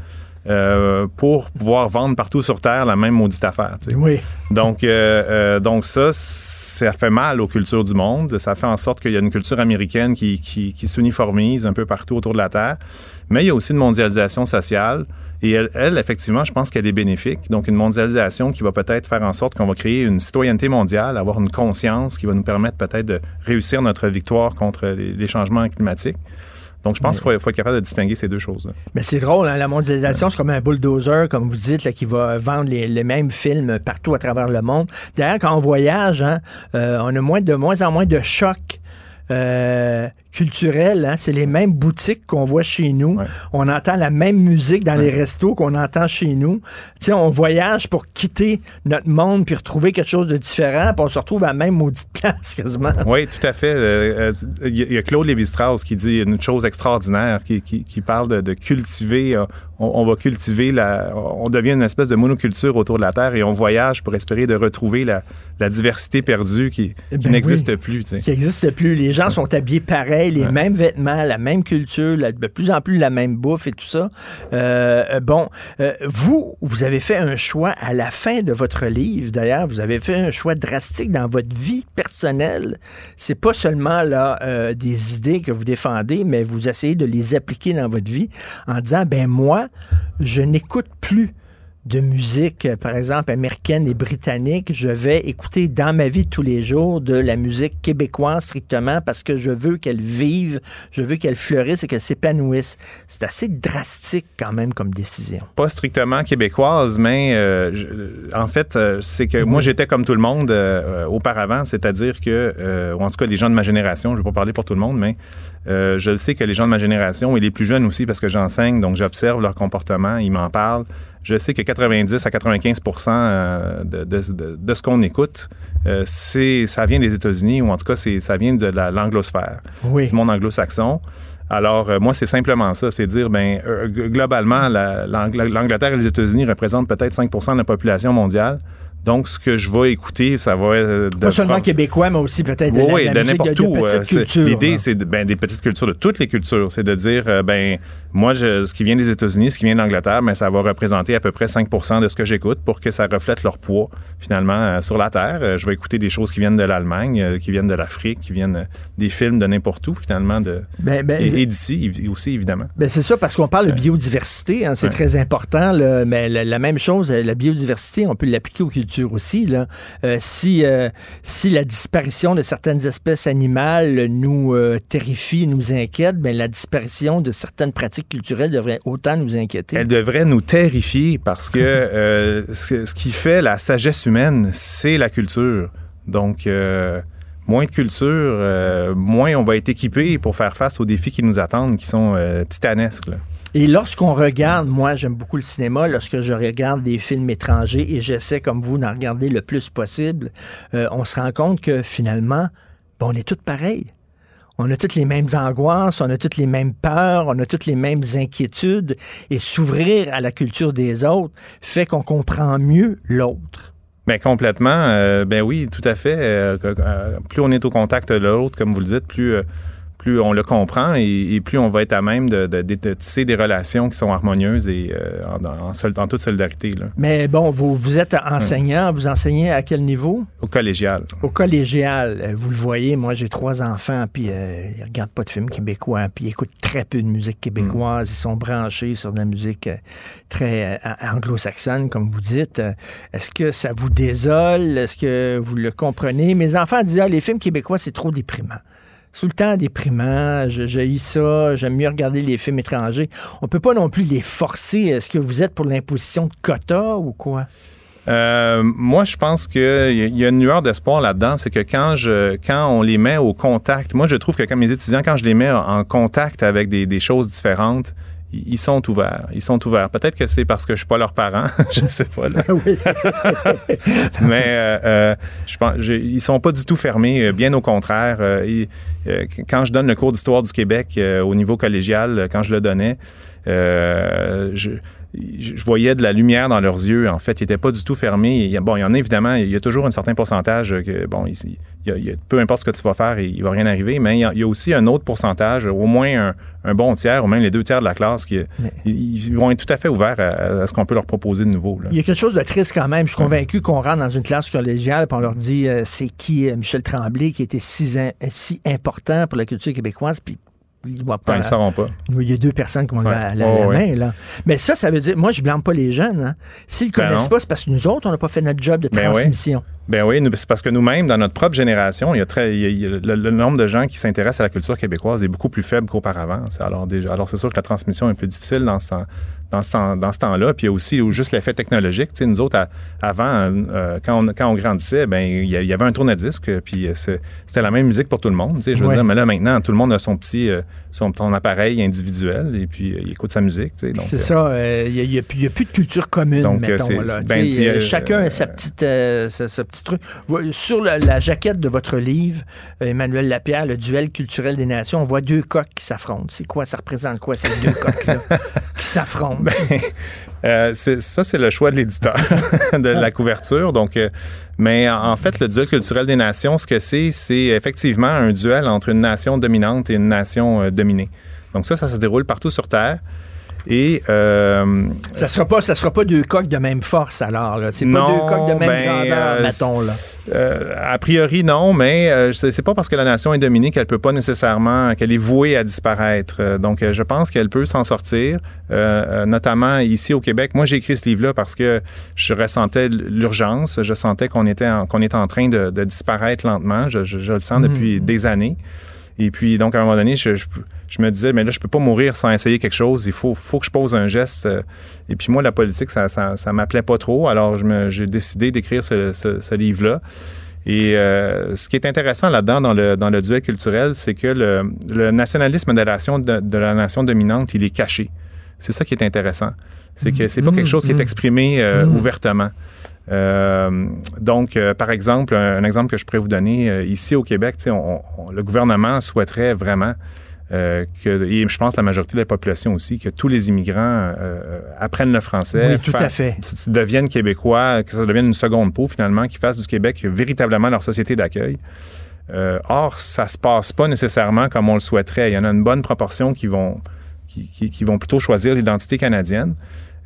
Euh, pour pouvoir vendre partout sur Terre la même maudite affaire. T'sais. Oui. Donc, euh, euh, donc ça, ça fait mal aux cultures du monde. Ça fait en sorte qu'il y a une culture américaine qui, qui, qui s'uniformise un peu partout autour de la Terre. Mais il y a aussi une mondialisation sociale. Et elle, elle effectivement, je pense qu'elle est bénéfique. Donc, une mondialisation qui va peut-être faire en sorte qu'on va créer une citoyenneté mondiale, avoir une conscience qui va nous permettre peut-être de réussir notre victoire contre les, les changements climatiques. Donc, je pense qu'il faut, faut, être capable de distinguer ces deux choses-là. Mais c'est drôle, hein, la mondialisation, c'est comme un bulldozer, comme vous dites, là, qui va vendre les, les, mêmes films partout à travers le monde. D'ailleurs, quand on voyage, hein, euh, on a moins de moins en moins de chocs. Euh, culturel. Hein? C'est les mêmes boutiques qu'on voit chez nous. On entend la même musique dans les restos qu'on entend chez nous. sais, on voyage pour quitter notre monde puis retrouver quelque chose de différent, puis on se retrouve à la même maudite place quasiment. Oui, tout à fait. Euh, il y a Claude Lévi-Strauss qui dit une chose extraordinaire, qui, qui, qui parle de, de cultiver. Euh, on, on, va cultiver la. On devient une espèce de monoculture autour de la Terre et on voyage pour espérer de retrouver la, la diversité perdue qui, qui ben n'existe oui, plus. T'sais. Qui n'existe plus. Les gens sont habillés pareil, les ouais. mêmes vêtements, la même culture, la, de plus en plus la même bouffe et tout ça. Euh, bon, euh, vous, vous avez fait un choix à la fin de votre livre, d'ailleurs, vous avez fait un choix drastique dans votre vie personnelle. C'est pas seulement là euh, des idées que vous défendez, mais vous essayez de les appliquer dans votre vie en disant, ben moi, je n'écoute plus de musique, par exemple, américaine et britannique, je vais écouter dans ma vie tous les jours de la musique québécoise strictement parce que je veux qu'elle vive, je veux qu'elle fleurisse et qu'elle s'épanouisse. C'est assez drastique quand même comme décision. Pas strictement québécoise, mais euh, je, en fait, euh, c'est que oui. moi j'étais comme tout le monde euh, auparavant, c'est-à-dire que, ou en tout cas les gens de ma génération, je ne vais pas parler pour tout le monde, mais euh, je sais que les gens de ma génération et les plus jeunes aussi, parce que j'enseigne, donc j'observe leur comportement, ils m'en parlent. Je sais que 90 à 95 euh, de, de, ce qu'on écoute, euh, c'est ça vient des États-Unis ou en tout cas ça vient de l'anglosphère, oui. du monde anglo-saxon. Alors, euh, moi, c'est simplement ça. C'est dire, ben, globalement, l'Angleterre et les États-Unis représentent peut-être 5% de la population mondiale. Donc, ce que je vais écouter, ça va être... Pas seulement québécois, mais aussi peut-être de, oui, la, de n'importe où. Euh, L'idée, c'est ben, des petites cultures, de toutes les cultures. C'est de dire, euh, ben moi, je, ce qui vient des États-Unis, ce qui vient d'Angleterre, ben, ça va représenter à peu près 5 de ce que j'écoute pour que ça reflète leur poids, finalement, euh, sur la Terre. Euh, je vais écouter des choses qui viennent de l'Allemagne, euh, qui viennent de l'Afrique, qui viennent des films de n'importe où, finalement, de, ben, ben, et, et d'ici aussi, évidemment. Ben, c'est ça, parce qu'on parle de biodiversité, hein, c'est ouais. très important, là, mais la, la, même chose, la biodiversité, on peut l'appliquer aux cultures aussi. Là. Euh, si, euh, si la disparition de certaines espèces animales nous euh, terrifie, nous inquiète, ben, la disparition de certaines pratiques culturelles devrait autant nous inquiéter. Elle devrait nous terrifier parce que ce, ce, qui fait la sagesse humaine, c'est la culture. Donc, moins de culture, euh, moins on va être équipé pour faire face aux défis qui nous attendent, qui sont euh, titanesques. Là. Et lorsqu'on regarde, moi j'aime beaucoup le cinéma, lorsque je regarde des films étrangers et j'essaie comme vous d'en regarder le plus possible, euh, on se rend compte que finalement, bon, on est tous pareils. On a toutes les mêmes angoisses, on a toutes les mêmes peurs, on a toutes les mêmes inquiétudes. Et s'ouvrir à la culture des autres fait qu'on comprend mieux l'autre. Ben complètement. Euh, ben oui, tout à fait. Euh, plus on est au contact de l'autre, comme vous le dites, plus plus on le comprend et, et, plus on va être à même de, de, de, de, tisser des relations qui sont harmonieuses et euh, en, en, en, toute solidarité. Là. Mais bon, vous, vous êtes enseignant, vous enseignez à quel niveau? Au collégial. Au collégial. Vous le voyez, moi j'ai trois enfants, puis euh, ils regardent pas de films québécois, puis ils écoutent très peu de musique québécoise, mm. ils sont branchés sur de la musique euh, très anglo-saxonne, comme vous dites. Est-ce que ça vous désole? Est-ce que vous le comprenez? Mes enfants disent, ah, les films québécois, c'est trop déprimant tout le temps déprimant, j'ai eu ça, j'aime mieux regarder les films étrangers. On peut pas non plus les forcer. Est-ce que vous êtes pour l'imposition de quotas ou quoi? Euh, moi, je pense qu'il y a une lueur d'espoir là-dedans, c'est que quand je, quand on les met au contact, moi, je trouve que comme mes étudiants, quand je les mets en contact avec des choses différentes, ils sont ouverts. Ils sont ouverts. Peut-être que c'est parce que je suis pas leur parent, je sais pas. Là. Mais euh, euh, je pense, ils sont pas du tout fermés. Bien au contraire. Euh, ils, quand je donne le cours d'histoire du Québec au niveau collégial, quand je le donnais, je je voyais de la lumière dans leurs yeux. En fait, ils n'étaient pas du tout fermés. bon, il y en a évidemment, il y a toujours un certain pourcentage que, bon, il, il, il y a, peu importe ce que tu vas faire, il ne va rien arriver, mais il y, a, il y, a, aussi un autre pourcentage, au moins un, un, bon tiers, ou même les deux tiers de la classe, qui mais, ils, vont être tout à fait ouverts à, à ce qu'on peut leur proposer de nouveau. Là. Il y a quelque chose de triste quand même. Je suis convaincu qu'on rentre dans une classe collégiale et on leur dit euh, c'est qui euh, Michel Tremblay qui était si, si important pour la culture québécoise, puis ils ne pas. Sauront pas. Il y a deux personnes qui ont ouais. la, la, oh, la, main. Là. Mais ça, ça veut dire, moi, je blâme pas les jeunes. Hein. S'ils ne connaissent ben pas, c'est parce que nous autres, on n'a pas fait notre job de transmission. Ben oui, c'est parce que nous-mêmes, dans notre propre génération, il y a très, il y a- le, le nombre de gens qui s'intéressent à la culture québécoise est beaucoup plus faible qu'auparavant. Alors, déjà, alors c'est sûr que la transmission est plus difficile dans ce temps, dans ce temps- dans ce temps-là. Puis il y a aussi juste l'effet technologique. Tu sais, nous autres, à- avant, euh, quand, on, quand on grandissait, ben il y avait un tourne-disque, puis euh, c'était la même musique pour tout le monde. tu sais, Je veux Ouais. dire, mais là, maintenant, tout le monde a son petit, euh, son, son appareil individuel et puis il écoute sa musique. tu sais, donc, C'est euh, ça. euh, Il n'y a, plus de culture commune, Donc, mettons. là. ben, chacun a sa petite, sa, sa petite truc. Sur la, la jaquette de votre livre, euh, Emmanuel Lapierre, Le duel culturel des nations, on voit deux coqs qui s'affrontent. C'est quoi? Ça représente quoi, ces deux coqs-là? Qui s'affrontent? Euh, ça, c'est le choix de l'éditeur de la couverture. Donc, euh, mais en en fait, le duel culturel des nations, ce que c'est, c'est effectivement un duel entre une nation dominante et une nation euh, dominée. Donc ça, ça se déroule partout sur Terre. Et euh, Ça sera pas, ça sera pas deux coqs de même force, alors. là. C'est pas Non, deux coqs de même ben, grandeur, euh, mettons. Là. Euh, a priori, non, mais euh, c'est pas parce que la nation est dominée qu'elle peut pas nécessairement, qu'elle est vouée à disparaître. Donc, je pense qu'elle peut s'en sortir, notamment ici au Québec. Moi, j'ai écrit ce livre-là parce que je ressentais l'urgence. Je sentais qu'on était, en, qu'on était en train de, de disparaître lentement. Je, je- je le sens depuis des années. Et puis, donc, à un moment donné, je, je, je me disais, mais là, je peux pas mourir sans essayer quelque chose. Il faut, faut que je pose un geste. Euh, Et puis, moi, la politique, ça, ça, ça m'appelait pas trop. Alors, j'ai décidé d'écrire ce, ce- ce livre-là. Et euh, ce qui est intéressant là-dedans, dans le, dans le duel culturel, c'est que le, le nationalisme de la, nation, de, de la nation dominante, il est caché. C'est ça qui est intéressant. C'est que c'est pas quelque chose qui est exprimé euh, ouvertement. Euh, donc, euh, par exemple, un, un exemple que je pourrais vous donner, euh, ici au Québec, on- on- le gouvernement souhaiterait vraiment euh, que, et je pense la majorité de la population aussi, que tous les immigrants euh, apprennent le français, Oui, tout fa- à fait. s- deviennent québécois, que ça devienne une seconde peau finalement, qui fassent du Québec véritablement leur société d'accueil. Euh, or, ça se passe pas nécessairement comme on le souhaiterait. Il y en a une bonne proportion qui vont, qui, qui- qui vont plutôt choisir l'identité canadienne.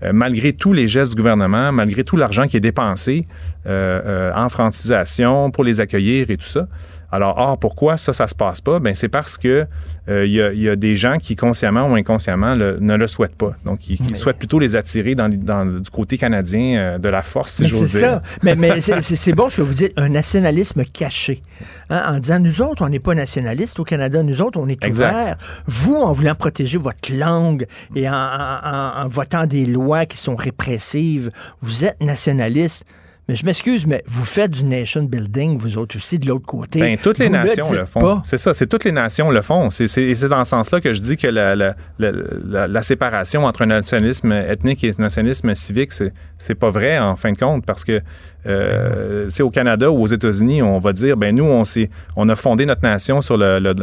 Euh, malgré tous les gestes du gouvernement, malgré tout l'argent qui est dépensé euh, euh, en francisation pour les accueillir et tout ça. Alors, or, pourquoi ça, ça se passe pas? Ben, c'est parce que euh, il y, a, il y a des gens qui, consciemment ou inconsciemment, le- ne le souhaitent pas. Donc, ils, ils souhaitent plutôt les attirer dans, dans- du côté canadien euh, de la force, si j'ose c'est dire. ça. Mais, mais c'est- bon ce que vous dites, un nationalisme caché. Hein, en disant, nous autres, on n'est pas nationalistes au Canada, nous autres, on est Exact. ouverts. Vous, en voulant protéger votre langue et en, en- en- en votant des lois qui sont répressives, vous êtes nationaliste. Mais je m'excuse, mais vous faites du nation building, vous autres aussi, de l'autre côté. Ben, toutes les Vous nations le font. C'est ça, c'est toutes les nations le font. C'est c'est- et c'est dans ce sens-là que je dis que la, la- la- séparation entre un nationalisme ethnique et un nationalisme civique, c'est c'est pas vrai en fin de compte, parce que euh, c'est au Canada ou aux États-Unis, on va dire, ben nous, on, s'est- on a fondé notre nation sur le, le-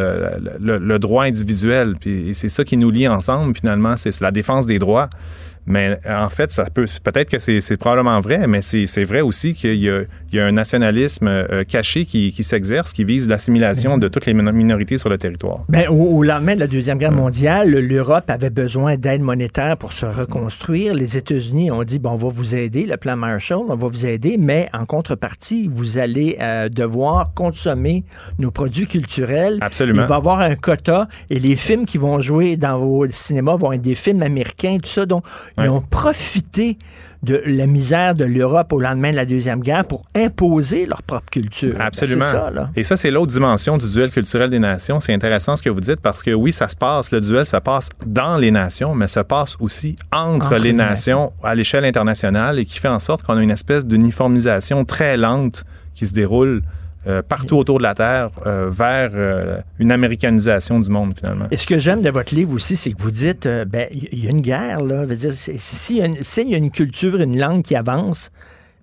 le- le- droit individuel, puis c'est ça qui nous lie ensemble finalement, c'est c'est la défense des droits. Mais en fait, ça peut peut-être que c'est probablement vrai, mais c'est c'est vrai aussi qu'il y, a- il y a un nationalisme euh, caché qui, qui s'exerce, qui vise l'assimilation de toutes les min- minorités sur le territoire. Ben, au, au lendemain de la Deuxième Guerre mondiale, l'Europe avait besoin d'aide monétaire pour se reconstruire. Les États-Unis ont dit, bon, on va vous aider, le plan Marshall, on va vous aider, mais en contrepartie, vous allez euh, devoir consommer nos produits culturels. Absolument. Il va y avoir un quota et les films qui vont jouer dans vos cinémas vont être des films américains, tout ça. Donc, ils ont profité de la misère de l'Europe au lendemain de la Deuxième Guerre pour imposer leur propre culture. Ben, Absolument. ça, là. Et ça, c'est l'autre dimension du duel culturel des nations. C'est intéressant ce que vous dites parce que oui, ça se passe, le duel se passe dans les nations, mais se passe aussi entre, Entre les les nations à l'échelle internationale et qui fait en sorte qu'on a une espèce d'uniformisation très lente qui se déroule euh, partout autour de la Terre euh, vers euh, une américanisation du monde finalement. Et ce que j'aime de votre livre aussi, c'est que vous dites, ben, il y a une guerre, là. C'est- si- S'il y, s'il y a une culture, une langue qui avance,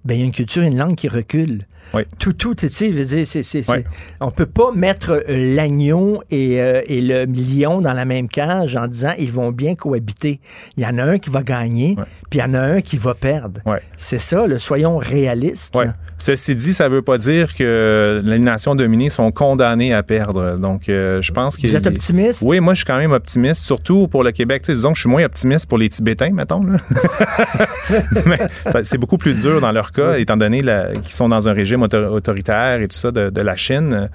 ben, il y a une culture, une langue qui recule. Oui. Tout, tout, tu sais, veut dire, c'est, c'est, Oui. on peut pas mettre euh, l'agneau et, euh, et le lion dans la même cage en disant ils vont bien cohabiter. Il y en a un qui va gagner, puis il y en a un qui va perdre. C'est ça, le soyons réalistes. Ceci dit, ça ne veut pas dire que les nations dominées sont condamnées à perdre. Donc, euh, je pense que. Vous êtes optimiste? Oui, moi, je suis quand même optimiste, surtout pour le Québec. Disons que je suis moins optimiste pour les Tibétains, mettons. là. Mais c'est beaucoup plus dur dans leur cas, étant donné qu'ils sont dans un régime auto- autoritaire et tout ça de, de la Chine.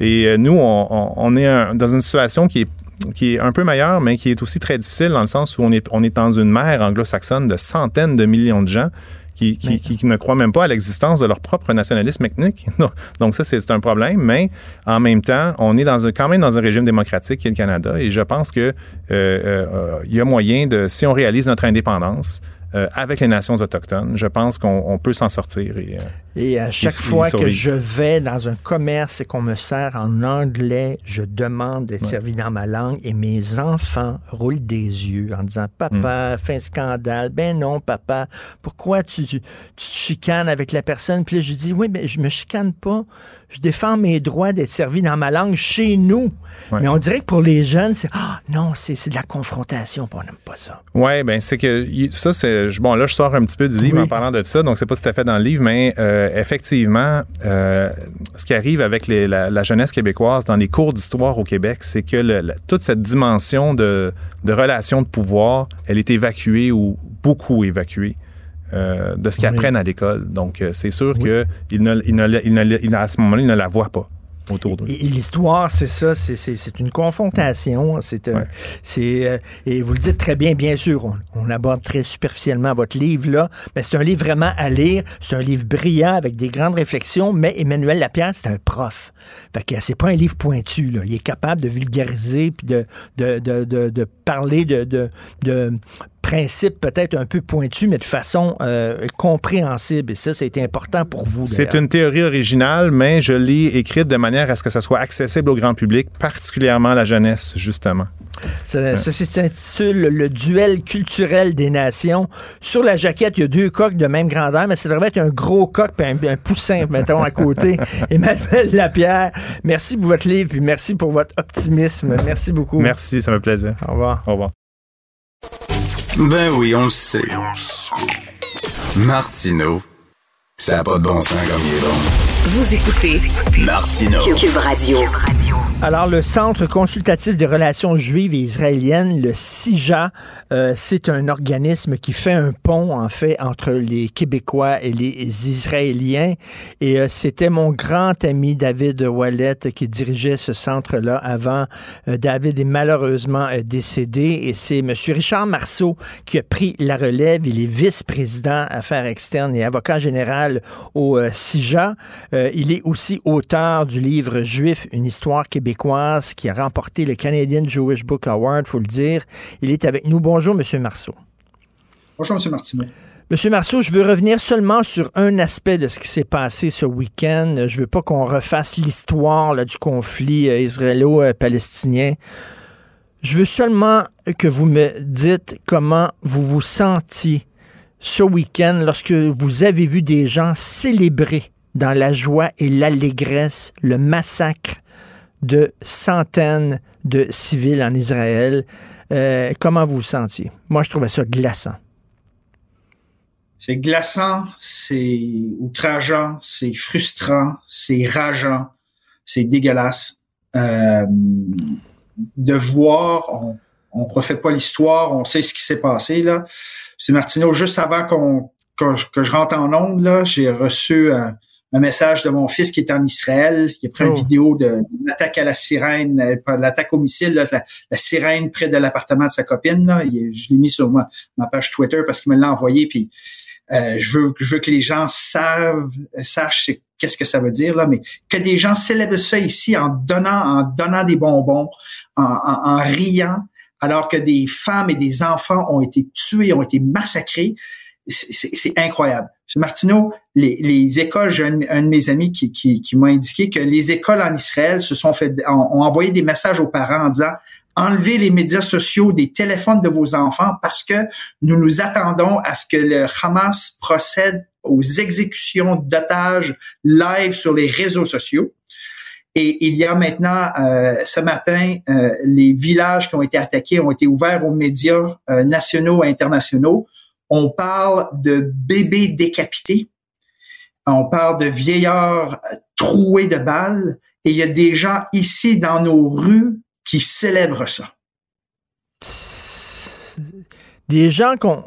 Et euh, nous, on, on- on est un- dans une situation qui est qui est un peu meilleur, mais qui est aussi très difficile dans le sens où on est, on est dans une mer anglo-saxonne de centaines de millions de gens qui, qui, qui, ne croient même pas à l'existence de leur propre nationalisme ethnique. Donc ça, c'est un problème, mais en même temps, on est dans un, quand même dans un régime démocratique qui est le Canada, et je pense que euh, euh, il y a moyen de, si on réalise notre indépendance, euh, avec les nations autochtones, je pense qu'on peut s'en sortir. Et, et à chaque fois que je vais dans un commerce et qu'on me sert en anglais, je demande d'être servi dans ma langue et mes enfants roulent des yeux en disant Papa, mm. fais un scandale. Ben non, papa, pourquoi tu, tu, te chicanes avec la personne? Puis là, je dis Oui, mais je me chicane pas je défends mes droits d'être servi dans ma langue chez nous. Mais on dirait que pour les jeunes, c'est ah non, c'est de la confrontation, on n'aime pas ça. Oui, ben c'est que ça, c'est. Bon, là, je sors un petit peu du livre en parlant de ça, donc c'est pas tout à fait dans le livre, mais euh, effectivement, euh, ce qui arrive avec la, jeunesse québécoise dans les cours d'histoire au Québec, c'est que toute cette dimension de, de relation de pouvoir, elle est évacuée ou beaucoup évacuée. Euh, de ce qu'ils apprennent à l'école. Donc, c'est sûr que qu'il ne, il ne, à ce moment-là, ils ne la voient pas. Autour d'eux. Et, l'histoire, c'est ça, c'est une confrontation. C'est, euh, c'est et vous le dites très bien, bien sûr, on, aborde très superficiellement votre livre là, mais c'est un livre vraiment à lire. C'est un livre brillant avec des grandes réflexions. Mais Emmanuel Lapierre, c'est un prof. Fait que c'est pas un livre pointu. Là. Il est capable de vulgariser puis de, de, de, de, de parler de principe peut-être un peu pointu, mais de façon euh, compréhensible. Et ça, c'était important pour vous. C'est une théorie originale, mais je l'ai écrite de manière à ce que ça soit accessible au grand public, particulièrement la jeunesse, justement. Ça, s'intitule Le duel culturel des nations. Sur la jaquette, il y a deux coques de même grandeur, mais ça devrait être un gros coq et un, poussin, mettons, à côté. Emmanuel Lapierre, merci pour votre livre, puis merci pour votre optimisme. Merci beaucoup. Merci, ça me plaisir. Au revoir. Au revoir. Ben oui, on le sait. Martineau, ça n'a pas de bon sens comme il est bon. Vous écoutez Martineau. Cube Radio. Alors, le Centre consultatif des relations juives et israéliennes, le CIJA, euh, c'est un organisme qui fait un pont, en fait, entre les Québécois et les Israéliens. Et euh, c'était mon grand ami David Wallet qui dirigeait ce centre-là avant. Euh, David est malheureusement décédé et c'est M. Richard Marceau qui a pris la relève. Il est vice-président affaires externes et avocat général au CIJA. il est aussi auteur du livre Juif, une histoire québécoise qui a remporté le Canadian Jewish Book Award, faut le dire. Il est avec nous. Bonjour, M. Marceau. Bonjour, M. Martineau. Monsieur Marceau, je veux revenir seulement sur un aspect de ce qui s'est passé ce week-end. Je veux pas qu'on refasse l'histoire du conflit euh, israélo-palestinien. Je veux seulement que vous me dites comment vous vous sentiez ce week-end lorsque vous avez vu des gens célébrer dans la joie et l'allégresse le massacre de centaines de civils en Israël. Euh, comment vous vous sentiez? Moi, je trouvais ça glaçant. C'est glaçant, c'est outrageant, c'est frustrant, c'est rageant, c'est dégueulasse. Euh, de voir, on, on refait pas l'histoire, on sait ce qui s'est passé là. C'est Martineau, juste avant qu'on que, je rentre en onde là, j'ai reçu un, un message de mon fils qui est en Israël, qui a pris une oh. vidéo de, l'attaque à la sirène, euh, l'attaque au missile, la, sirène près de l'appartement de sa copine. Là. je l'ai mis sur ma, page Twitter parce qu'il me l'a envoyé. Puis euh, je, veux, je veux que les gens savent, sachent qu'est-ce que ça veut dire là, mais que des gens célèbrent ça ici en donnant, en donnant des bonbons, en, en riant, alors que des femmes et des enfants ont été tués, ont été massacrés c'est incroyable. M. Martineau, les, les écoles, j'ai un, de mes amis qui, qui, qui m'a indiqué que les écoles en Israël se sont fait, ont, envoyé des messages aux parents en disant enlevez les médias sociaux des téléphones de vos enfants parce que nous nous attendons à ce que le Hamas procède aux exécutions d'otages live sur les réseaux sociaux. Et il y a maintenant, euh, ce matin, euh, les villages qui ont été attaqués ont été ouverts aux médias euh, nationaux et internationaux on parle de bébés décapités, on parle de vieillards troués de balles, et il y a des gens ici dans nos rues qui célèbrent ça. Des gens qu'on...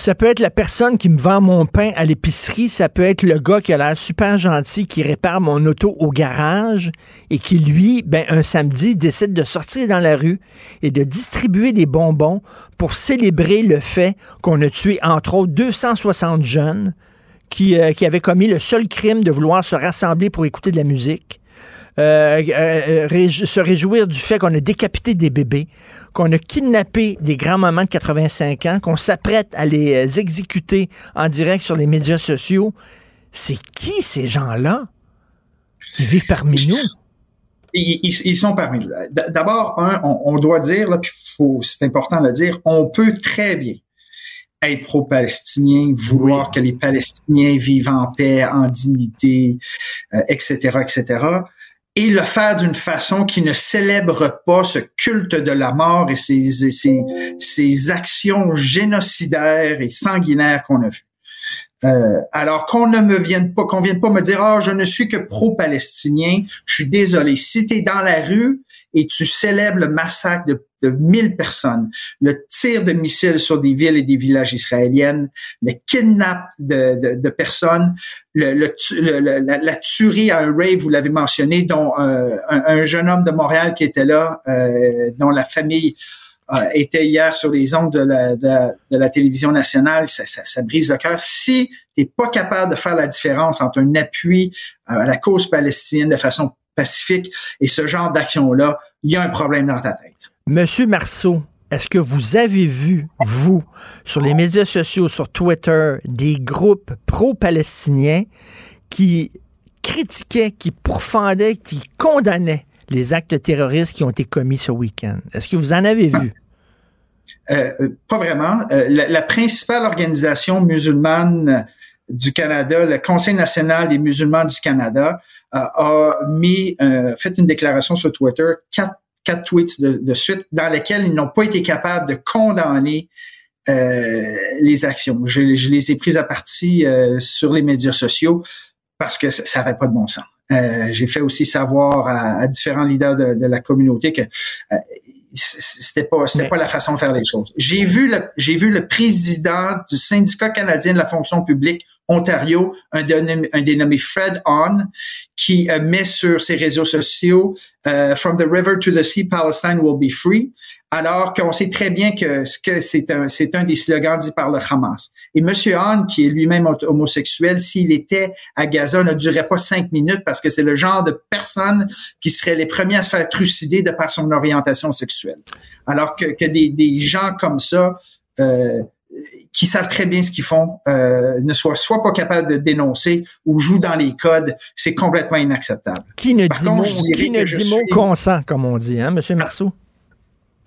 Ça peut être la personne qui me vend mon pain à l'épicerie, ça peut être le gars qui a l'air super gentil qui répare mon auto au garage et qui, lui, ben, un samedi, décide de sortir dans la rue et de distribuer des bonbons pour célébrer le fait qu'on a tué, entre autres, 260 jeunes qui, euh, qui avaient commis le seul crime de vouloir se rassembler pour écouter de la musique. Euh, euh, euh se réjouir du fait qu'on a décapité des bébés, qu'on a kidnappé des grands-mamans de 85 ans, qu'on s'apprête à les exécuter en direct sur les médias sociaux. C'est qui ces gens-là qui vivent parmi nous? Ils, ils, sont parmi nous. D'abord, un, on, on, doit dire, là, puis c'est important de le dire, on peut très bien être pro-palestinien, vouloir que les Palestiniens vivent en paix, en dignité, euh, etc., etc et le faire d'une façon qui ne célèbre pas ce culte de la mort et ces, ces, ces actions génocidaires et sanguinaires qu'on a vues. Euh, alors qu'on ne me vienne pas, qu'on vienne pas me dire, ah, je ne suis que pro-palestinien. Je suis désolé. Si tu es dans la rue et tu célèbres le massacre de, de 1000 personnes, le tir de missiles sur des villes et des villages israéliennes, le kidnap de, de, de personnes, le, le, la, la, tuerie à un rave, vous l'avez mentionné, dont euh, un, un, jeune homme de Montréal qui était là, euh, dont la famille euh, était hier sur les ondes de la, de la, télévision nationale, ça, ça, ça brise le cœur. Si tu n'es pas capable de faire la différence entre un appui à la cause palestinienne de façon pacifique et ce genre d'action-là, il y a un problème dans ta tête. Monsieur Marceau, est-ce que vous avez vu, vous, sur les médias sociaux, sur Twitter, des groupes pro-palestiniens qui critiquaient, qui pourfendaient, qui condamnaient les actes terroristes qui ont été commis ce week-end? Est-ce que vous en avez vu? Euh, euh pas vraiment. Euh, la, principale organisation musulmane du Canada, le Conseil national des musulmans du Canada, a fait une déclaration sur Twitter, quatre tweets de, suite, dans lesquels ils n'ont pas été capables de condamner les actions. Je, les ai prises à partie sur les médias sociaux parce que ça n'avait pas de bon sens. Euh, j'ai fait aussi savoir à, différents leaders de, la communauté que euh, c'était pas c'était pas la façon de faire les choses. J'ai vu le j'ai vu le président du syndicat canadien de la fonction publique Ontario, un dénommé, un dénommé Fred On, qui euh, met sur ses réseaux sociaux euh, From the river to the sea, Palestine will be free alors qu'on sait très bien que, que c'est un, c'est un des slogans dit par le Hamas. Et M. Hahn, qui est lui-même homosexuel, s'il était à Gaza, ne durerait pas cinq minutes parce que c'est le genre de personne qui serait les premiers à se faire trucider de par son orientation sexuelle. Alors que, que des, des gens comme ça, euh, qui savent très bien ce qu'ils font, euh, ne soient soit pas capables de dénoncer ou jouent dans les codes, c'est complètement inacceptable. Qui ne dit mot, qui ne dit mot consent, comme on dit, hein, M. Marceau?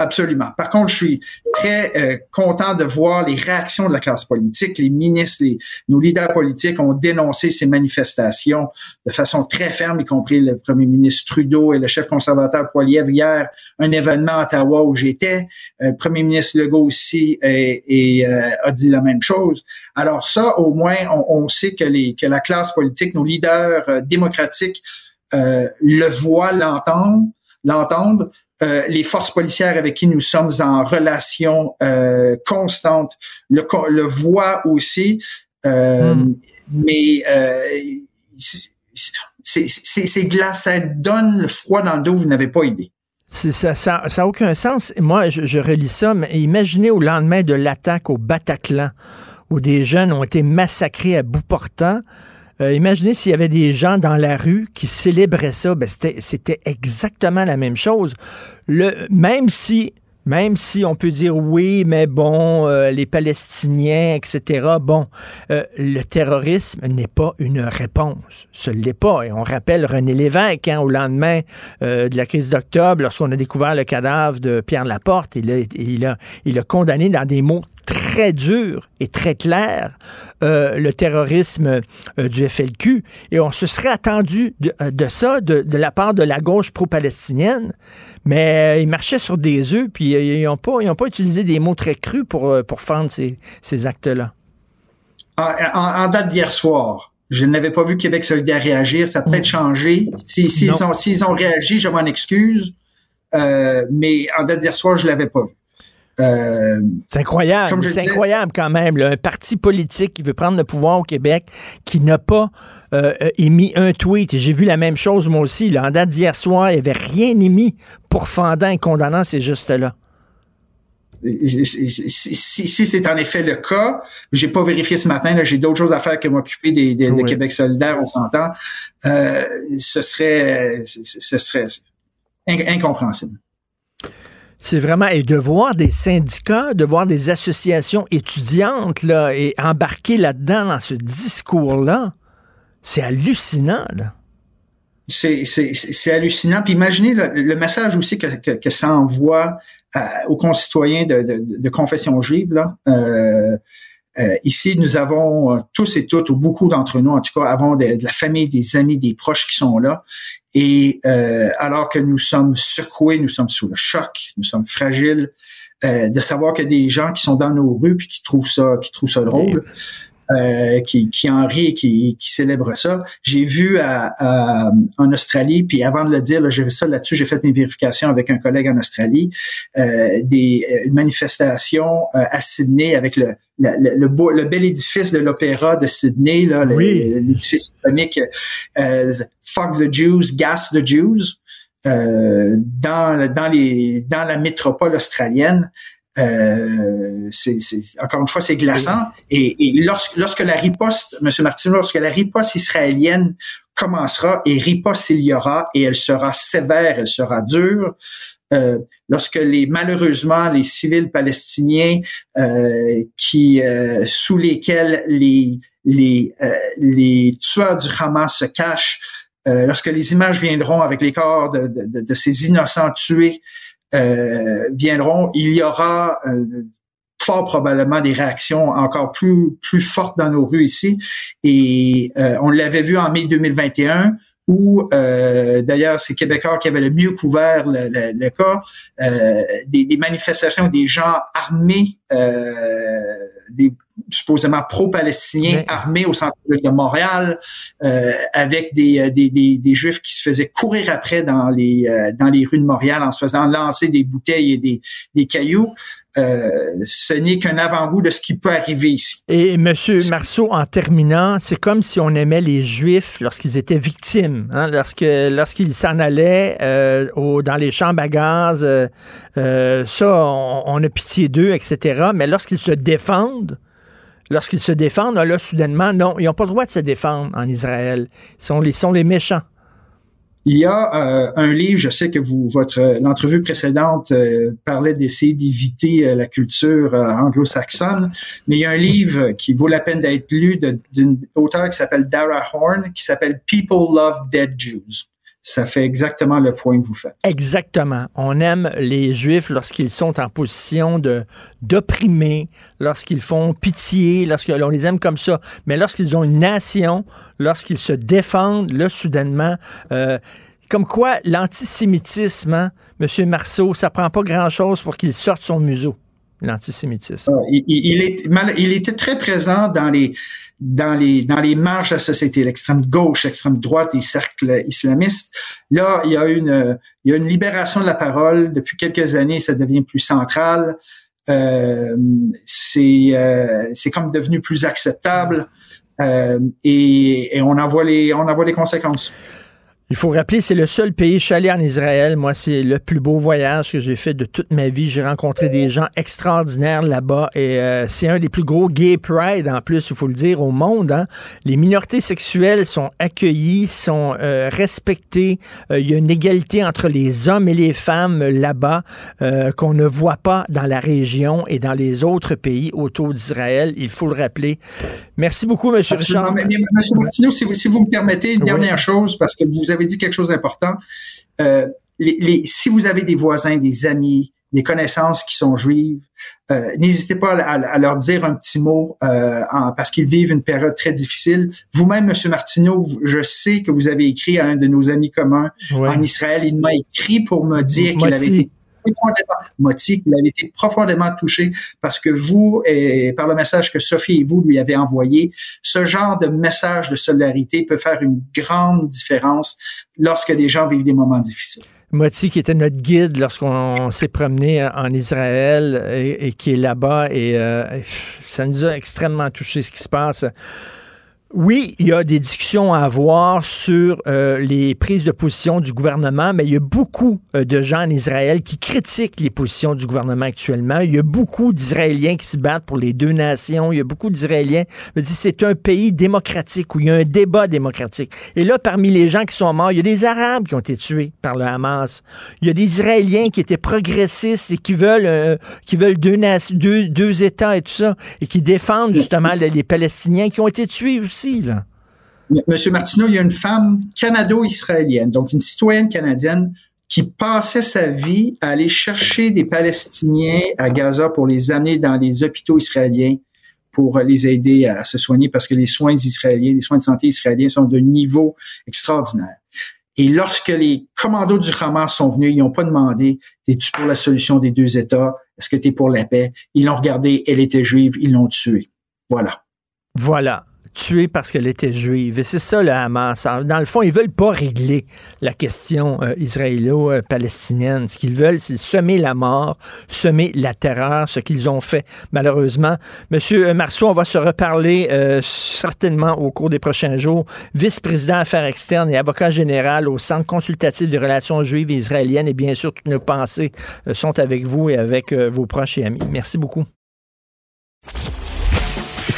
Absolument. Par contre, je suis très euh, content de voir les réactions de la classe politique. Les ministres, les, nos leaders politiques ont dénoncé ces manifestations de façon très ferme, y compris le premier ministre Trudeau et le chef conservateur Poiliev hier, un événement à Ottawa où j'étais. Euh, le premier ministre Legault aussi et euh, a dit la même chose. Alors ça, au moins, on, on, sait que, les, que la classe politique, nos leaders euh, démocratiques le voient, l'entendent. Euh, les forces policières avec qui nous sommes en relation euh, constante le, le voient aussi, euh, mm. mais euh, c'est glace, ça donne le froid dans le dos, vous n'avez pas idée. Ça n'a ça, aucun sens. Moi, je, je relis ça, mais imaginez au lendemain de l'attaque au Bataclan, où des jeunes ont été massacrés à bout portant. Euh, imaginez s'il y avait des gens dans la rue qui célébraient ça, ben c'était exactement la même chose. Le, même si même si on peut dire oui, mais bon, euh, les Palestiniens, etc. Bon, euh, le terrorisme n'est pas une réponse. Ce l'est pas. Et on rappelle René Lévesque, hein, au lendemain euh, de la crise d'octobre, lorsqu'on a découvert le cadavre de Pierre Laporte, il a, il a, il a condamné dans des mots très durs et très clairs le terrorisme du FLQ. Et on se serait attendu de, de ça de, de la part de la gauche pro-palestinienne. Mais euh, ils marchaient sur des œufs, puis euh, ils n'ont pas, pas utilisé des mots très crus pour, euh, pour fendre ces, ces actes-là. En, date d'hier soir, je n'avais pas vu Québec solidaire réagir. Ça a peut-être changé. S'ils si, ont, ont réagi, je m'en excuse. Euh, mais en date d'hier soir, je l'avais pas vu. Euh, c'est incroyable, c'est incroyable quand même. un parti politique qui veut prendre le pouvoir au Québec, qui n'a pas euh, émis un tweet. J'ai vu la même chose moi aussi. Là, en date d'hier soir, il n'y avait rien émis pour fendant et condamnant ces gestes-là. Si, c'est en effet le cas, j'ai pas vérifié ce matin, j'ai d'autres choses à faire que m'occuper des, des Québec solidaire, on s'entend. Euh, ce serait, ce serait incompréhensible. C'est vraiment, et de voir des syndicats, de voir des associations étudiantes, là, et embarquer là-dedans, dans ce discours-là, c'est hallucinant, là. C'est hallucinant. Puis imaginez le, message aussi que, ça envoie aux concitoyens de, confession juive. Là. Euh, euh, ici, nous avons euh, tous et toutes, ou beaucoup d'entre nous, en tout cas, avons de, la famille, des amis, des proches qui sont là. Et euh, alors que nous sommes secoués, nous sommes sous le choc, nous sommes fragiles, de savoir que des gens qui sont dans nos rues puis qui trouvent ça, qui trouvent ça drôle. Euh, qui, qui en rit et qui, qui célèbre ça. J'ai vu à, en Australie, puis avant de le dire, j'ai vu ça là-dessus, j'ai fait mes vérifications avec un collègue en Australie, euh, des euh, une manifestation euh, à Sydney avec le, le, le, beau, le bel édifice de l'opéra de Sydney, là, l'édifice iconique euh, Fuck the Jews, Gas the Jews. Euh, dans, dans, les, dans la métropole australienne. Euh, c'est, encore une fois, c'est glaçant. Et, lorsque, lorsque la riposte, M. Martineau, lorsque la riposte israélienne commencera, et riposte il y aura, et elle sera sévère, elle sera dure, euh, lorsque les malheureusement les civils palestiniens euh, qui euh, sous lesquels les les les tueurs du Hamas se cachent, lorsque les images viendront avec les corps de, de, de ces innocents tués euh, viendront, il y aura euh, fort probablement des réactions encore plus plus fortes dans nos rues ici. Et euh, on l'avait vu en mai 2021 où d'ailleurs c'est Québécois qui avait le mieux couvert le, le, cas, des, des, manifestations des gens armés, des supposément pro-palestiniens armés au centre de Montréal, euh, avec des, euh, des, des, des, juifs qui se faisaient courir après dans les euh, dans les rues de Montréal en se faisant lancer des bouteilles et des, des cailloux. Euh, ce n'est qu'un avant-goût de ce qui peut arriver ici. Et Monsieur Marceau, en terminant, c'est comme si on aimait les Juifs lorsqu'ils étaient victimes, hein, lorsque lorsqu'ils s'en allaient euh, au, dans les chambres à gaz, euh, ça, on, on, a pitié d'eux, etc. Mais lorsqu'ils se défendent, lorsqu'ils se défendent, là, soudainement, non, ils n'ont pas le droit de se défendre en Israël. Ils sont les, méchants. Il y a euh, un livre, je sais que vous, votre l'entrevue précédente euh, parlait d'essayer d'éviter euh, la culture anglo-saxonne, mais il y a un livre qui vaut la peine d'être lu d'une auteure qui s'appelle Dara Horn, qui s'appelle People Love Dead Jews ça fait exactement le point que vous faites. Exactement. On aime les Juifs lorsqu'ils sont en position de d'opprimer, lorsqu'ils font pitié, lorsqu'on les aime comme ça. Mais lorsqu'ils ont une nation, lorsqu'ils se défendent, là, soudainement, euh, comme quoi l'antisémitisme, hein, M. Marceau, ça prend pas grand-chose pour qu'il sorte son museau l'antisémitisme. Ah, il, est, il était très présent dans les dans les dans les marges de la société, l'extrême gauche, l'extrême droite, les cercles islamistes. Là, il y a une il y a une libération de la parole depuis quelques années, ça devient plus central. Euh, c'est euh, c'est comme devenu plus acceptable euh, et, et, on en voit les on en voit les conséquences. Il faut rappeler, c'est le seul pays. Je suis allé en Israël. Moi, c'est le plus beau voyage que j'ai fait de toute ma vie. J'ai rencontré des gens extraordinaires là-bas et euh, c'est un des plus gros gay pride en plus, il faut le dire, au monde. Hein. Les minorités sexuelles sont accueillies, sont euh, respectées. Euh, il y a une égalité entre les hommes et les femmes là-bas qu'on ne voit pas dans la région et dans les autres pays autour d'Israël. Il faut le rappeler. Merci beaucoup, M. Richard. Si vous, si vous me permettez, une dernière chose, parce que vous avez dit quelque chose d'important. Euh, les, si vous avez des voisins, des amis, des connaissances qui sont juives, euh, n'hésitez pas à, leur dire un petit mot euh, parce qu'ils vivent une période très difficile. Vous-même, Monsieur Martineau, je sais que vous avez écrit à un de nos amis communs en Israël. Il m'a écrit pour me dire qu'il avait été profondément, qu'il avait été profondément touché parce que vous, et par le message que Sophie et vous lui avez envoyé, ce genre de message de solidarité peut faire une grande différence lorsque des gens vivent des moments difficiles. Moti, qui était notre guide lorsqu'on s'est promené en Israël et, qui est là-bas. Et ça nous a extrêmement touché ce qui se passe. Oui, il y a des discussions à avoir sur euh, les prises de position du gouvernement, mais il y a beaucoup euh, de gens en Israël qui critiquent les positions du gouvernement actuellement. Il y a beaucoup d'Israéliens qui se battent pour les deux nations. Il y a beaucoup d'Israéliens. C'est un pays démocratique où il y a un débat démocratique. Et là, parmi les gens qui sont morts, il y a des Arabes qui ont été tués par le Hamas. Il y a des Israéliens qui étaient progressistes et qui veulent euh, qui veulent deux, deux, deux États et tout ça et qui défendent justement les Palestiniens qui ont été tués aussi Monsieur Martineau, il y a une femme canado-israélienne, donc une citoyenne canadienne qui passait sa vie à aller chercher des Palestiniens à Gaza pour les amener dans les hôpitaux israéliens pour les aider à se soigner parce que les soins israéliens, les soins de santé israéliens sont de niveau extraordinaire. Et lorsque les commandos du Hamas sont venus, ils n'ont pas demandé es-tu pour la solution des deux États? Est-ce que tu es pour la paix? Ils l'ont regardé, elle était juive, ils l'ont tuée. Voilà. Voilà tuée parce qu'elle était juive. Et c'est ça le Hamas. Dans le fond, ils veulent pas régler la question euh, israélo-palestinienne. Ce qu'ils veulent, c'est semer la mort, semer la terreur, ce qu'ils ont fait malheureusement. Monsieur euh, Marceau, on va se reparler euh, certainement au cours des prochains jours. Vice-président affaires externes et avocat général au Centre consultatif des relations juives et israéliennes. Et bien sûr, toutes nos pensées sont avec vous et avec vos proches et amis. Merci beaucoup.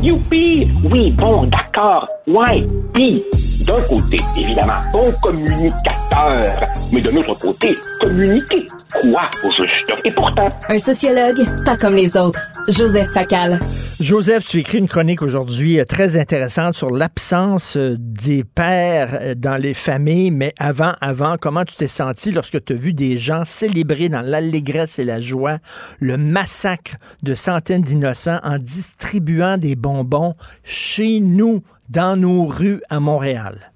Youpi! Oui, bon, d'accord. Ouais, puis, d'un côté, évidemment, bon communicateur, mais de l'autre côté, communiquer quoi au juste? Et pourtant... Un sociologue, pas comme les autres. Joseph Facal. Joseph, tu écris une chronique aujourd'hui euh, très intéressante sur l'absence euh, des pères euh, dans les familles, mais avant, avant, comment tu t'es senti lorsque tu as vu des gens célébrer dans l'allégresse et la joie le massacre de centaines d'innocents en distribuant des chez nous, dans nos rues à Montréal?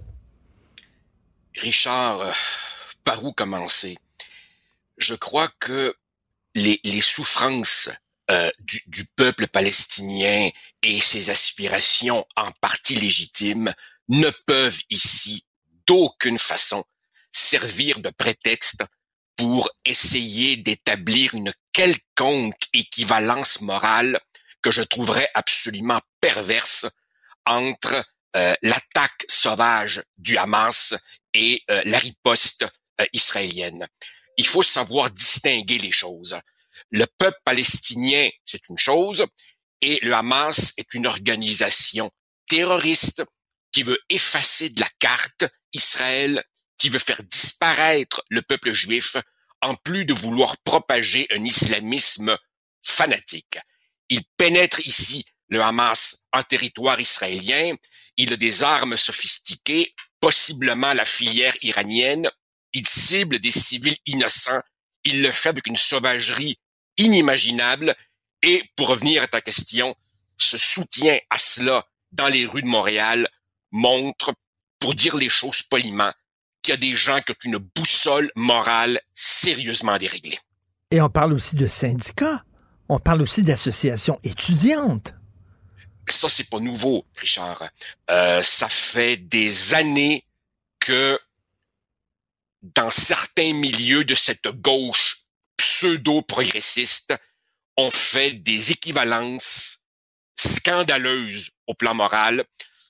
Richard, euh, par où commencer? Je crois que les, souffrances euh, du, peuple palestinien et ses aspirations en partie légitimes ne peuvent ici d'aucune façon servir de prétexte pour essayer d'établir une quelconque équivalence morale que je trouverais absolument perverse entre euh, l'attaque sauvage du Hamas et euh, la riposte euh, israélienne. Il faut savoir distinguer les choses. Le peuple palestinien, c'est une chose, et le Hamas est une organisation terroriste qui veut effacer de la carte Israël, qui veut faire disparaître le peuple juif, en plus de vouloir propager un islamisme fanatique. Il pénètre ici le Hamas en territoire israélien. Il a des armes sophistiquées, possiblement la filière iranienne. Il cible des civils innocents. Il le fait avec une sauvagerie inimaginable. Et pour revenir à ta question, ce soutien à cela dans les rues de Montréal montre, pour dire les choses poliment, qu'il y a des gens qui ont une boussole morale sérieusement déréglée. Et on parle aussi de syndicats. On parle aussi d'associations étudiantes. Ça, c'est pas nouveau, Richard. Euh, ça fait des années que dans certains milieux de cette gauche pseudo-progressiste, on fait des équivalences scandaleuses au plan moral.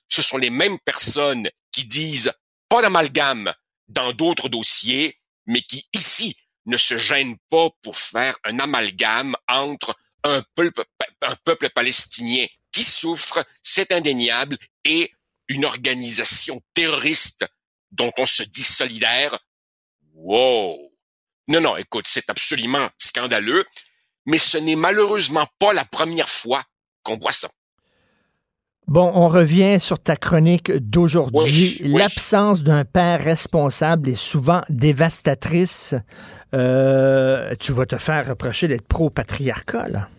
Ce sont les mêmes personnes qui disent pas d'amalgame dans d'autres dossiers, mais qui ici ne se gêne pas pour faire un amalgame entre un peuple, palestinien qui souffre, c'est indéniable, et une organisation terroriste dont on se dit solidaire. Wow! Non, non, écoute, c'est absolument scandaleux, mais ce n'est malheureusement pas la première fois qu'on voit ça. Bon, on revient sur ta chronique d'aujourd'hui. L'absence d'un père responsable est souvent dévastatrice. Euh, tu vas te faire reprocher d'être pro-patriarcat, là.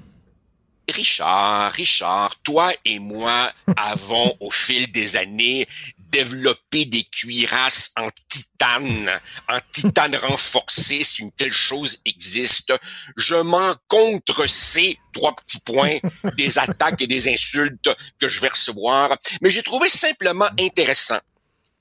Richard, Richard, toi et moi avons au fil des années développer des cuirasses en titane, en titane renforcé, si une telle chose existe. Je m'en contre ces trois petits points des attaques et des insultes que je vais recevoir. Mais j'ai trouvé simplement intéressant,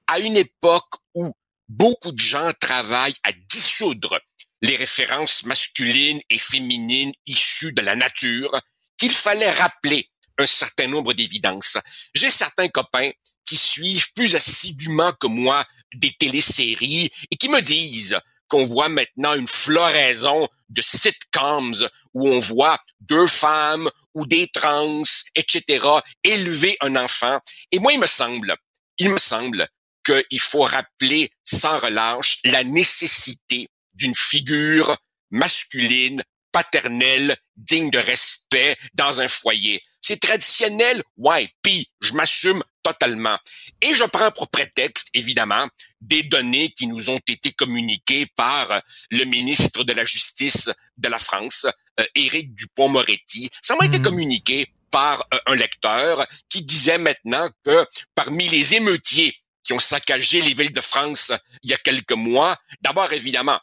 à une époque où beaucoup de gens travaillent à dissoudre les références masculines et féminines issues de la nature, qu'il fallait rappeler un certain nombre d'évidences. J'ai certains copains qui suivent plus assidûment que moi des téléséries et qui me disent qu'on voit maintenant une floraison de sitcoms où on voit deux femmes ou des trans, etc., élever un enfant. Et moi, il me semble, il me semble qu'il faut rappeler sans relâche la nécessité d'une figure masculine, paternelle, digne de respect dans un foyer. C'est traditionnel, ouais, puis je m'assume totalement. Et je prends pour prétexte, évidemment, des données qui nous ont été communiquées par le ministre de la Justice de la France, euh, Éric Dupont-Moretti. Ça m'a été mhm. communiqué par euh, un lecteur qui disait maintenant que parmi les émeutiers qui ont saccagé les villes de France il y a quelques mois, d'abord évidemment,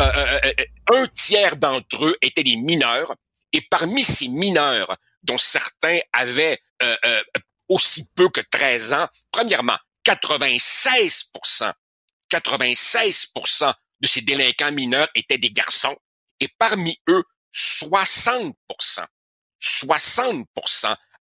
euh, un tiers d'entre eux étaient des mineurs, et parmi ces mineurs, dont certains avaient euh, euh, aussi peu que 13 ans, premièrement, 96 96% de ces délinquants mineurs étaient des garçons et parmi eux, 60 60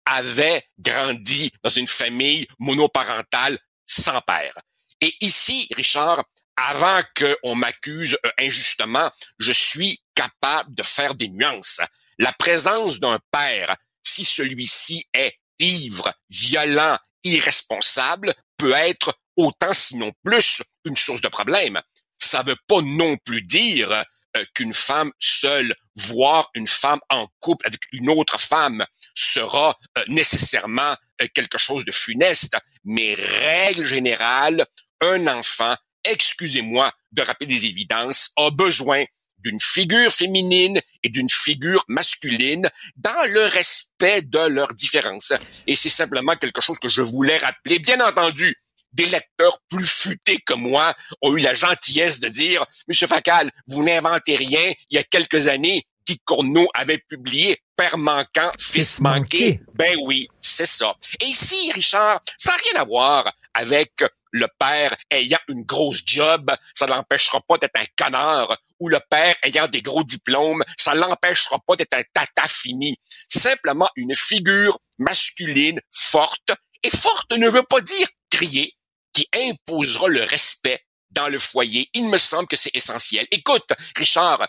avaient grandi dans une famille monoparentale sans père. Et ici, Richard, avant qu'on m'accuse euh, injustement, je suis capable de faire des nuances. La présence d'un père si celui-ci est ivre, violent, irresponsable, peut être autant sinon plus une source de problème. Ça veut pas non plus dire euh, qu'une femme seule, voire une femme en couple avec une autre femme, sera euh, nécessairement euh, quelque chose de funeste. Mais règle générale, un enfant, excusez-moi de rappeler des évidences, a besoin d'une figure féminine et d'une figure masculine dans le respect de leurs différences. Et c'est simplement quelque chose que je voulais rappeler. Bien entendu, des lecteurs plus futés que moi ont eu la gentillesse de dire, Monsieur Facal, vous n'inventez rien. Il y a quelques années, Guy Cournot avait publié Père manquant, fils manqué. Ben oui, c'est ça. Et ici, Richard, ça n'a rien à voir avec le père ayant une grosse job, ça l'empêchera pas d'être un canard, ou le père ayant des gros diplômes, ça l'empêchera pas d'être un tata fini. Simplement une figure masculine forte, et forte ne veut pas dire crier, qui imposera le respect dans le foyer. Il me semble que c'est essentiel. Écoute, Richard,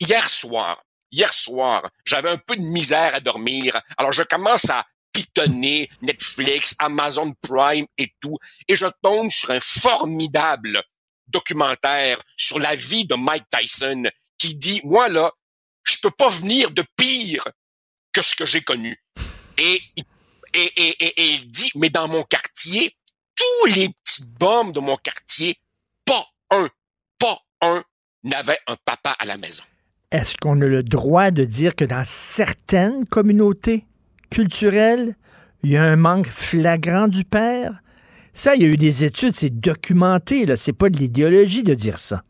hier soir, hier soir, j'avais un peu de misère à dormir. Alors je commence à pitonner Netflix, Amazon Prime et tout, et je tombe sur un formidable documentaire sur la vie de Mike Tyson qui dit, moi là, je peux pas venir de pire que ce que j'ai connu. Et, et, et, et, il dit, mais dans mon quartier, tous les petits bombes de mon quartier, pas un, pas un n'avait un papa à la maison. Est-ce qu'on a le droit de dire que dans certaines communautés, culturel, il y a un manque flagrant du père. Ça, il y a eu des études, c'est documenté. C'est pas de l'idéologie de dire ça.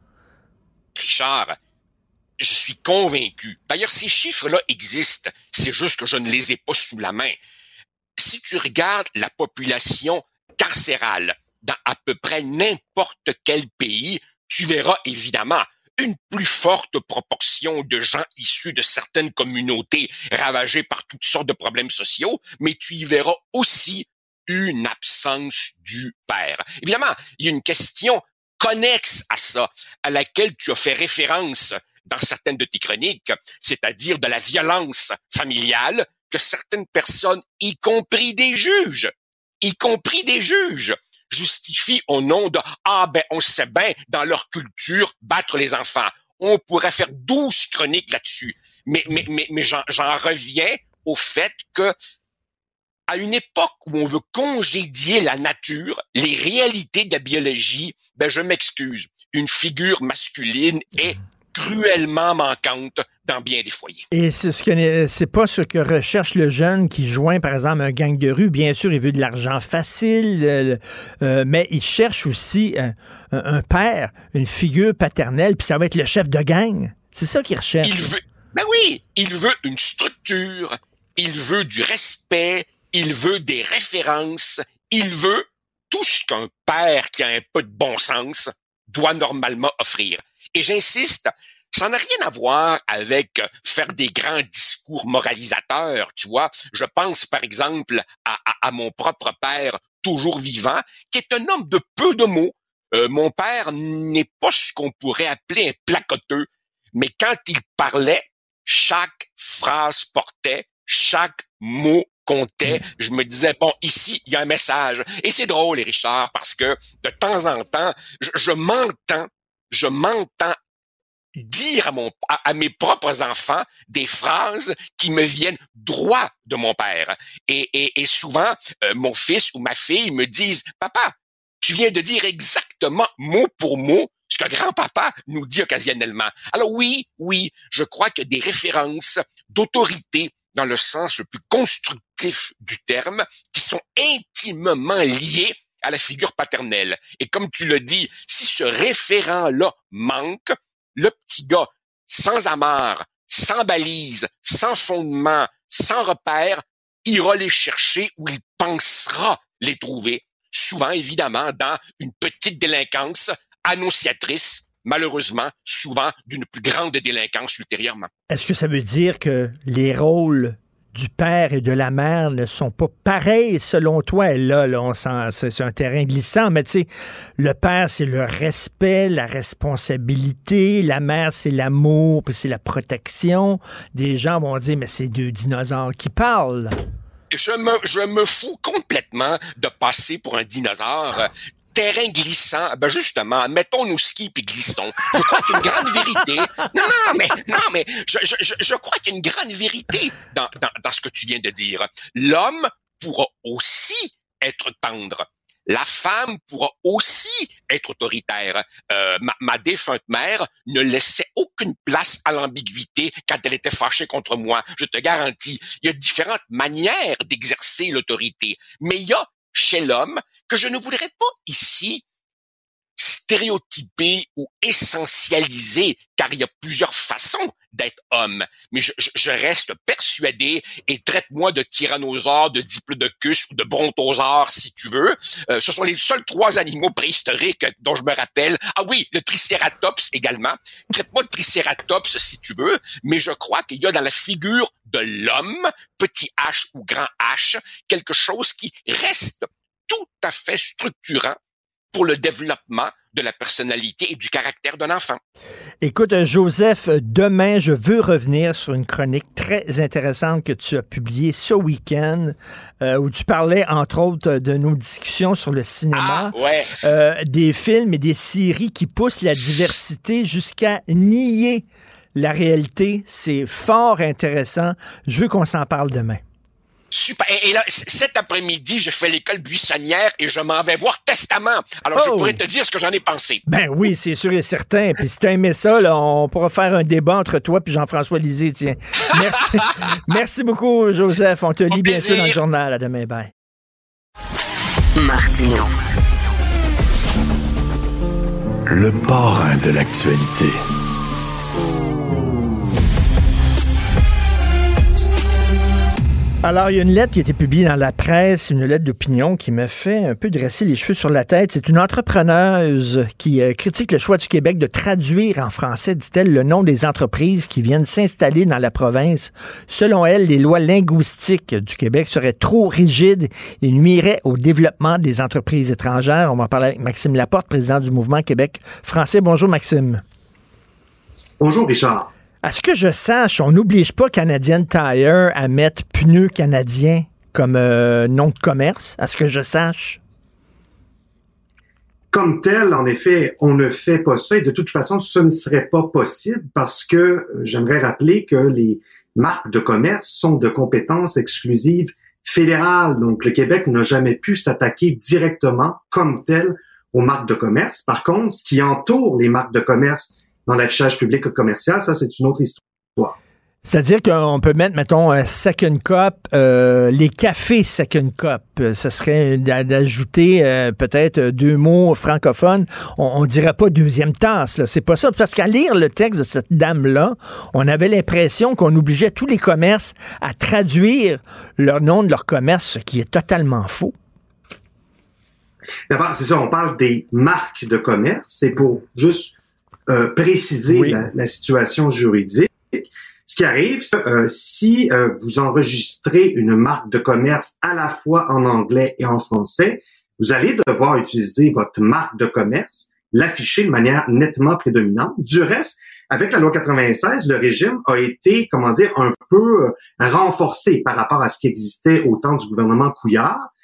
Richard, je suis convaincu. D'ailleurs, ces chiffres-là existent. C'est juste que je ne les ai pas sous la main. Si tu regardes la population carcérale dans à peu près n'importe quel pays, tu verras évidemment une plus forte proportion de gens issus de certaines communautés ravagées par toutes sortes de problèmes sociaux, mais tu y verras aussi une absence du père. Évidemment, il y a une question connexe à ça, à laquelle tu as fait référence dans certaines de tes chroniques, c'est-à-dire de la violence familiale que certaines personnes, y compris des juges, y compris des juges, justifie au nom de ah ben on sait bien dans leur culture battre les enfants. On pourrait faire douze chroniques là-dessus. Mais mais mais, mais j'en reviens au fait que à une époque où on veut congédier la nature, les réalités de la biologie, ben je m'excuse. Une figure masculine est cruellement manquante dans bien des foyers. Et c'est ce que c'est pas ce que recherche le jeune qui joint par exemple un gang de rue. Bien sûr, il veut de l'argent facile, euh, euh, mais il cherche aussi un, un, père, une figure paternelle, puis ça va être le chef de gang. C'est ça qu'il recherche. Il veut, ben oui, il veut une structure, il veut du respect, il veut des références, il veut tout ce qu'un père qui a un peu de bon sens doit normalement offrir. Et j'insiste, ça n'a rien à voir avec faire des grands discours moralisateurs, tu vois. Je pense par exemple à, à, mon propre père, toujours vivant, qui est un homme de peu de mots. Euh, mon père n'est pas ce qu'on pourrait appeler un placoteux, mais quand il parlait, chaque phrase portait, chaque mot comptait. Je me disais, bon, ici, il y a un message. Et c'est drôle, Richard, parce que de temps en temps, je, je m'entends je m'entends dire à mon à, mes propres enfants des phrases qui me viennent droit de mon père et, et, et souvent euh, mon fils ou ma fille me disent papa tu viens de dire exactement mot pour mot ce que grand-papa nous dit occasionnellement. Alors oui, oui, je crois que des références d'autorité dans le sens le plus constructif du terme, qui sont intimement liées à la figure paternelle. Et comme tu le dis, si ce référent-là manque, le petit gars, sans amarre, sans balise, sans fondement, sans repère, ira les chercher où il pensera les trouver, souvent évidemment dans une petite délinquance annonciatrice, malheureusement souvent d'une plus grande délinquance ultérieurement. Est-ce que ça veut dire que les rôles du père et de la mère ne sont pas pareils selon toi. là, là c'est un terrain glissant, mais tu sais, le père, c'est le respect, la responsabilité. La mère, c'est l'amour, puis c'est la protection. Des gens vont dire, mais c'est deux dinosaures qui parlent. Je me, je me fous complètement de passer pour un dinosaure terrain glissant, ben justement, mettons-nous ski puis glissons. Je crois qu'il y a une grande vérité. Non, non, mais non, mais je, je, je crois qu'il y a une grande vérité dans, dans, dans ce que tu viens de dire. L'homme pourra aussi être tendre. La femme pourra aussi être autoritaire. Euh, ma, ma, défunte mère ne laissait aucune place à l'ambiguïté quand elle était fâchée contre moi. Je te garantis, il y a différentes manières d'exercer l'autorité, mais il y a chez l'homme que je ne voudrais pas ici stéréotyper ou essentialiser, car il y a plusieurs façons d'être homme. Mais je, je, reste persuadé, et traite-moi de tyrannosaure, de diplodocus ou de brontosaure si tu veux. Euh, ce sont les seuls trois animaux préhistoriques dont je me rappelle. Ah oui, le tricératops également. Traite-moi de tricératops si tu veux, mais je crois qu'il y a dans la figure de l'homme, petit H ou grand H, quelque chose qui reste tout à fait structurant pour le développement de la personnalité et du caractère d'un enfant. Écoute, Joseph, demain, je veux revenir sur une chronique très intéressante que tu as publiée ce week-end, euh, où tu parlais, entre autres, de nos discussions sur le cinéma, ah, ouais. euh, des films et des séries qui poussent la diversité jusqu'à nier la réalité. C'est fort intéressant. Je veux qu'on s'en parle demain. Super. Et, là, cet après-midi, je fais l'école buissonnière et je m'en vais voir Testament. Alors, je Oh! pourrais te dire ce que j'en ai pensé. Ben oui, c'est sûr et certain. Puis si tu aimé ça, là, on pourra faire un débat entre toi et Jean-François Lisée, tiens. Merci. Merci beaucoup, Joseph. On te lit bien sûr dans le journal. À demain. Bye. Martino. Le parrain de l'actualité. Alors, il y a une lettre qui a été publiée dans la presse, une lettre d'opinion qui me fait un peu dresser les cheveux sur la tête. C'est une entrepreneuse qui euh, critique le choix du Québec de traduire en français, dit-elle, le nom des entreprises qui viennent s'installer dans la province. Selon elle, les lois linguistiques du Québec seraient trop rigides et nuiraient au développement des entreprises étrangères. On va en parler avec Maxime Laporte, président du mouvement Québec français. Bonjour, Maxime. Bonjour, Richard. À ce que je sache, on n'oblige pas Canadian Tire à mettre pneus canadiens comme euh, nom de commerce, à ce que je sache. Comme tel, en effet, on ne fait pas ça et de toute façon, ce ne serait pas possible parce que euh, j'aimerais rappeler que les marques de commerce sont de compétences exclusives fédérales. Donc, le Québec n'a jamais pu s'attaquer directement comme tel aux marques de commerce. Par contre, ce qui entoure les marques de commerce dans l'affichage public ou commercial, ça, c'est une autre histoire. C'est-à-dire qu'on peut mettre, mettons, un second cup, euh, les cafés second cup. Euh, ça serait d'ajouter euh, peut-être deux mots francophones. On, on dirait pas deuxième tasse. C'est pas ça. Parce qu'à lire le texte de cette dame-là, on avait l'impression qu'on obligeait tous les commerces à traduire leur nom de leur commerce, ce qui est totalement faux. D'abord, c'est ça, on parle des marques de commerce. C'est pour juste préciser la, la situation juridique. Ce qui arrive, euh, si euh, vous enregistrez une marque de commerce à la fois en anglais et en français, vous allez devoir utiliser votre marque de commerce, l'afficher de manière nettement prédominante. Du reste, avec la loi 96, le régime a été, comment dire, un peu euh, renforcé par rapport à ce qui existait au temps du gouvernement Couillard.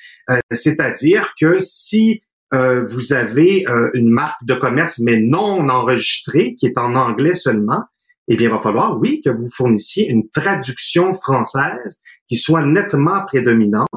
C'est-à-dire que si vous avez une marque de commerce mais non enregistrée, qui est en anglais seulement, eh bien, il va falloir, oui, que vous fournissiez une traduction française qui soit nettement prédominante.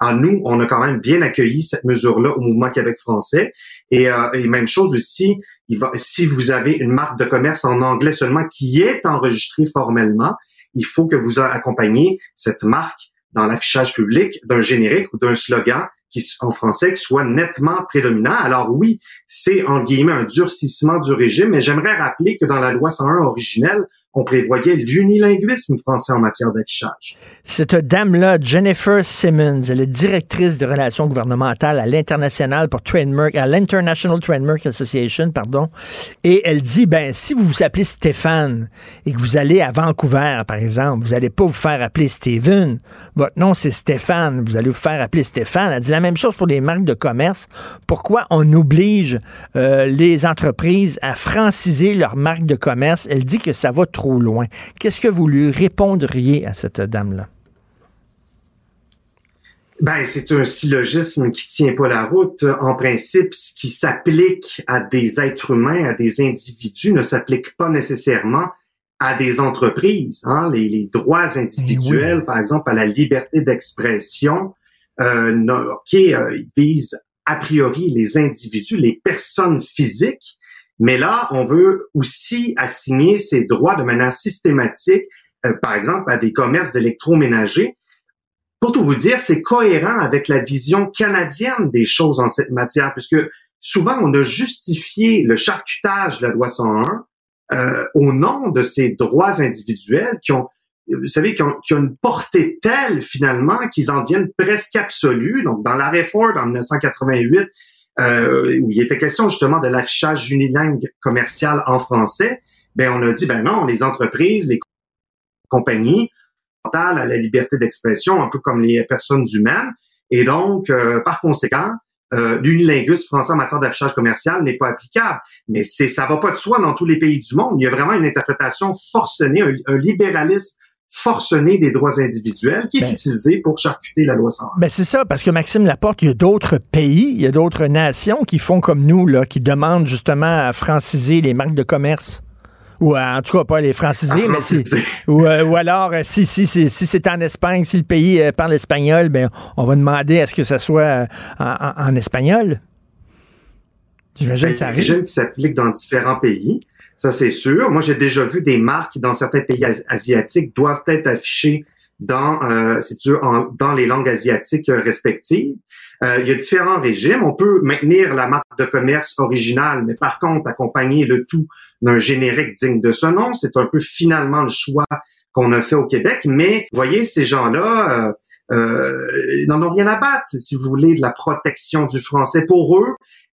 Alors, nous, on a quand même bien accueilli cette mesure-là au Mouvement Québec français. Et, euh, et même chose aussi, il va, si vous avez une marque de commerce en anglais seulement qui est enregistrée formellement, il faut que vous accompagniez cette marque dans l'affichage public d'un générique ou d'un slogan qui, en français, qui soit nettement prédominant. Alors oui, c'est en guillemets un durcissement du régime, mais j'aimerais rappeler que dans la loi 101 originelle, on prévoyait l'unilinguisme français en matière d'affichage. Cette dame-là, Jennifer Simmons, elle est directrice de relations gouvernementales à l'international pour Trademark, à l'International Trademark Association, pardon. Et elle dit, ben, si vous vous appelez Stéphane et que vous allez à Vancouver, par exemple, vous n'allez pas vous faire appeler Steven. Votre nom, c'est Stéphane. Vous allez vous faire appeler Stéphane. Elle dit la même chose pour les marques de commerce. Pourquoi on oblige euh, les entreprises à franciser leur marque de commerce? Elle dit que ça va trop loin. Qu'est-ce que vous lui répondriez à cette dame-là? Ben, c'est un syllogisme qui tient pas la route. En principe, ce qui s'applique à des êtres humains, à des individus, ne s'applique pas nécessairement à des entreprises. Hein. Les, droits individuels, par exemple, à la liberté d'expression, euh, qui euh, visent a priori les individus, les personnes physiques, mais là, on veut aussi assigner ces droits de manière systématique, euh, par exemple, à des commerces d'électroménager. Pour tout vous dire, c'est cohérent avec la vision canadienne des choses en cette matière, puisque souvent on a justifié le charcutage de la loi 101 euh, au nom de ces droits individuels qui ont, vous savez, qui ont, qui ont une portée telle finalement qu'ils en deviennent presque absolus. Donc, dans la réforme en 1988, euh, où il était question justement de l'affichage unilingue commercial en français, ben on a dit ben non, les entreprises, les compagnies à la liberté d'expression, un peu comme les personnes humaines, et donc euh, par conséquent, euh, français en matière d'affichage commercial n'est pas applicable. Mais c'est ça va pas de soi dans tous les pays du monde. Il y a vraiment une interprétation forcenée, un libéralisme forcené des droits individuels qui est ben, utilisé pour charcuter la loi 101. Ben c'est ça, parce que Maxime Laporte, il y a d'autres pays, il y a d'autres nations qui font comme nous, là, qui demandent justement à franciser les marques de commerce. Ou en tout cas, pas les franciser, mais si, ou, euh, ou, alors, euh, si, si, si, si c'est en Espagne, si le pays euh, parle espagnol, ben, on va demander à ce que ça soit en, en, espagnol. J'imagine que ça arrive. qui s'applique dans différents pays. Ça, c'est sûr. Moi, j'ai déjà vu des marques dans certains pays asiatiques doivent être affichées dans, euh, si tu veux, dans les langues asiatiques euh, respectives. Euh, il y a différents régimes. On peut maintenir la marque de commerce originale, mais par contre, accompagner le tout d'un générique digne de ce nom. C'est un peu finalement le choix qu'on a fait au Québec. Mais voyez, ces gens-là euh, euh, n'en ont rien à battre, si vous voulez, de la protection du français. Pour eux,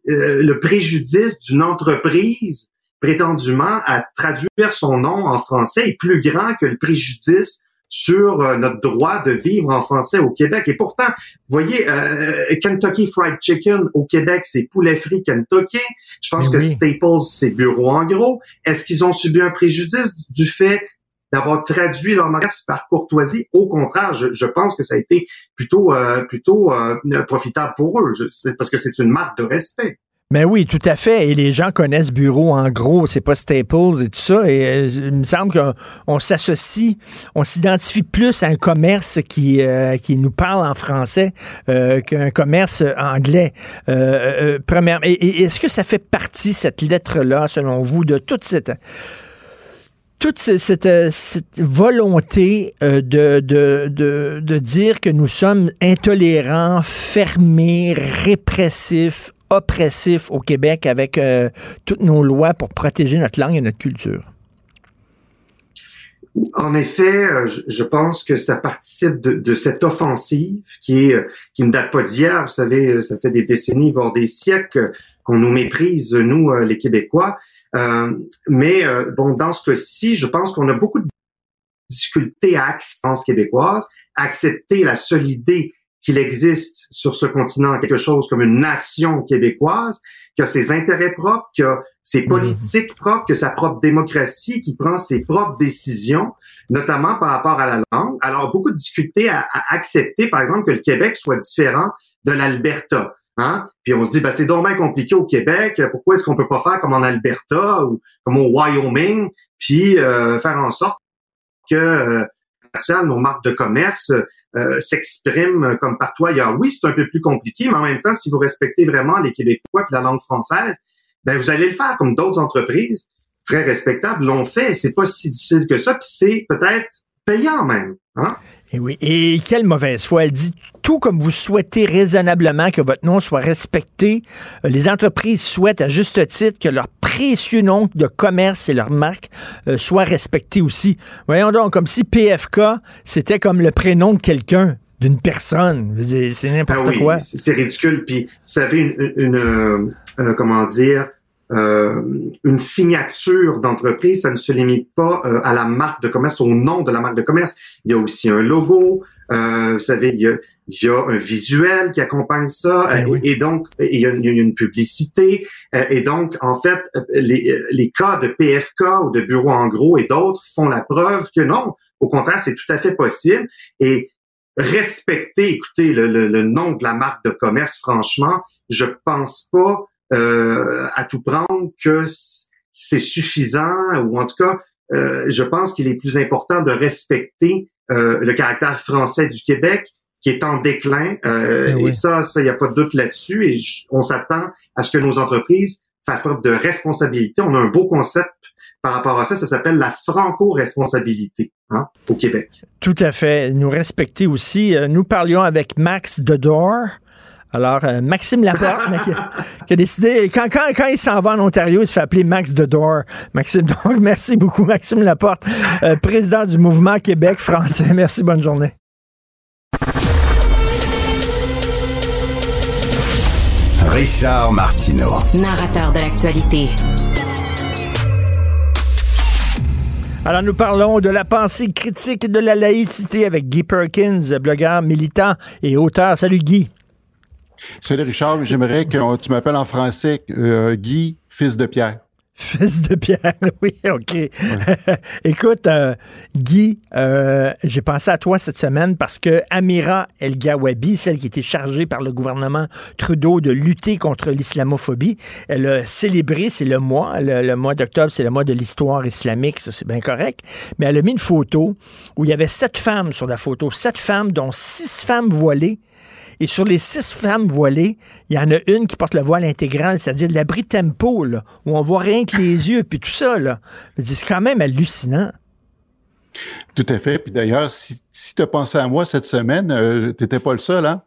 euh, le préjudice d'une entreprise prétendument à traduire son nom en français est plus grand que le préjudice sur euh, notre droit de vivre en français au Québec. Et pourtant, vous voyez, euh, Kentucky Fried Chicken au Québec, c'est poulet frit Kentucky. Je pense que Staples, c'est bureau en gros. Est-ce qu'ils ont subi un préjudice du fait d'avoir traduit leur marque par courtoisie? Au contraire, je, pense que ça a été plutôt euh, plutôt profitable pour eux, je, parce que c'est une marque de respect. Ben oui, tout à fait. Et les gens connaissent Bureau en gros, c'est pas Staples et tout ça. Et euh, il me semble qu'on s'associe, on s'identifie plus à un commerce qui euh, qui nous parle en français euh, qu'un commerce anglais. première. Et, est-ce que ça fait partie cette lettre là, selon vous, de toute cette toute cette, volonté de, de, de, de, dire que nous sommes intolérants, fermés, répressifs, oppressif au Québec avec euh, toutes nos lois pour protéger notre langue et notre culture? En effet, euh, je pense que ça participe de, cette offensive qui est euh, qui ne date pas d'hier. Vous savez, ça fait des décennies, voire des siècles qu'on nous méprise, nous les Québécois. mais bon, dans ce cas-ci, je pense qu'on a beaucoup de difficultés à accepter québécoise, accepter la solidité qu'il existe sur ce continent quelque chose comme une nation québécoise, qui a ses intérêts propres, qui a ses mhm. politiques propres, que sa propre démocratie, qui prend ses propres décisions, notamment par rapport à la langue. Alors, beaucoup de difficultés à, accepter, par exemple, que le Québec soit différent de l'Alberta. Hein? Puis on se dit, ben, c'est dommage compliqué au Québec. Pourquoi est-ce qu'on peut pas faire comme en Alberta ou comme au Wyoming, puis euh, faire en sorte que euh, nos marques de commerce euh, s'exprime comme par toi. Oui, c'est un peu plus compliqué, mais en même temps, si vous respectez vraiment les Québécois et la langue française, ben vous allez le faire comme d'autres entreprises très respectables l'ont fait. C'est pas si difficile que ça, puis c'est peut-être payant même. Hein? Et oui. Et quelle mauvaise foi. Elle dit tout comme vous souhaitez raisonnablement que votre nom soit respecté. Euh, les entreprises souhaitent à juste titre que leur précieux nom de commerce et leur marque euh, soient respectés aussi. Voyons donc, comme si PFK, c'était comme le prénom de quelqu'un d'une personne. C'est n'importe ah oui, quoi. C'est ridicule. Puis, vous savez, une, une euh, comment dire, euh, une signature d'entreprise, ça ne se limite pas euh, à la marque de commerce, au nom de la marque de commerce. Il y a aussi un logo, euh, vous savez, il y, a, il y, a, un visuel qui accompagne ça, ben et, donc il y, a, une publicité. et donc, en fait, les, les cas de PFK ou de bureau en gros et d'autres font la preuve que non, au contraire, c'est tout à fait possible. Et respecter, écoutez, le, le, le nom de la marque de commerce, franchement, je pense pas euh, à tout prendre que c'est suffisant ou en tout cas, euh, je pense qu'il est plus important de respecter euh, le caractère français du Québec qui est en déclin. Eh et ça, ça, il n'y a pas de doute là-dessus. Et on s'attend à ce que nos entreprises fassent preuve de responsabilité. On a un beau concept par rapport à ça. Ça s'appelle la franco-responsabilité hein, au Québec. Tout à fait. Nous respecter aussi. Nous parlions avec Max Dedor. Alors, euh, Maxime Laporte, qui, a, décidé, quand, quand, quand il s'en va en Ontario, il se fait appeler Max the Door. Maxime, donc, merci beaucoup, Maxime Laporte, euh, président du mouvement Québec français. Merci, bonne journée. Richard Martineau. Narrateur de l'actualité. Alors, nous parlons de la pensée critique de la laïcité avec Guy Perkins, blogueur, militant et auteur. Salut, Guy. Salut Richard, j'aimerais que tu m'appelles en français euh, Guy, fils de Pierre. Fils de Pierre, oui, OK. Écoute, euh, Guy, euh, j'ai pensé à toi cette semaine parce que Amira El Gawabi, celle qui était chargée par le gouvernement Trudeau de lutter contre l'islamophobie, elle a célébré, c'est le mois, le, mois d'octobre, c'est le mois de l'histoire islamique, ça c'est bien correct, mais elle a mis une photo où il y avait sept femmes sur la photo, sept femmes, dont six femmes voilées et sur les six femmes voilées, il y en a une qui porte le voile intégral, c'est-à-dire l'abri tempo, là, où on voit rien que les yeux, puis tout ça. Là. C'est quand même hallucinant. Tout à fait. Puis d'ailleurs, si, tu as pensé à moi cette semaine, euh, tu n'étais pas le seul, hein?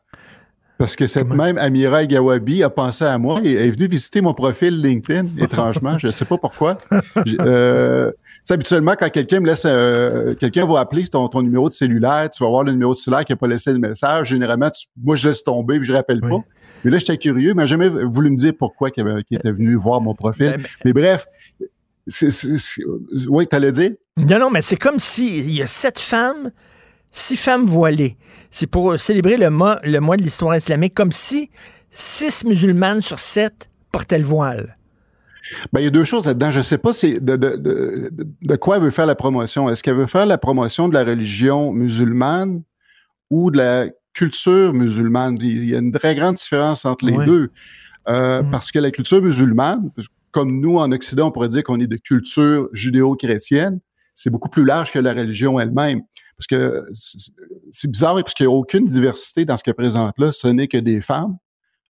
Parce que cette même Amira Gawabi a pensé à moi et est venue visiter mon profil LinkedIn, étrangement. je ne sais pas pourquoi. Euh, habituellement, quand quelqu'un me laisse, euh, quelqu'un va appeler ton, ton numéro de cellulaire, tu vas voir le numéro de cellulaire qui n'a pas laissé le message. Généralement, moi, je laisse tomber puis je rappelle pas. Mais là, j'étais curieux, mais jamais voulu me dire pourquoi qu'il était venu voir mon profil. Ben, mais, bref, oui, tu allais dire? Non, non, mais c'est comme si il y a sept femmes, six femmes voilées. C'est pour célébrer le mois, le mois de l'histoire islamique, comme si six musulmanes sur sept portaient le voile. Ben, il y a deux choses là-dedans. Je ne sais pas de, de, de, de, quoi elle veut faire la promotion. Est-ce qu'elle veut faire la promotion de la religion musulmane ou de la culture musulmane? Il y a une très grande différence entre les deux. Euh, parce que la culture musulmane, comme nous en Occident, on pourrait dire qu'on est de culture judéo-chrétienne, c'est beaucoup plus large que la religion elle-même. Parce que c'est bizarre, parce qu'il n'y a aucune diversité dans ce qu'elle présente là, ce n'est que des femmes.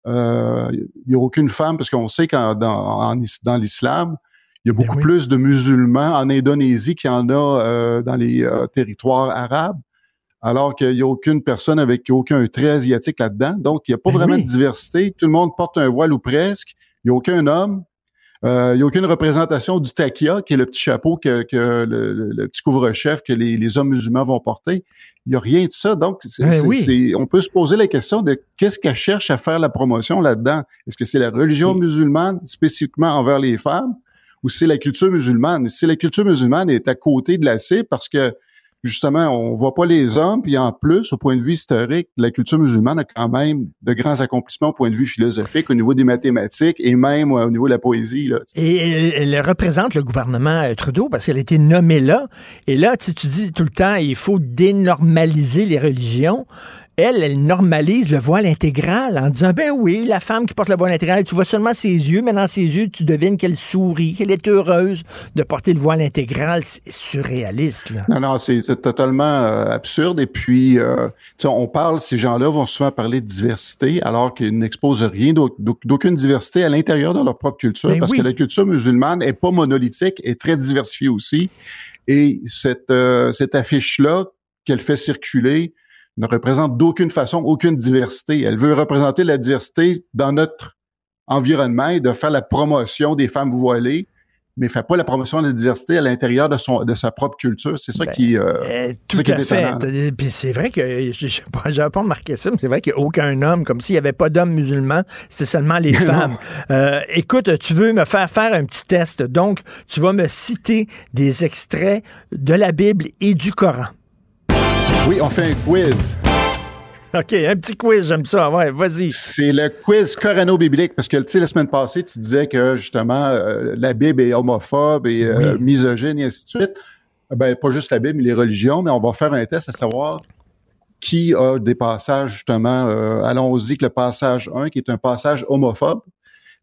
Euh, il n'y a aucune femme, parce qu'on sait qu'en dans, dans l'islam, il y a beaucoup plus de musulmans en Indonésie qu'il y en a euh, dans les euh, territoires arabes, alors qu'il n'y a aucune personne avec aucun trait asiatique là-dedans. Donc, il n'y a pas Ben vraiment oui. de diversité. Tout le monde porte un voile ou presque. Il n'y a aucun homme. Euh, il n'y a aucune représentation du takia, qui est le petit chapeau que, que le, le- le petit couvre-chef que les, les hommes musulmans vont porter. Il n'y a rien de ça. Donc, c'est- Ben oui. on peut se poser la question de qu'est-ce qu'elle cherche à faire la promotion là-dedans? Est-ce que c'est la religion musulmane spécifiquement envers les femmes ou c'est la culture musulmane? Si la culture musulmane est à côté de la cible parce que justement, on voit pas les hommes, puis en plus, au point de vue historique, la culture musulmane a quand même de grands accomplissements au point de vue philosophique, au niveau des mathématiques et même euh, au niveau de la poésie. Là. Et elle, elle représente le gouvernement euh, Trudeau parce qu'elle a été nommée là. Et là, tu, dis tout le temps, il faut dénormaliser les religions. Elle, elle normalise le voile intégral en disant, ben oui, la femme qui porte le voile intégral, tu vois seulement ses yeux, mais dans ses yeux, tu devines qu'elle sourit, qu'elle est heureuse de porter le voile intégral. C'est surréaliste, là. Non, non, c'est totalement euh, absurde. Et puis, euh, tu sais, on parle, ces gens-là vont souvent parler de diversité, alors qu'ils n'exposent rien d'aucune diversité à l'intérieur de leur propre culture, Ben parce oui. que la culture musulmane est pas monolithique, est très diversifiée aussi. Et cette, euh, cette affiche-là qu'elle fait circuler ne représente d'aucune façon aucune diversité. Elle veut représenter la diversité dans notre environnement et de faire la promotion des femmes voilées, mais fait pas la promotion de la diversité à l'intérieur de son de sa propre culture. C'est ça qui, euh, c'est Tout ça qui est à fait. Puis c'est vrai que, j'avais pas remarqué ça, mais c'est vrai qu'il n'y a aucun homme, comme s'il n'y avait pas d'hommes musulmans, c'était seulement les femmes. Euh, écoute, tu veux me faire faire un petit test, donc tu vas me citer des extraits de la Bible et du Coran. Oui, on fait un quiz. OK, un petit quiz, j'aime ça. Ouais, vas-y. C'est le quiz corano-biblique, parce que, tu sais, la semaine passée, tu disais que, justement, euh, la Bible est homophobe et euh, misogyne et ainsi de suite. Ben, pas juste la Bible, mais les religions, mais on va faire un test à savoir qui a des passages, justement, euh, allons-y, avec le passage 1, qui est un passage homophobe.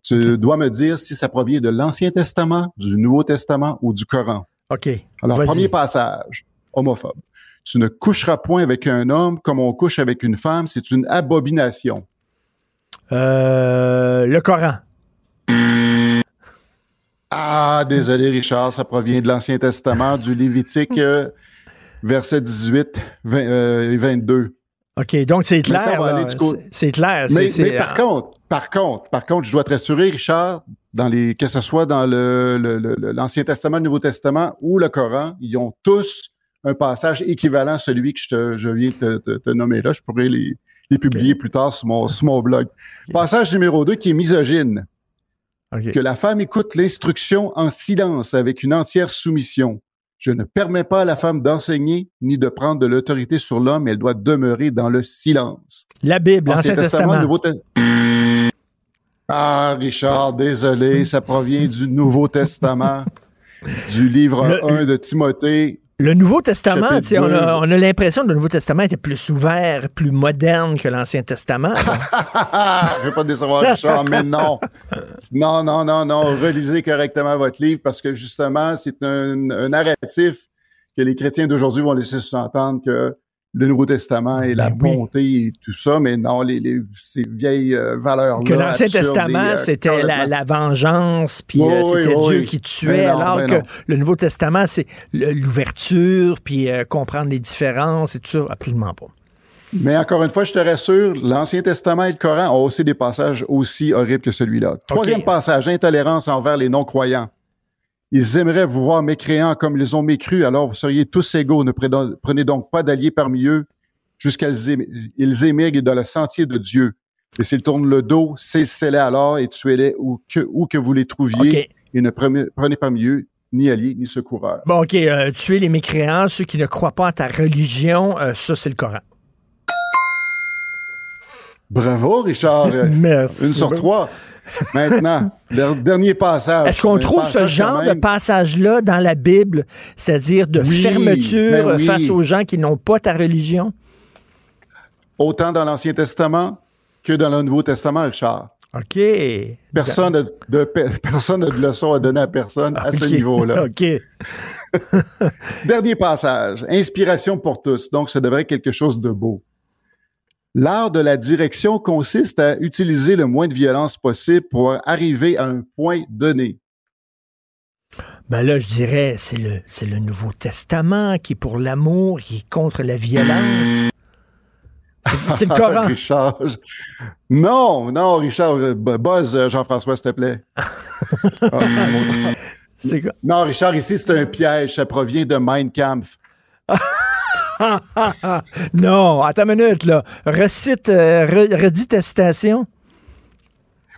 Tu dois me dire si ça provient de l'Ancien Testament, du Nouveau Testament ou du Coran. OK. Alors, premier passage, homophobe. Tu ne coucheras point avec un homme comme on couche avec une femme, c'est une abomination. Euh, le Coran. Ah, désolé Richard, ça provient de l'Ancien Testament, du Lévitique, euh, verset 18 20, euh, et 22. OK, donc c'est clair. C'est- clair. Mais, c'est- mais par contre, par contre, par contre, je dois te rassurer, Richard, dans les, que ce soit dans le, le- le- le- l'Ancien Testament, le Nouveau Testament ou le Coran, ils ont tous un passage équivalent à celui que je, te, je viens de te, te- te nommer là. Je pourrais les, les publier plus tard sur mon, sur mon blog. Passage numéro 2 qui est misogyne. Que la femme écoute l'instruction en silence avec une entière soumission. Je ne permets pas à la femme d'enseigner ni de prendre de l'autorité sur l'homme, elle doit demeurer dans le silence. La Bible, Ancien l'Ancien Testament. Nouveau. Ah, Richard, désolé, ça provient du Nouveau Testament, du livre Le- 1 de Timothée. Le Nouveau Testament, Chapitre tu sais, on a, on a l'impression que le Nouveau Testament était plus ouvert, plus moderne que l'Ancien Testament. je vais pas te décevoir, Richard, mais non. Non, non, non, non. Relisez correctement votre livre parce que justement, c'est un, un narratif que les chrétiens d'aujourd'hui vont laisser sous-entendre que le Nouveau Testament et la bonté et tout ça, mais non, les, les- ces vieilles euh, valeurs-là. que l'Ancien absurdes Testament, euh, c'était la, vengeance, puis Oui, euh, c'était oui, Dieu qui tuait, Mais non, alors mais que non. le Nouveau Testament, c'est l'ouverture, puis euh, comprendre les différences et tout ça. Absolument pas. Mais encore une fois, je te rassure, l'Ancien Testament et le Coran ont aussi des passages aussi horribles que celui-là. Troisième passage, intolérance envers les non-croyants. Ils aimeraient vous voir mécréants comme ils ont mécru, alors vous seriez tous égaux. Ne prenez donc pas d'alliés parmi eux jusqu'à ils émigrent dans le sentier de Dieu. Et s'ils tournent le dos, saisissez-les alors et tuez-les où que, où que vous les trouviez. Et ne prenez, prenez parmi eux ni alliés ni secoureurs. Bon, OK, euh, tuer les mécréants, ceux qui ne croient pas à ta religion, euh, ça, c'est le Coran. Bravo, Richard. Merci. Une sur trois. Maintenant, der- dernier passage. Est-ce qu'on trouve ce genre de passage-là dans la Bible, c'est-à-dire de Oui, fermeture ben oui. face aux gens qui n'ont pas ta religion? Autant dans l'Ancien Testament que dans le Nouveau Testament, Richard. OK. Personne n'a de, personne n'a de leçon à donner à personne à ce niveau-là. OK. Dernier passage. Inspiration pour tous. Donc, ça devrait être quelque chose de beau. L'art de la direction consiste à utiliser le moins de violence possible pour arriver à un point donné. Ben là, je dirais, c'est le, c'est le Nouveau Testament qui est pour l'amour, qui est contre la violence. C'est- le Coran. Richard. Non, non, Richard. euh, bu- Buzz, euh, Jean-François, s'il te plaît. Ah? Non, Richard, ici, c'est un piège. Ça provient de Mein Kampf. non, attends une minute, là. Recite, euh, re- redis ta citation.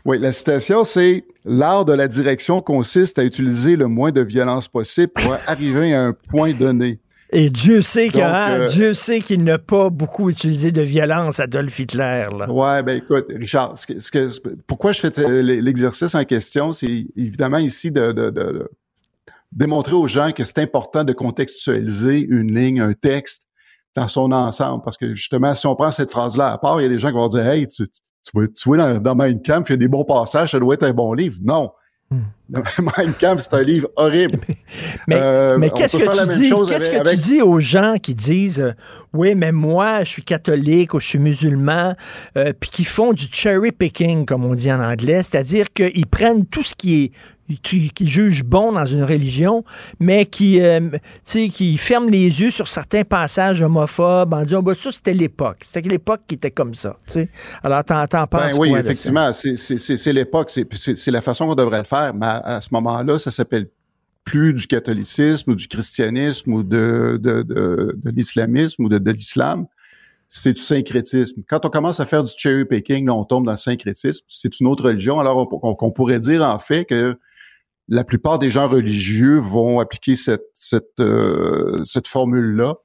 Oui, la citation, c'est L'art de la direction consiste à utiliser le moins de violence possible pour arriver à un point donné. Et Dieu sait Donc, hein, euh, Dieu sait qu'il n'a pas beaucoup utilisé de violence, Adolf Hitler. Là. Ouais, ben écoute, Richard, ce que, ce que- pourquoi je fais t- l'exercice en question, c'est évidemment ici de, de- de- de démontrer aux gens que c'est important de contextualiser une ligne, un texte dans son ensemble. Parce que justement, si on prend cette phrase-là à part, il y a des gens qui vont dire Hey, tu, tu, vois, tu vois dans, dans Mein Kampf, il y a des bons passages, ça doit être un bon livre. Non. Mein Kampf, c'est un livre horrible. Mais, Euh, mais qu'est-ce que tu dis? Qu'est-ce que avec- tu dis aux gens qui disent euh, Oui, mais moi, je suis catholique ou je suis musulman, euh, puis qui font du cherry picking, comme on dit en anglais, c'est-à-dire qu'ils prennent tout ce qui est qui, qui jugent bon dans une religion, mais qui, euh, tu sais, qui ferment les yeux sur certains passages homophobes en disant bah, ça, c'était l'époque. C'était l'époque qui était comme ça. tu sais. Alors, t'en, t'en Ben penses oui, quoi ça? effectivement, c'est- l'époque, c'est la façon qu'on devrait le faire, mais à, à ce moment-là, ça s'appelle plus du catholicisme ou du christianisme ou de, de, de, de l'islamisme ou de, de l'islam, c'est du syncrétisme. Quand on commence à faire du cherry picking, là, on tombe dans le syncrétisme, c'est une autre religion, alors on, on- on pourrait dire en fait que la plupart des gens religieux vont appliquer cette, cette, euh, cette formule-là.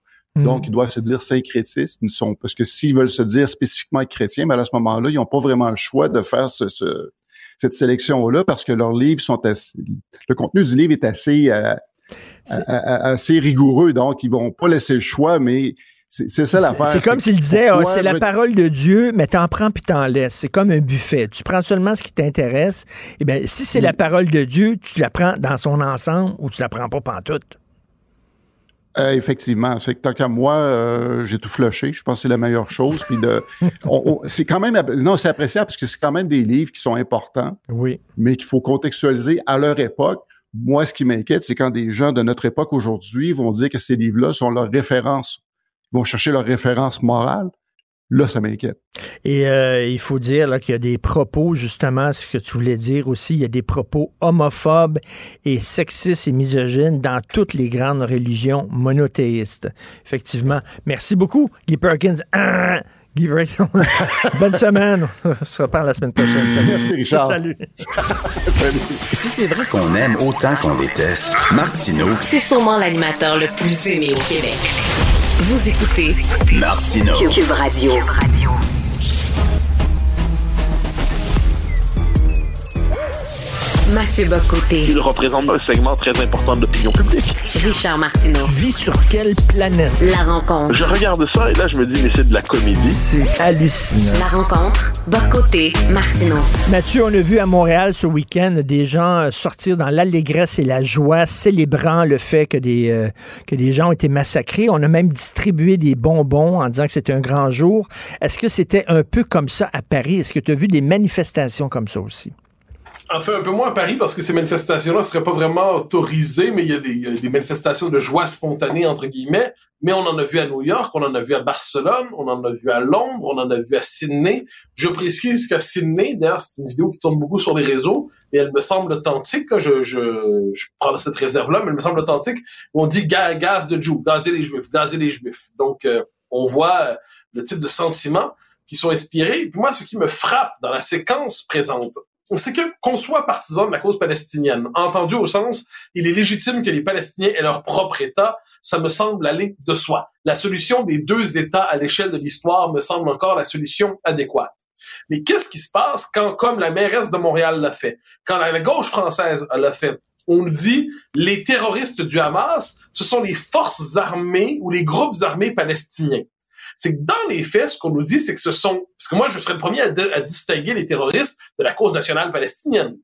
Donc, ils doivent se dire syncrétistes. Ils sont, parce que s'ils veulent se dire spécifiquement chrétiens, ben à ce moment-là, ils n'ont pas vraiment le choix de faire ce, ce- cette sélection-là parce que leurs livres sont assez, le contenu du livre est assez, euh, assez rigoureux. Donc, ils vont pas laisser le choix, mais c'est c'est ça l'affaire. C'est comme s'il disait, ah, c'est la parole de Dieu, mais t'en prends puis t'en laisses. C'est comme un buffet. Tu prends seulement ce qui t'intéresse. Eh bien, si c'est Mm. la parole de Dieu, tu la prends dans son ensemble ou tu la prends pas pantoute. Euh, effectivement. Fait que tant qu'à moi, euh, j'ai tout flushé. Je pense que c'est la meilleure chose. Puis de, on- on- c'est quand même, non, c'est appréciable parce que c'est quand même des livres qui sont importants, Oui. mais qu'il faut contextualiser à leur époque. Moi, ce qui m'inquiète, c'est quand des gens de notre époque aujourd'hui vont dire que ces livres-là sont leurs références, ils vont chercher leur référence morale. Là, ça m'inquiète. Et euh, il faut dire qu'il y a des propos, justement, ce que tu voulais dire aussi, il y a des propos homophobes et sexistes et misogynes dans toutes les grandes religions monothéistes. Effectivement. Merci beaucoup, Guy Perkins. Ah! Guy Perkins. Bonne semaine. On se reparle la semaine prochaine. Salut. Merci, Richard. Salut. Si c'est vrai qu'on aime autant qu'on déteste, Martineau, C'est sûrement l'animateur le plus aimé au Québec. Vous écoutez Martineau. Cube Radio. Mathieu Bocoté. Il représente un segment très important de l'opinion publique. Richard Martineau. Tu vis sur quelle planète? La rencontre. Je regarde ça et là, je me dis, mais c'est de la comédie. C'est hallucinant. La rencontre. Bocoté. Martineau. Mathieu, on a vu à Montréal ce week-end des gens euh, sortir dans l'allégresse et la joie, célébrant le fait que des, euh, que des gens ont été massacrés. On a même distribué des bonbons en disant que c'était un grand jour. Est-ce que c'était un peu comme ça à Paris? Est-ce que tu as vu des manifestations comme ça aussi? En fait, un peu moins à Paris parce que ces manifestations-là ne seraient pas vraiment autorisées, mais il y, a des, manifestations de joie spontanée, entre guillemets. Mais on en a vu à New York, on en a vu à Barcelone, on en a vu à Londres, on en a vu à Sydney. Je précise qu'à Sydney, d'ailleurs, c'est une vidéo qui tourne beaucoup sur les réseaux, et elle me semble authentique. Là, je, je, je prends cette réserve-là, mais elle me semble authentique. On dit ga- gaz de Jew, gazer les Juifs, gazer les Juifs. Donc, euh, on voit euh, le type de sentiments qui sont inspirés. Et moi, ce qui me frappe dans la séquence présente, c'est que qu'on soit partisan de la cause palestinienne, entendu au sens, il est légitime que les Palestiniens aient leur propre État, ça me semble aller de soi. La solution des deux États à l'échelle de l'histoire me semble encore la solution adéquate. Mais qu'est-ce qui se passe quand, comme la mairesse de Montréal l'a fait, quand la gauche française l'a fait, on dit les terroristes du Hamas, ce sont les forces armées ou les groupes armés palestiniens. C'est que dans les faits, ce qu'on nous dit, c'est que ce sont, parce que moi, je serais le premier à, distinguer les terroristes de la cause nationale palestinienne.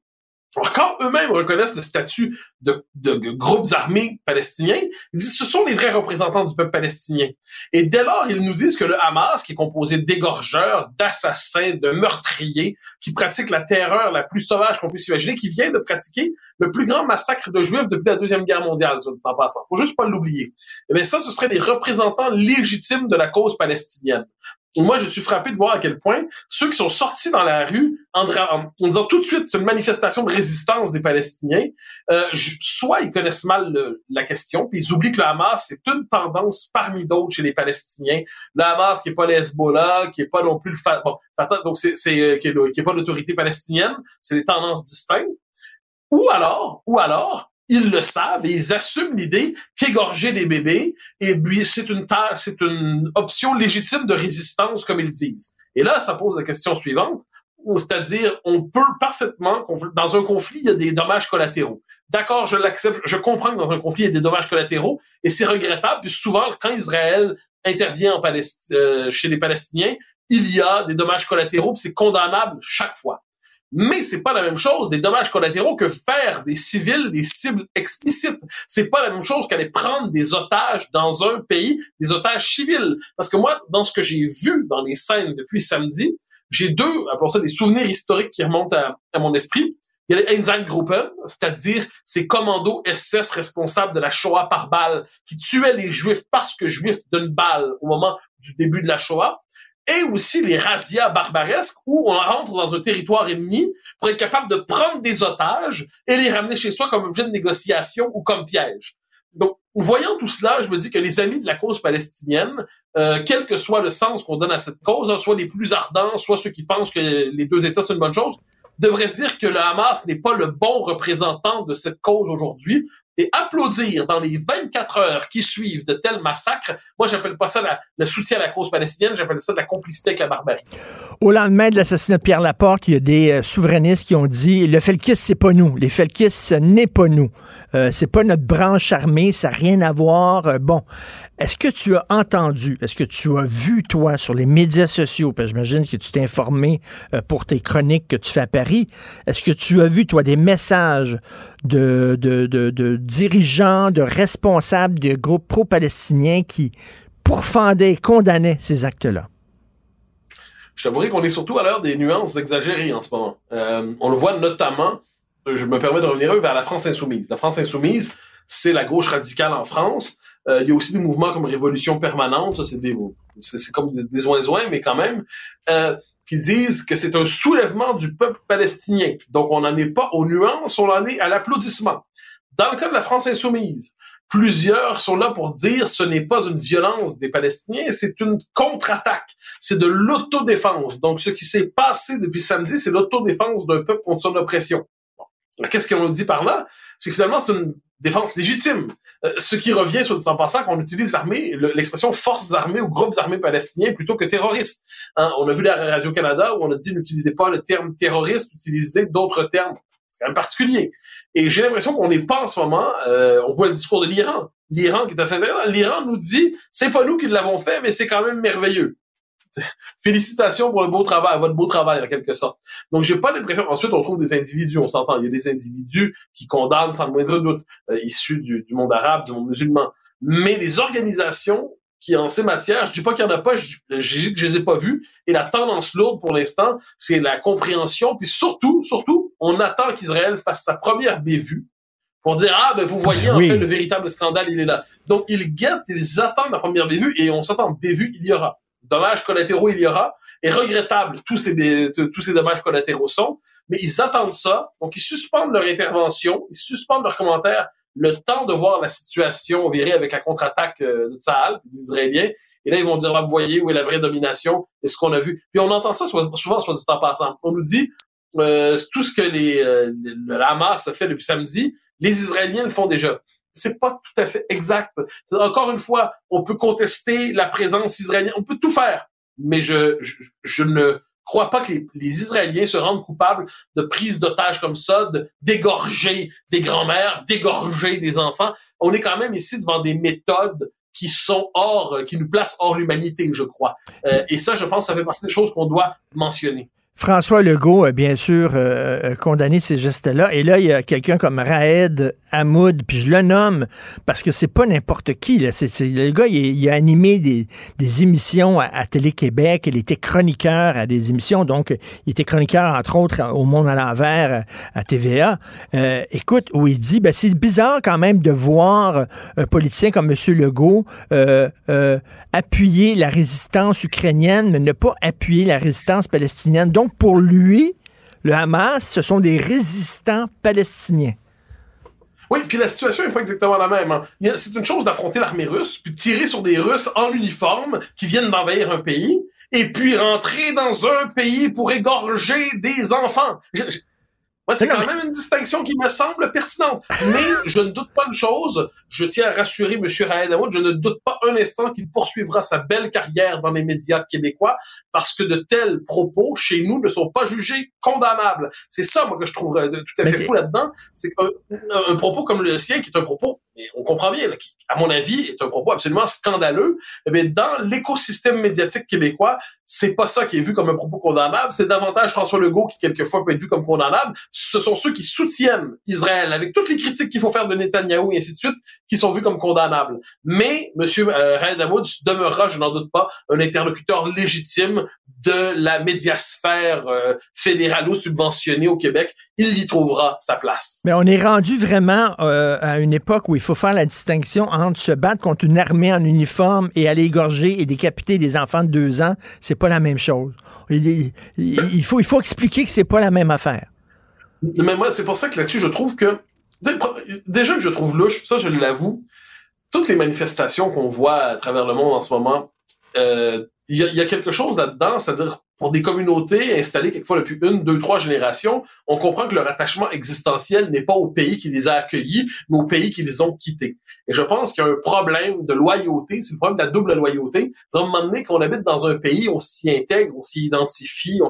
Quand eux-mêmes reconnaissent le statut de, de, groupes armés palestiniens, ils disent ce sont les vrais représentants du peuple palestinien. Et dès lors, ils nous disent que le Hamas, qui est composé d'égorgeurs, d'assassins, de meurtriers, qui pratique la terreur la plus sauvage qu'on puisse imaginer, qui vient de pratiquer le plus grand massacre de Juifs depuis la Deuxième Guerre mondiale, soit dit en passant. Faut juste pas l'oublier. Eh bien, ça, ce serait les représentants légitimes de la cause palestinienne moi, je suis frappé de voir à quel point ceux qui sont sortis dans la rue en, disant tout de suite c'est une manifestation de résistance des Palestiniens, euh, soit ils connaissent mal la question, puis ils oublient que le Hamas c'est une tendance parmi d'autres chez les Palestiniens. Le Hamas qui est pas le Hezbollah, qui est pas non plus le Fatah, bon, donc c'est, euh, qui est pas l'autorité palestinienne, c'est des tendances distinctes. Ou alors, ou alors, ils le savent et ils assument l'idée qu'égorger des bébés, et c'est une option légitime de résistance, comme ils disent. Et là, ça pose la question suivante, c'est-à-dire, on peut parfaitement, dans un conflit, il y a des dommages collatéraux. D'accord, je l'accepte, je comprends que dans un conflit, il y a des dommages collatéraux, et c'est regrettable, puis souvent, quand Israël intervient euh, chez les Palestiniens, il y a des dommages collatéraux, c'est condamnable chaque fois. Mais c'est pas la même chose des dommages collatéraux que faire des civils des cibles explicites. C'est pas la même chose qu'aller prendre des otages dans un pays, des otages civils. Parce que moi, dans ce que j'ai vu dans les scènes depuis samedi, j'ai deux, appelons ça des souvenirs historiques qui remontent à, mon esprit. Il y a les Einsatzgruppen, c'est-à-dire ces commandos SS responsables de la Shoah par balle, qui tuaient les Juifs parce que Juifs d'une balle au moment du début de la Shoah et aussi les razzias barbaresques où on rentre dans un territoire ennemi pour être capable de prendre des otages et les ramener chez soi comme objet de négociation ou comme piège. Donc, voyant tout cela, je me dis que les amis de la cause palestinienne, euh, quel que soit le sens qu'on donne à cette cause, hein, soit les plus ardents, soit ceux qui pensent que les deux États c'est une bonne chose, devraient se dire que le Hamas n'est pas le bon représentant de cette cause aujourd'hui, et applaudir dans les 24 heures qui suivent de tels massacres, moi, j'appelle pas ça le soutien à la cause palestinienne, j'appelle ça de la complicité avec la barbarie. Au lendemain de l'assassinat de Pierre Laporte, il y a des euh, souverainistes qui ont dit le Felkis, c'est pas nous. Les Felkis, ce n'est pas nous. Euh, c'est pas notre branche armée, ça n'a rien à voir. Euh, bon, est-ce que tu as entendu, est-ce que tu as vu, toi, sur les médias sociaux, parce que j'imagine que tu t'es informé pour tes chroniques que tu fais à Paris, est-ce que tu as vu, toi, des messages de, dirigeants, de responsables de groupes pro-palestiniens qui pourfendaient condamnaient ces actes-là? Je t'avouerai qu'on est surtout à l'heure des nuances exagérées en ce moment. Euh, on le voit notamment, euh, je me permets de revenir vers la France insoumise. La France insoumise, c'est la gauche radicale en France. Euh, il y a aussi des mouvements comme Révolution permanente, c'est comme des, des mais quand même. Qui disent que c'est un soulèvement du peuple palestinien. Donc, on n'en est pas aux nuances, on en est à l'applaudissement. Dans le cas de la France insoumise, plusieurs sont là pour dire ce n'est pas une violence des Palestiniens, c'est une contre-attaque. C'est de l'autodéfense. Donc, ce qui s'est passé depuis samedi, c'est l'autodéfense d'un peuple contre son oppression. Qu'est-ce qu'on dit par là? C'est que finalement, c'est une défense légitime. Euh, ce qui revient, soit dit en passant, qu'on utilise l'armée, l'expression forces armées ou groupes armés palestiniens plutôt que terroristes. Hein, on a vu la Radio-Canada où on a dit n'utilisez pas le terme terroriste, utilisez d'autres termes. C'est quand même particulier. Et j'ai l'impression qu'on n'est pas en ce moment, euh, on voit le discours de l'Iran. L'Iran qui est assez intéressant. L'Iran nous dit, c'est pas nous qui l'avons fait, mais c'est quand même merveilleux. Félicitations pour le beau travail, votre beau travail en quelque sorte. Donc j'ai pas l'impression. Ensuite, on trouve des individus, on s'entend. Il y a des individus qui condamnent sans le moindre doute, euh, issus du, monde arabe, du monde musulman. Mais les organisations qui en ces matières, je dis pas qu'il y en a pas, je, je, je, les ai pas vues. Et la tendance lourde pour l'instant, c'est la compréhension. Puis surtout, surtout, on attend qu'Israël fasse sa première bévue pour dire ah ben vous voyez en fait le véritable scandale il est là. Donc ils guettent, ils attendent la première bévue et on s'attend bévue il y aura dommages collatéraux il y aura, et regrettable tous ces, tous ces dommages collatéraux sont, mais ils attendent ça, donc ils suspendent leur intervention, ils suspendent leurs commentaires le temps de voir la situation virer avec la contre-attaque euh, de Tsahal, des Israéliens, et là, ils vont dire, là, vous voyez où est la vraie domination et ce qu'on a vu. Puis on entend ça souvent, soit dit en passant. On nous dit, euh, tout ce que euh, le Hamas fait depuis samedi, les Israéliens le font déjà c'est pas tout à fait exact. Encore une fois, on peut contester la présence israélienne, on peut tout faire, mais je, je, ne crois pas que les, Israéliens se rendent coupables de prise d'otages comme ça, de d'égorger des grands-mères, d'égorger des enfants. On est quand même ici devant des méthodes qui sont hors, qui nous placent hors l'humanité, je crois. Euh, et ça, je pense, ça fait partie des choses qu'on doit mentionner. François Legault a bien sûr euh, condamné ces gestes-là. Et là, il y a quelqu'un comme Raed Hamoud, puis je le nomme parce que c'est pas n'importe qui. Là. Le gars, il, a animé des, des émissions à, Télé-Québec. Il était chroniqueur à des émissions. Donc, il était chroniqueur, entre autres, au Monde à l'envers à TVA. Euh, écoute, où il dit, ben, c'est bizarre quand même de voir un politicien comme M. Legault euh, euh, appuyer la résistance ukrainienne, mais ne pas appuyer la résistance palestinienne. Pour lui, le Hamas, ce sont des résistants palestiniens. Oui, puis la situation n'est pas exactement la même. Hein. C'est une chose d'affronter l'armée russe, puis tirer sur des Russes en uniforme qui viennent d'envahir un pays, et puis rentrer dans un pays pour égorger des enfants c'est quand même une distinction qui me semble pertinente. Mais je ne doute pas une chose, je tiens à rassurer M. Raed je ne doute pas un instant qu'il poursuivra sa belle carrière dans les médias québécois parce que de tels propos chez nous ne sont pas jugés condamnables. C'est ça, moi, que je trouve euh, tout à fait fou là-dedans. C'est qu'un un propos comme le sien, qui est un propos, on comprend bien, qui, à mon avis, est un propos absolument scandaleux, eh dans l'écosystème médiatique québécois, c'est pas ça qui est vu comme un propos condamnable, c'est davantage François Legault qui quelquemois peut être vu comme condamnable. Ce sont ceux qui soutiennent Israël avec toutes les critiques qu'il faut faire de Netanyahou et ainsi de suite, qui sont vus comme condamnables. Mais M. Euh, Raed demeurera, je n'en doute pas, un interlocuteur légitime de la médiasphère euh, fédéralo-subventionnée au Québec. Il y trouvera sa place. Mais on est rendu vraiment euh, à une époque où il faut faire la distinction entre se battre contre une armée en uniforme et aller égorger et décapiter des enfants de deux ans. C'est pas la même chose. Il, il, faut, il faut expliquer que c'est pas la même affaire. Mais moi, c'est pour ça que là-dessus, je trouve que déjà que je trouve louche, ça je l'avoue, toutes les manifestations qu'on voit à travers le monde en ce moment, euh, il y, a quelque chose là-dedans, c'est-à-dire pour des communautés installées quelquefois depuis une, deux, trois générations, on comprend que leur attachement existentiel n'est pas au pays qui les a accueillis, mais au pays qui les ont quittés. Et je pense qu'il y a un problème de loyauté, c'est le problème de la double loyauté. C'est à un moment donné qu'on habite dans un pays, on s'y intègre, on s'y identifie,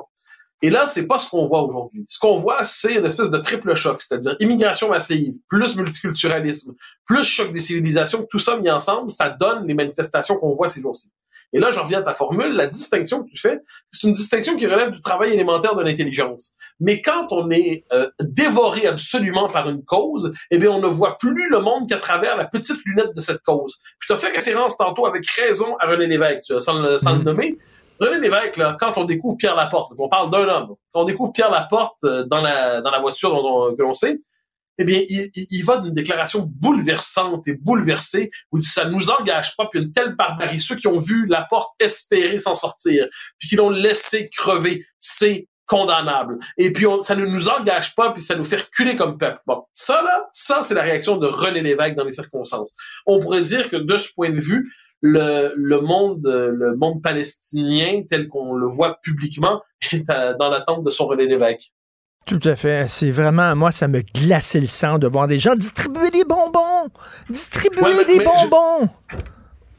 et là, c'est pas ce qu'on voit aujourd'hui. Ce qu'on voit, c'est une espèce de triple choc, c'est-à-dire immigration massive, plus multiculturalisme, plus choc des civilisations, tout ça mis ensemble, ça donne les manifestations qu'on voit ces jours-ci. Et là, je reviens à ta formule, la distinction que tu fais, c'est une distinction qui relève du travail élémentaire de l'intelligence. Mais quand on est euh, dévoré absolument par une cause, eh bien, on ne voit plus le monde qu'à travers la petite lunette de cette cause. Puis tu as fait référence tantôt avec raison à René Lévesque, sans le, sans le mm-hmm. nommer, René Lévesque, là, quand on découvre Pierre Laporte, on parle d'un homme, quand on découvre Pierre Laporte euh, dans la, dans la voiture dont, que l'on sait, eh bien, il, il va d'une déclaration bouleversante et bouleversée où ça nous engage pas, puis une telle barbarie. Ceux qui ont vu Laporte espérer s'en sortir, puis qui l'ont laissé crever, c'est condamnable. Et puis, ça ne nous engage pas, puis ça nous fait reculer comme peuple. Bon, ça, là, ça, c'est la réaction de René Lévesque dans les circonstances. On pourrait dire que de ce point de vue, le, le monde le monde palestinien tel qu'on le voit publiquement est dans l'attente de son René Lévesque. Tout à fait. C'est vraiment, moi, ça me glaçait le sang de voir des gens distribuer des bonbons! Distribuer des bonbons!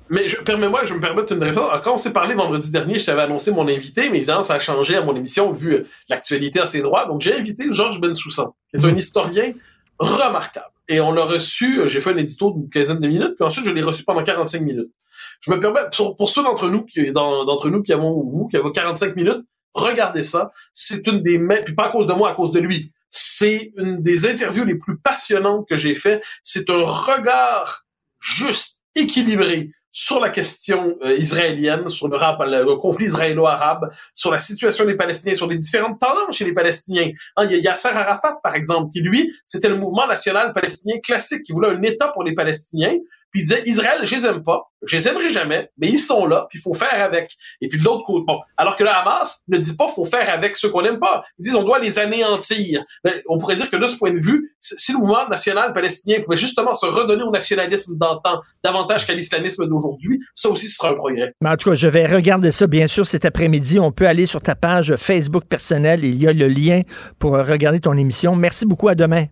Mais je, permets-moi, je me permets une référence. Quand on s'est parlé vendredi dernier, je t'avais annoncé mon invité, mais évidemment, ça a changé à mon émission vu euh, l'actualité à ses droits. Donc, j'ai invité Georges Bensoussan, qui est un mm. historien remarquable. Et on l'a reçu, euh, j'ai fait un édito d'une quinzaine de minutes, puis ensuite, je l'ai reçu pendant 45 minutes. Je me permets, pour, ceux d'entre nous qui, d'entre nous qui avons, vous, qui avez 45 minutes, regardez ça. C'est une des, puis pas à cause de moi, à cause de lui. C'est une des interviews les plus passionnantes que j'ai fait. C'est un regard juste, équilibré sur la question euh, israélienne, sur le, le conflit israélo-arabe, sur la situation des Palestiniens, sur les différentes tendances chez les Palestiniens. Hein, il y a Yasser Arafat, par exemple, qui, lui, c'était le mouvement national palestinien classique, qui voulait un État pour les Palestiniens, puis il disait Israël, je les aime pas, je les aimerai jamais, mais ils sont là, puis il faut faire avec. Et puis de l'autre côté, bon, alors que le Hamas ne dit pas faut faire avec ceux qu'on n'aime pas. Ils disent on doit les anéantir. Mais on pourrait dire que de ce point de vue, si le mouvement national palestinien pouvait justement se redonner au nationalisme d'antan davantage qu'à l'islamisme d'aujourd'hui, ça aussi ce sera un progrès. Mais en tout cas, je vais regarder ça bien sûr cet après-midi. On peut aller sur ta page Facebook personnelle, il y a le lien pour regarder ton émission. Merci beaucoup, à demain.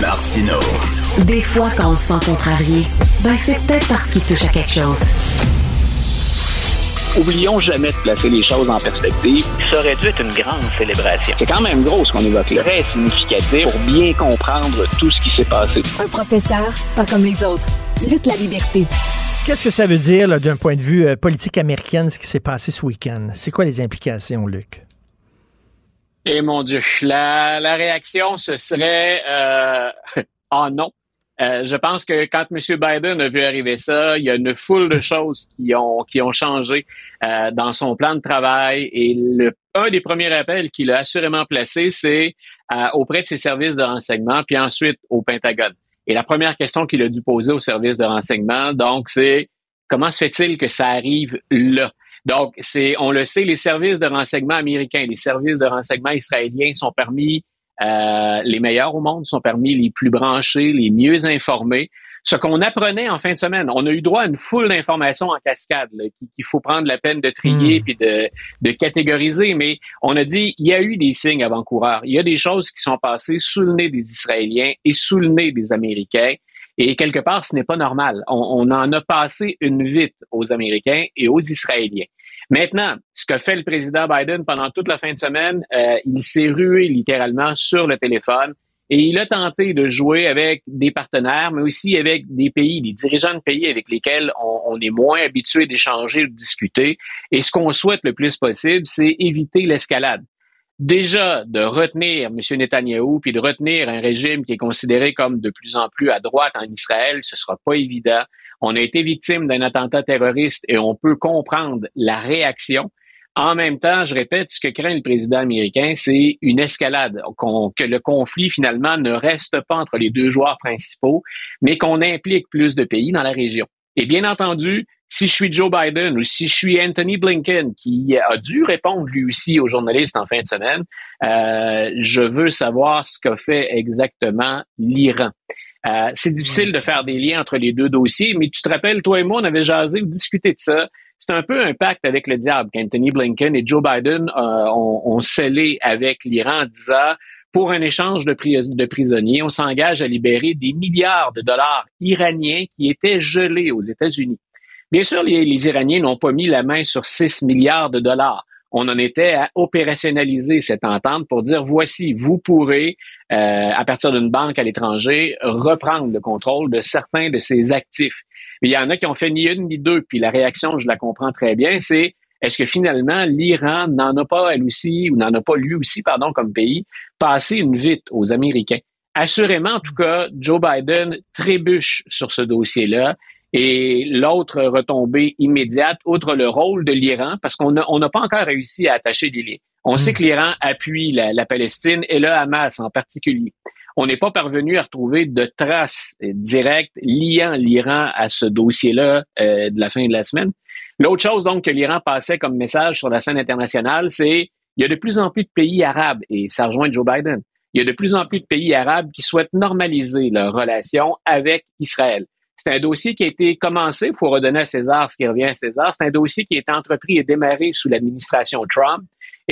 Martino. Des fois, quand on se sent contrarié, ben c'est peut-être parce qu'il touche à quelque chose. Oublions jamais de placer les choses en perspective. Ça aurait dû être une grande célébration. C'est quand même gros ce qu'on évoque là. Très significatif pour bien comprendre tout ce qui s'est passé. Un professeur, pas comme les autres. Lutte la liberté. Qu'est-ce que ça veut dire d'un point de vue euh, politique américaine, ce qui s'est passé ce week-end? C'est quoi les implications, Luc? Eh mon Dieu, la, la réaction, ce serait euh, oh non. Euh, je pense que quand M. Biden a vu arriver ça, il y a une foule de choses qui ont qui ont changé euh, dans son plan de travail. Et le, un des premiers appels qu'il a assurément placé, c'est euh, auprès de ses services de renseignement, puis ensuite au Pentagone. Et la première question qu'il a dû poser aux services de renseignement, donc, c'est comment se fait-il que ça arrive là? Donc, c'est, on le sait, les services de renseignement américains, les services de renseignement israéliens sont parmi euh, les meilleurs au monde, sont parmi les plus branchés, les mieux informés. Ce qu'on apprenait en fin de semaine, on a eu droit à une foule d'informations en cascade qu'il faut prendre la peine de trier Hmm. puis de, de catégoriser, mais on a dit il y a eu des signes avant-coureurs, il y a des choses qui sont passées sous le nez des Israéliens et sous le nez des Américains. Et quelque part, ce n'est pas normal. On, on en a passé une vite aux Américains et aux Israéliens. Maintenant, ce que fait le président Biden pendant toute la fin de semaine, euh, il s'est rué littéralement sur le téléphone et il a tenté de jouer avec des partenaires, mais aussi avec des pays, des dirigeants de pays avec lesquels on, est moins habitué d'échanger ou de discuter. Et ce qu'on souhaite le plus possible, c'est éviter l'escalade déjà de retenir M. Netanyahou puis de retenir un régime qui est considéré comme de plus en plus à droite en Israël, ce sera pas évident. On a été victime d'un attentat terroriste et on peut comprendre la réaction. En même temps, je répète, ce que craint le président américain, c'est une escalade, que le conflit finalement ne reste pas entre les deux joueurs principaux, mais qu'on implique plus de pays dans la région. Et bien entendu, si je suis Joe Biden ou si je suis Anthony Blinken, qui a dû répondre lui aussi aux journalistes en fin de semaine, euh, je veux savoir ce qu'a fait exactement l'Iran. Euh, c'est difficile de faire des liens entre les deux dossiers, mais tu te rappelles, toi et moi, on avait jasé ou discuté de ça. C'est un peu un pacte avec le diable qu'Anthony Blinken et Joe Biden euh, ont, ont scellé avec l'Iran en disant pour un échange de, pris- de prisonniers, on s'engage à libérer des milliards de dollars iraniens qui étaient gelés aux États-Unis. Bien sûr, les, les Iraniens n'ont pas mis la main sur 6 milliards de dollars. On en était à opérationnaliser cette entente pour dire voici, vous pourrez, euh, à partir d'une banque à l'étranger, reprendre le contrôle de certains de ces actifs. Il y en a qui ont fait ni une ni deux, puis la réaction, je la comprends très bien, c'est est-ce que finalement l'Iran n'en a pas elle aussi, ou n'en a pas lui aussi, pardon, comme pays, passé une vite aux Américains? Assurément, en tout cas, Joe Biden trébuche sur ce dossier-là. Et l'autre retombée immédiate, outre le rôle de l'Iran, parce qu'on n'a on n'a pas encore réussi à attacher des liens. On sait que l'Iran appuie la, la Palestine et le Hamas en particulier. On n'est pas parvenu à retrouver de traces euh, directes liant l'Iran à ce dossier-là euh, de la fin de la semaine. L'autre chose donc que l'Iran passait comme message sur la scène internationale, c'est il y a de plus en plus de pays arabes, et ça rejoint Joe Biden, il y a de plus en plus de pays arabes qui souhaitent normaliser leurs relations avec Israël. C'est un dossier qui a été commencé, il faut redonner à César ce qui revient à César, c'est un dossier qui a été entrepris et démarré sous l'administration Trump,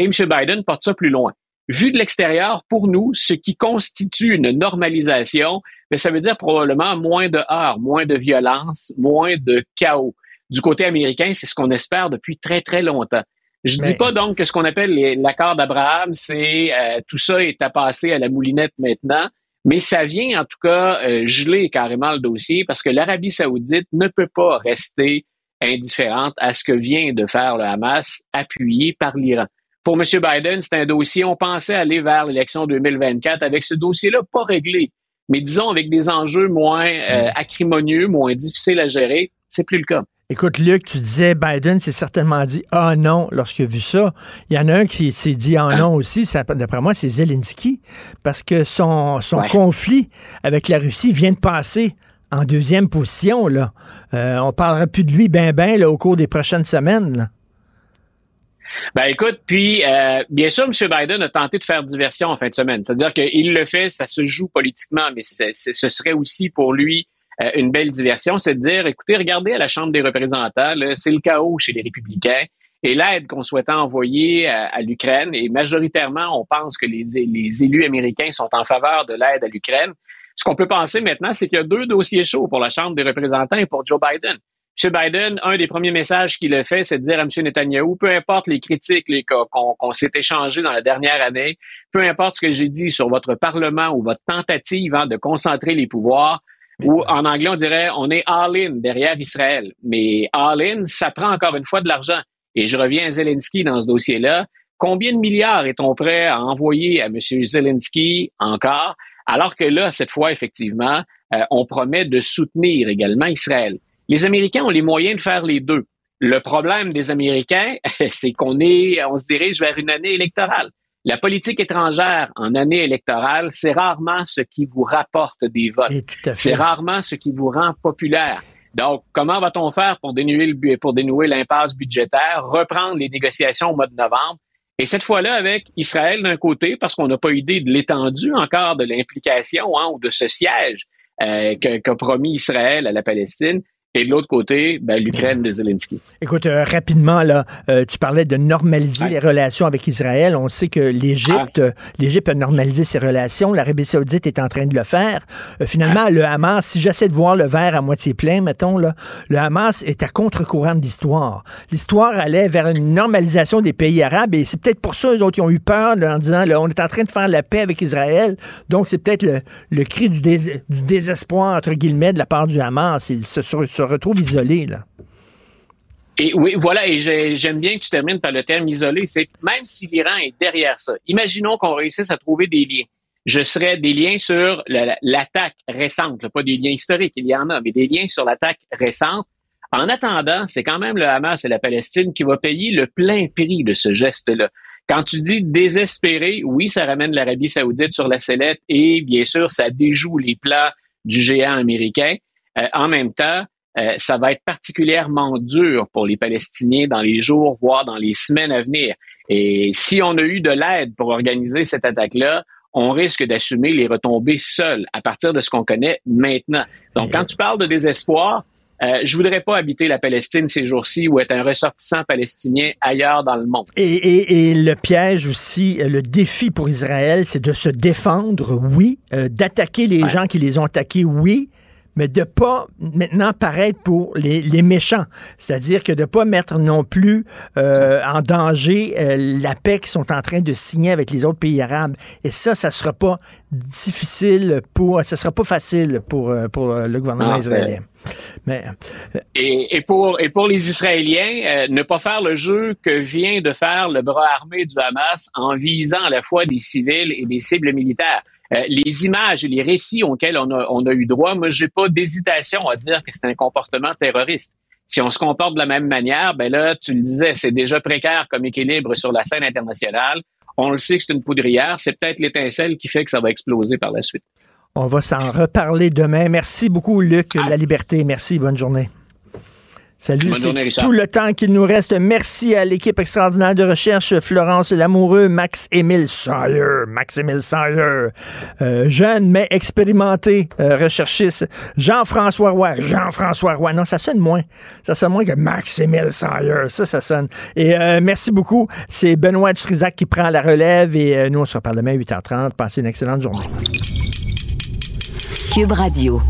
et M. Biden porte ça plus loin. Vu de l'extérieur, pour nous, ce qui constitue une normalisation, mais ça veut dire probablement moins de heurts, moins de violence, moins de chaos. Du côté américain, c'est ce qu'on espère depuis très, très longtemps. Je Mais- dis pas donc que ce qu'on appelle l'accord d'Abraham, c'est euh, tout ça est à passer à la moulinette maintenant, mais ça vient en tout cas euh, geler carrément le dossier parce que l'Arabie saoudite ne peut pas rester indifférente à ce que vient de faire le Hamas, appuyé par l'Iran. Pour M. Biden, c'est un dossier, on pensait aller vers l'élection 2024 avec ce dossier-là pas réglé, mais disons avec des enjeux moins euh, acrimonieux, moins difficiles à gérer, c'est plus le cas. Écoute, Luc, tu disais Biden s'est certainement dit ah non lorsqu'il a vu ça. Il y en a un qui s'est dit ah non aussi. ça- D'après moi, c'est Zelensky. Parce que son, son Ouais. conflit avec la Russie vient de passer en deuxième position. Là. Euh, on parlera plus de lui ben ben là, au cours des prochaines semaines. là. Ben écoute, puis euh, bien sûr, M. Biden a tenté de faire diversion en fin de semaine. C'est-à-dire qu'il le fait, ça se joue politiquement, mais ce serait aussi pour lui euh, une belle diversion, c'est de dire, écoutez, regardez à la Chambre des représentants, c'est le chaos chez les républicains. Et l'aide qu'on souhaitait envoyer à, à l'Ukraine, et majoritairement, on pense que les élus américains sont en faveur de l'aide à l'Ukraine. Ce qu'on peut penser maintenant, c'est qu'il y a deux dossiers chauds pour la Chambre des représentants et pour Joe Biden. M. Biden, un des premiers messages qu'il a fait, c'est de dire à M. Netanyahu, peu importe les critiques qu'on s'est échangées dans la dernière année, peu importe ce que j'ai dit sur votre Parlement ou votre tentative hein, de concentrer les pouvoirs, ou en anglais, on dirait on est all-in derrière Israël. Mais all-in, ça prend encore une fois de l'argent. Et je reviens à Zelensky dans ce dossier-là. Combien de milliards est-on prêt à envoyer à M. Zelensky encore, alors que là, cette fois, effectivement, euh, on promet de soutenir également Israël. Les Américains ont les moyens de faire les deux. Le problème des Américains, c'est qu'on est, on se dirige vers une année électorale. La politique étrangère en année électorale, c'est rarement ce qui vous rapporte des votes. C'est rarement ce qui vous rend populaire. Donc, comment va-t-on faire pour dénouer, le, pour dénouer l'impasse budgétaire, reprendre les négociations au mois de novembre? Et cette fois-là, avec Israël d'un côté, parce qu'on n'a pas idée de l'étendue encore de l'implication hein, ou de ce siège euh, qu'a promis Israël à la Palestine, et de l'autre côté, ben, l'Ukraine de Zelensky. Écoute, euh, rapidement, là, euh, tu parlais de normaliser les relations avec Israël. On sait que l'Égypte ah. euh, l'Égypte a normalisé ses relations. L'Arabie saoudite est en train de le faire. finalement, ah. le Hamas, si j'essaie de voir le verre à moitié plein, mettons, là, le Hamas est à contre-courant de l'histoire. L'histoire allait vers une normalisation des pays arabes et c'est peut-être pour ça, eux autres, qui ont eu peur en disant, là, on est en train de faire la paix avec Israël. Donc, c'est peut-être le, le, cri du, du, désespoir, entre guillemets, de la part du Hamas. Il se, se retrouve isolé, là. Et oui, voilà, et j'aime bien que tu termines par le terme isolé. C'est même si l'Iran est derrière ça, imaginons qu'on réussisse à trouver des liens. Je serais des liens sur l'attaque récente, pas des liens historiques, il y en a, mais des liens sur l'attaque récente. En attendant, c'est quand même le Hamas et la Palestine qui va payer le plein prix de ce geste-là. Quand tu dis désespéré, oui, ça ramène l'Arabie saoudite sur la sellette et bien sûr, ça déjoue les plans du géant américain. Euh, en même temps, euh, ça va être particulièrement dur pour les Palestiniens dans les jours, voire dans les semaines à venir. Et si on a eu de l'aide pour organiser cette attaque-là, on risque d'assumer les retombées seuls à partir de ce qu'on connaît maintenant. Donc, quand tu parles de désespoir, euh, je voudrais pas habiter la Palestine ces jours-ci ou être un ressortissant palestinien ailleurs dans le monde. Et, le piège aussi, le défi pour Israël, c'est de se défendre, oui, euh, d'attaquer les gens qui les ont attaqués, oui, mais de pas maintenant paraître pour les, les méchants. C'est-à-dire que de pas mettre non plus euh, en danger euh, la paix qu'ils sont en train de signer avec les autres pays arabes. Et ça, ça sera pas difficile pour, ça sera pas facile pour, euh, pour le gouvernement israélien. Mais, et, et, pour, et pour les Israéliens, ne pas faire le jeu que vient de faire le bras armé du Hamas en visant à la fois des civils et des cibles militaires. Euh, les images et les récits auxquels on a, on a eu droit, moi, j'ai pas d'hésitation à dire que c'est un comportement terroriste. Si on se comporte de la même manière, ben là, tu le disais, c'est déjà précaire comme équilibre sur la scène internationale. On le sait que c'est une poudrière. C'est peut-être l'étincelle qui fait que ça va exploser par la suite. On va s'en reparler demain. Merci beaucoup, Luc. La liberté. Merci. Bonne journée. Salut, c'est tout le temps qu'il nous reste. Merci à l'équipe extraordinaire de recherche, Florence Lamoureux, Max-Émile Sayer, Max-Émile Sayer, euh, jeune mais expérimenté euh, recherchiste, Jean-François Roy, Jean-François Roy, non, ça sonne moins, ça sonne moins que Max-Émile Sayer, ça, ça sonne. Et euh, merci beaucoup, c'est Benoît Dutrisac qui prend la relève et nous, on se reparle demain à 8h30. Passez une excellente journée. Cube Radio.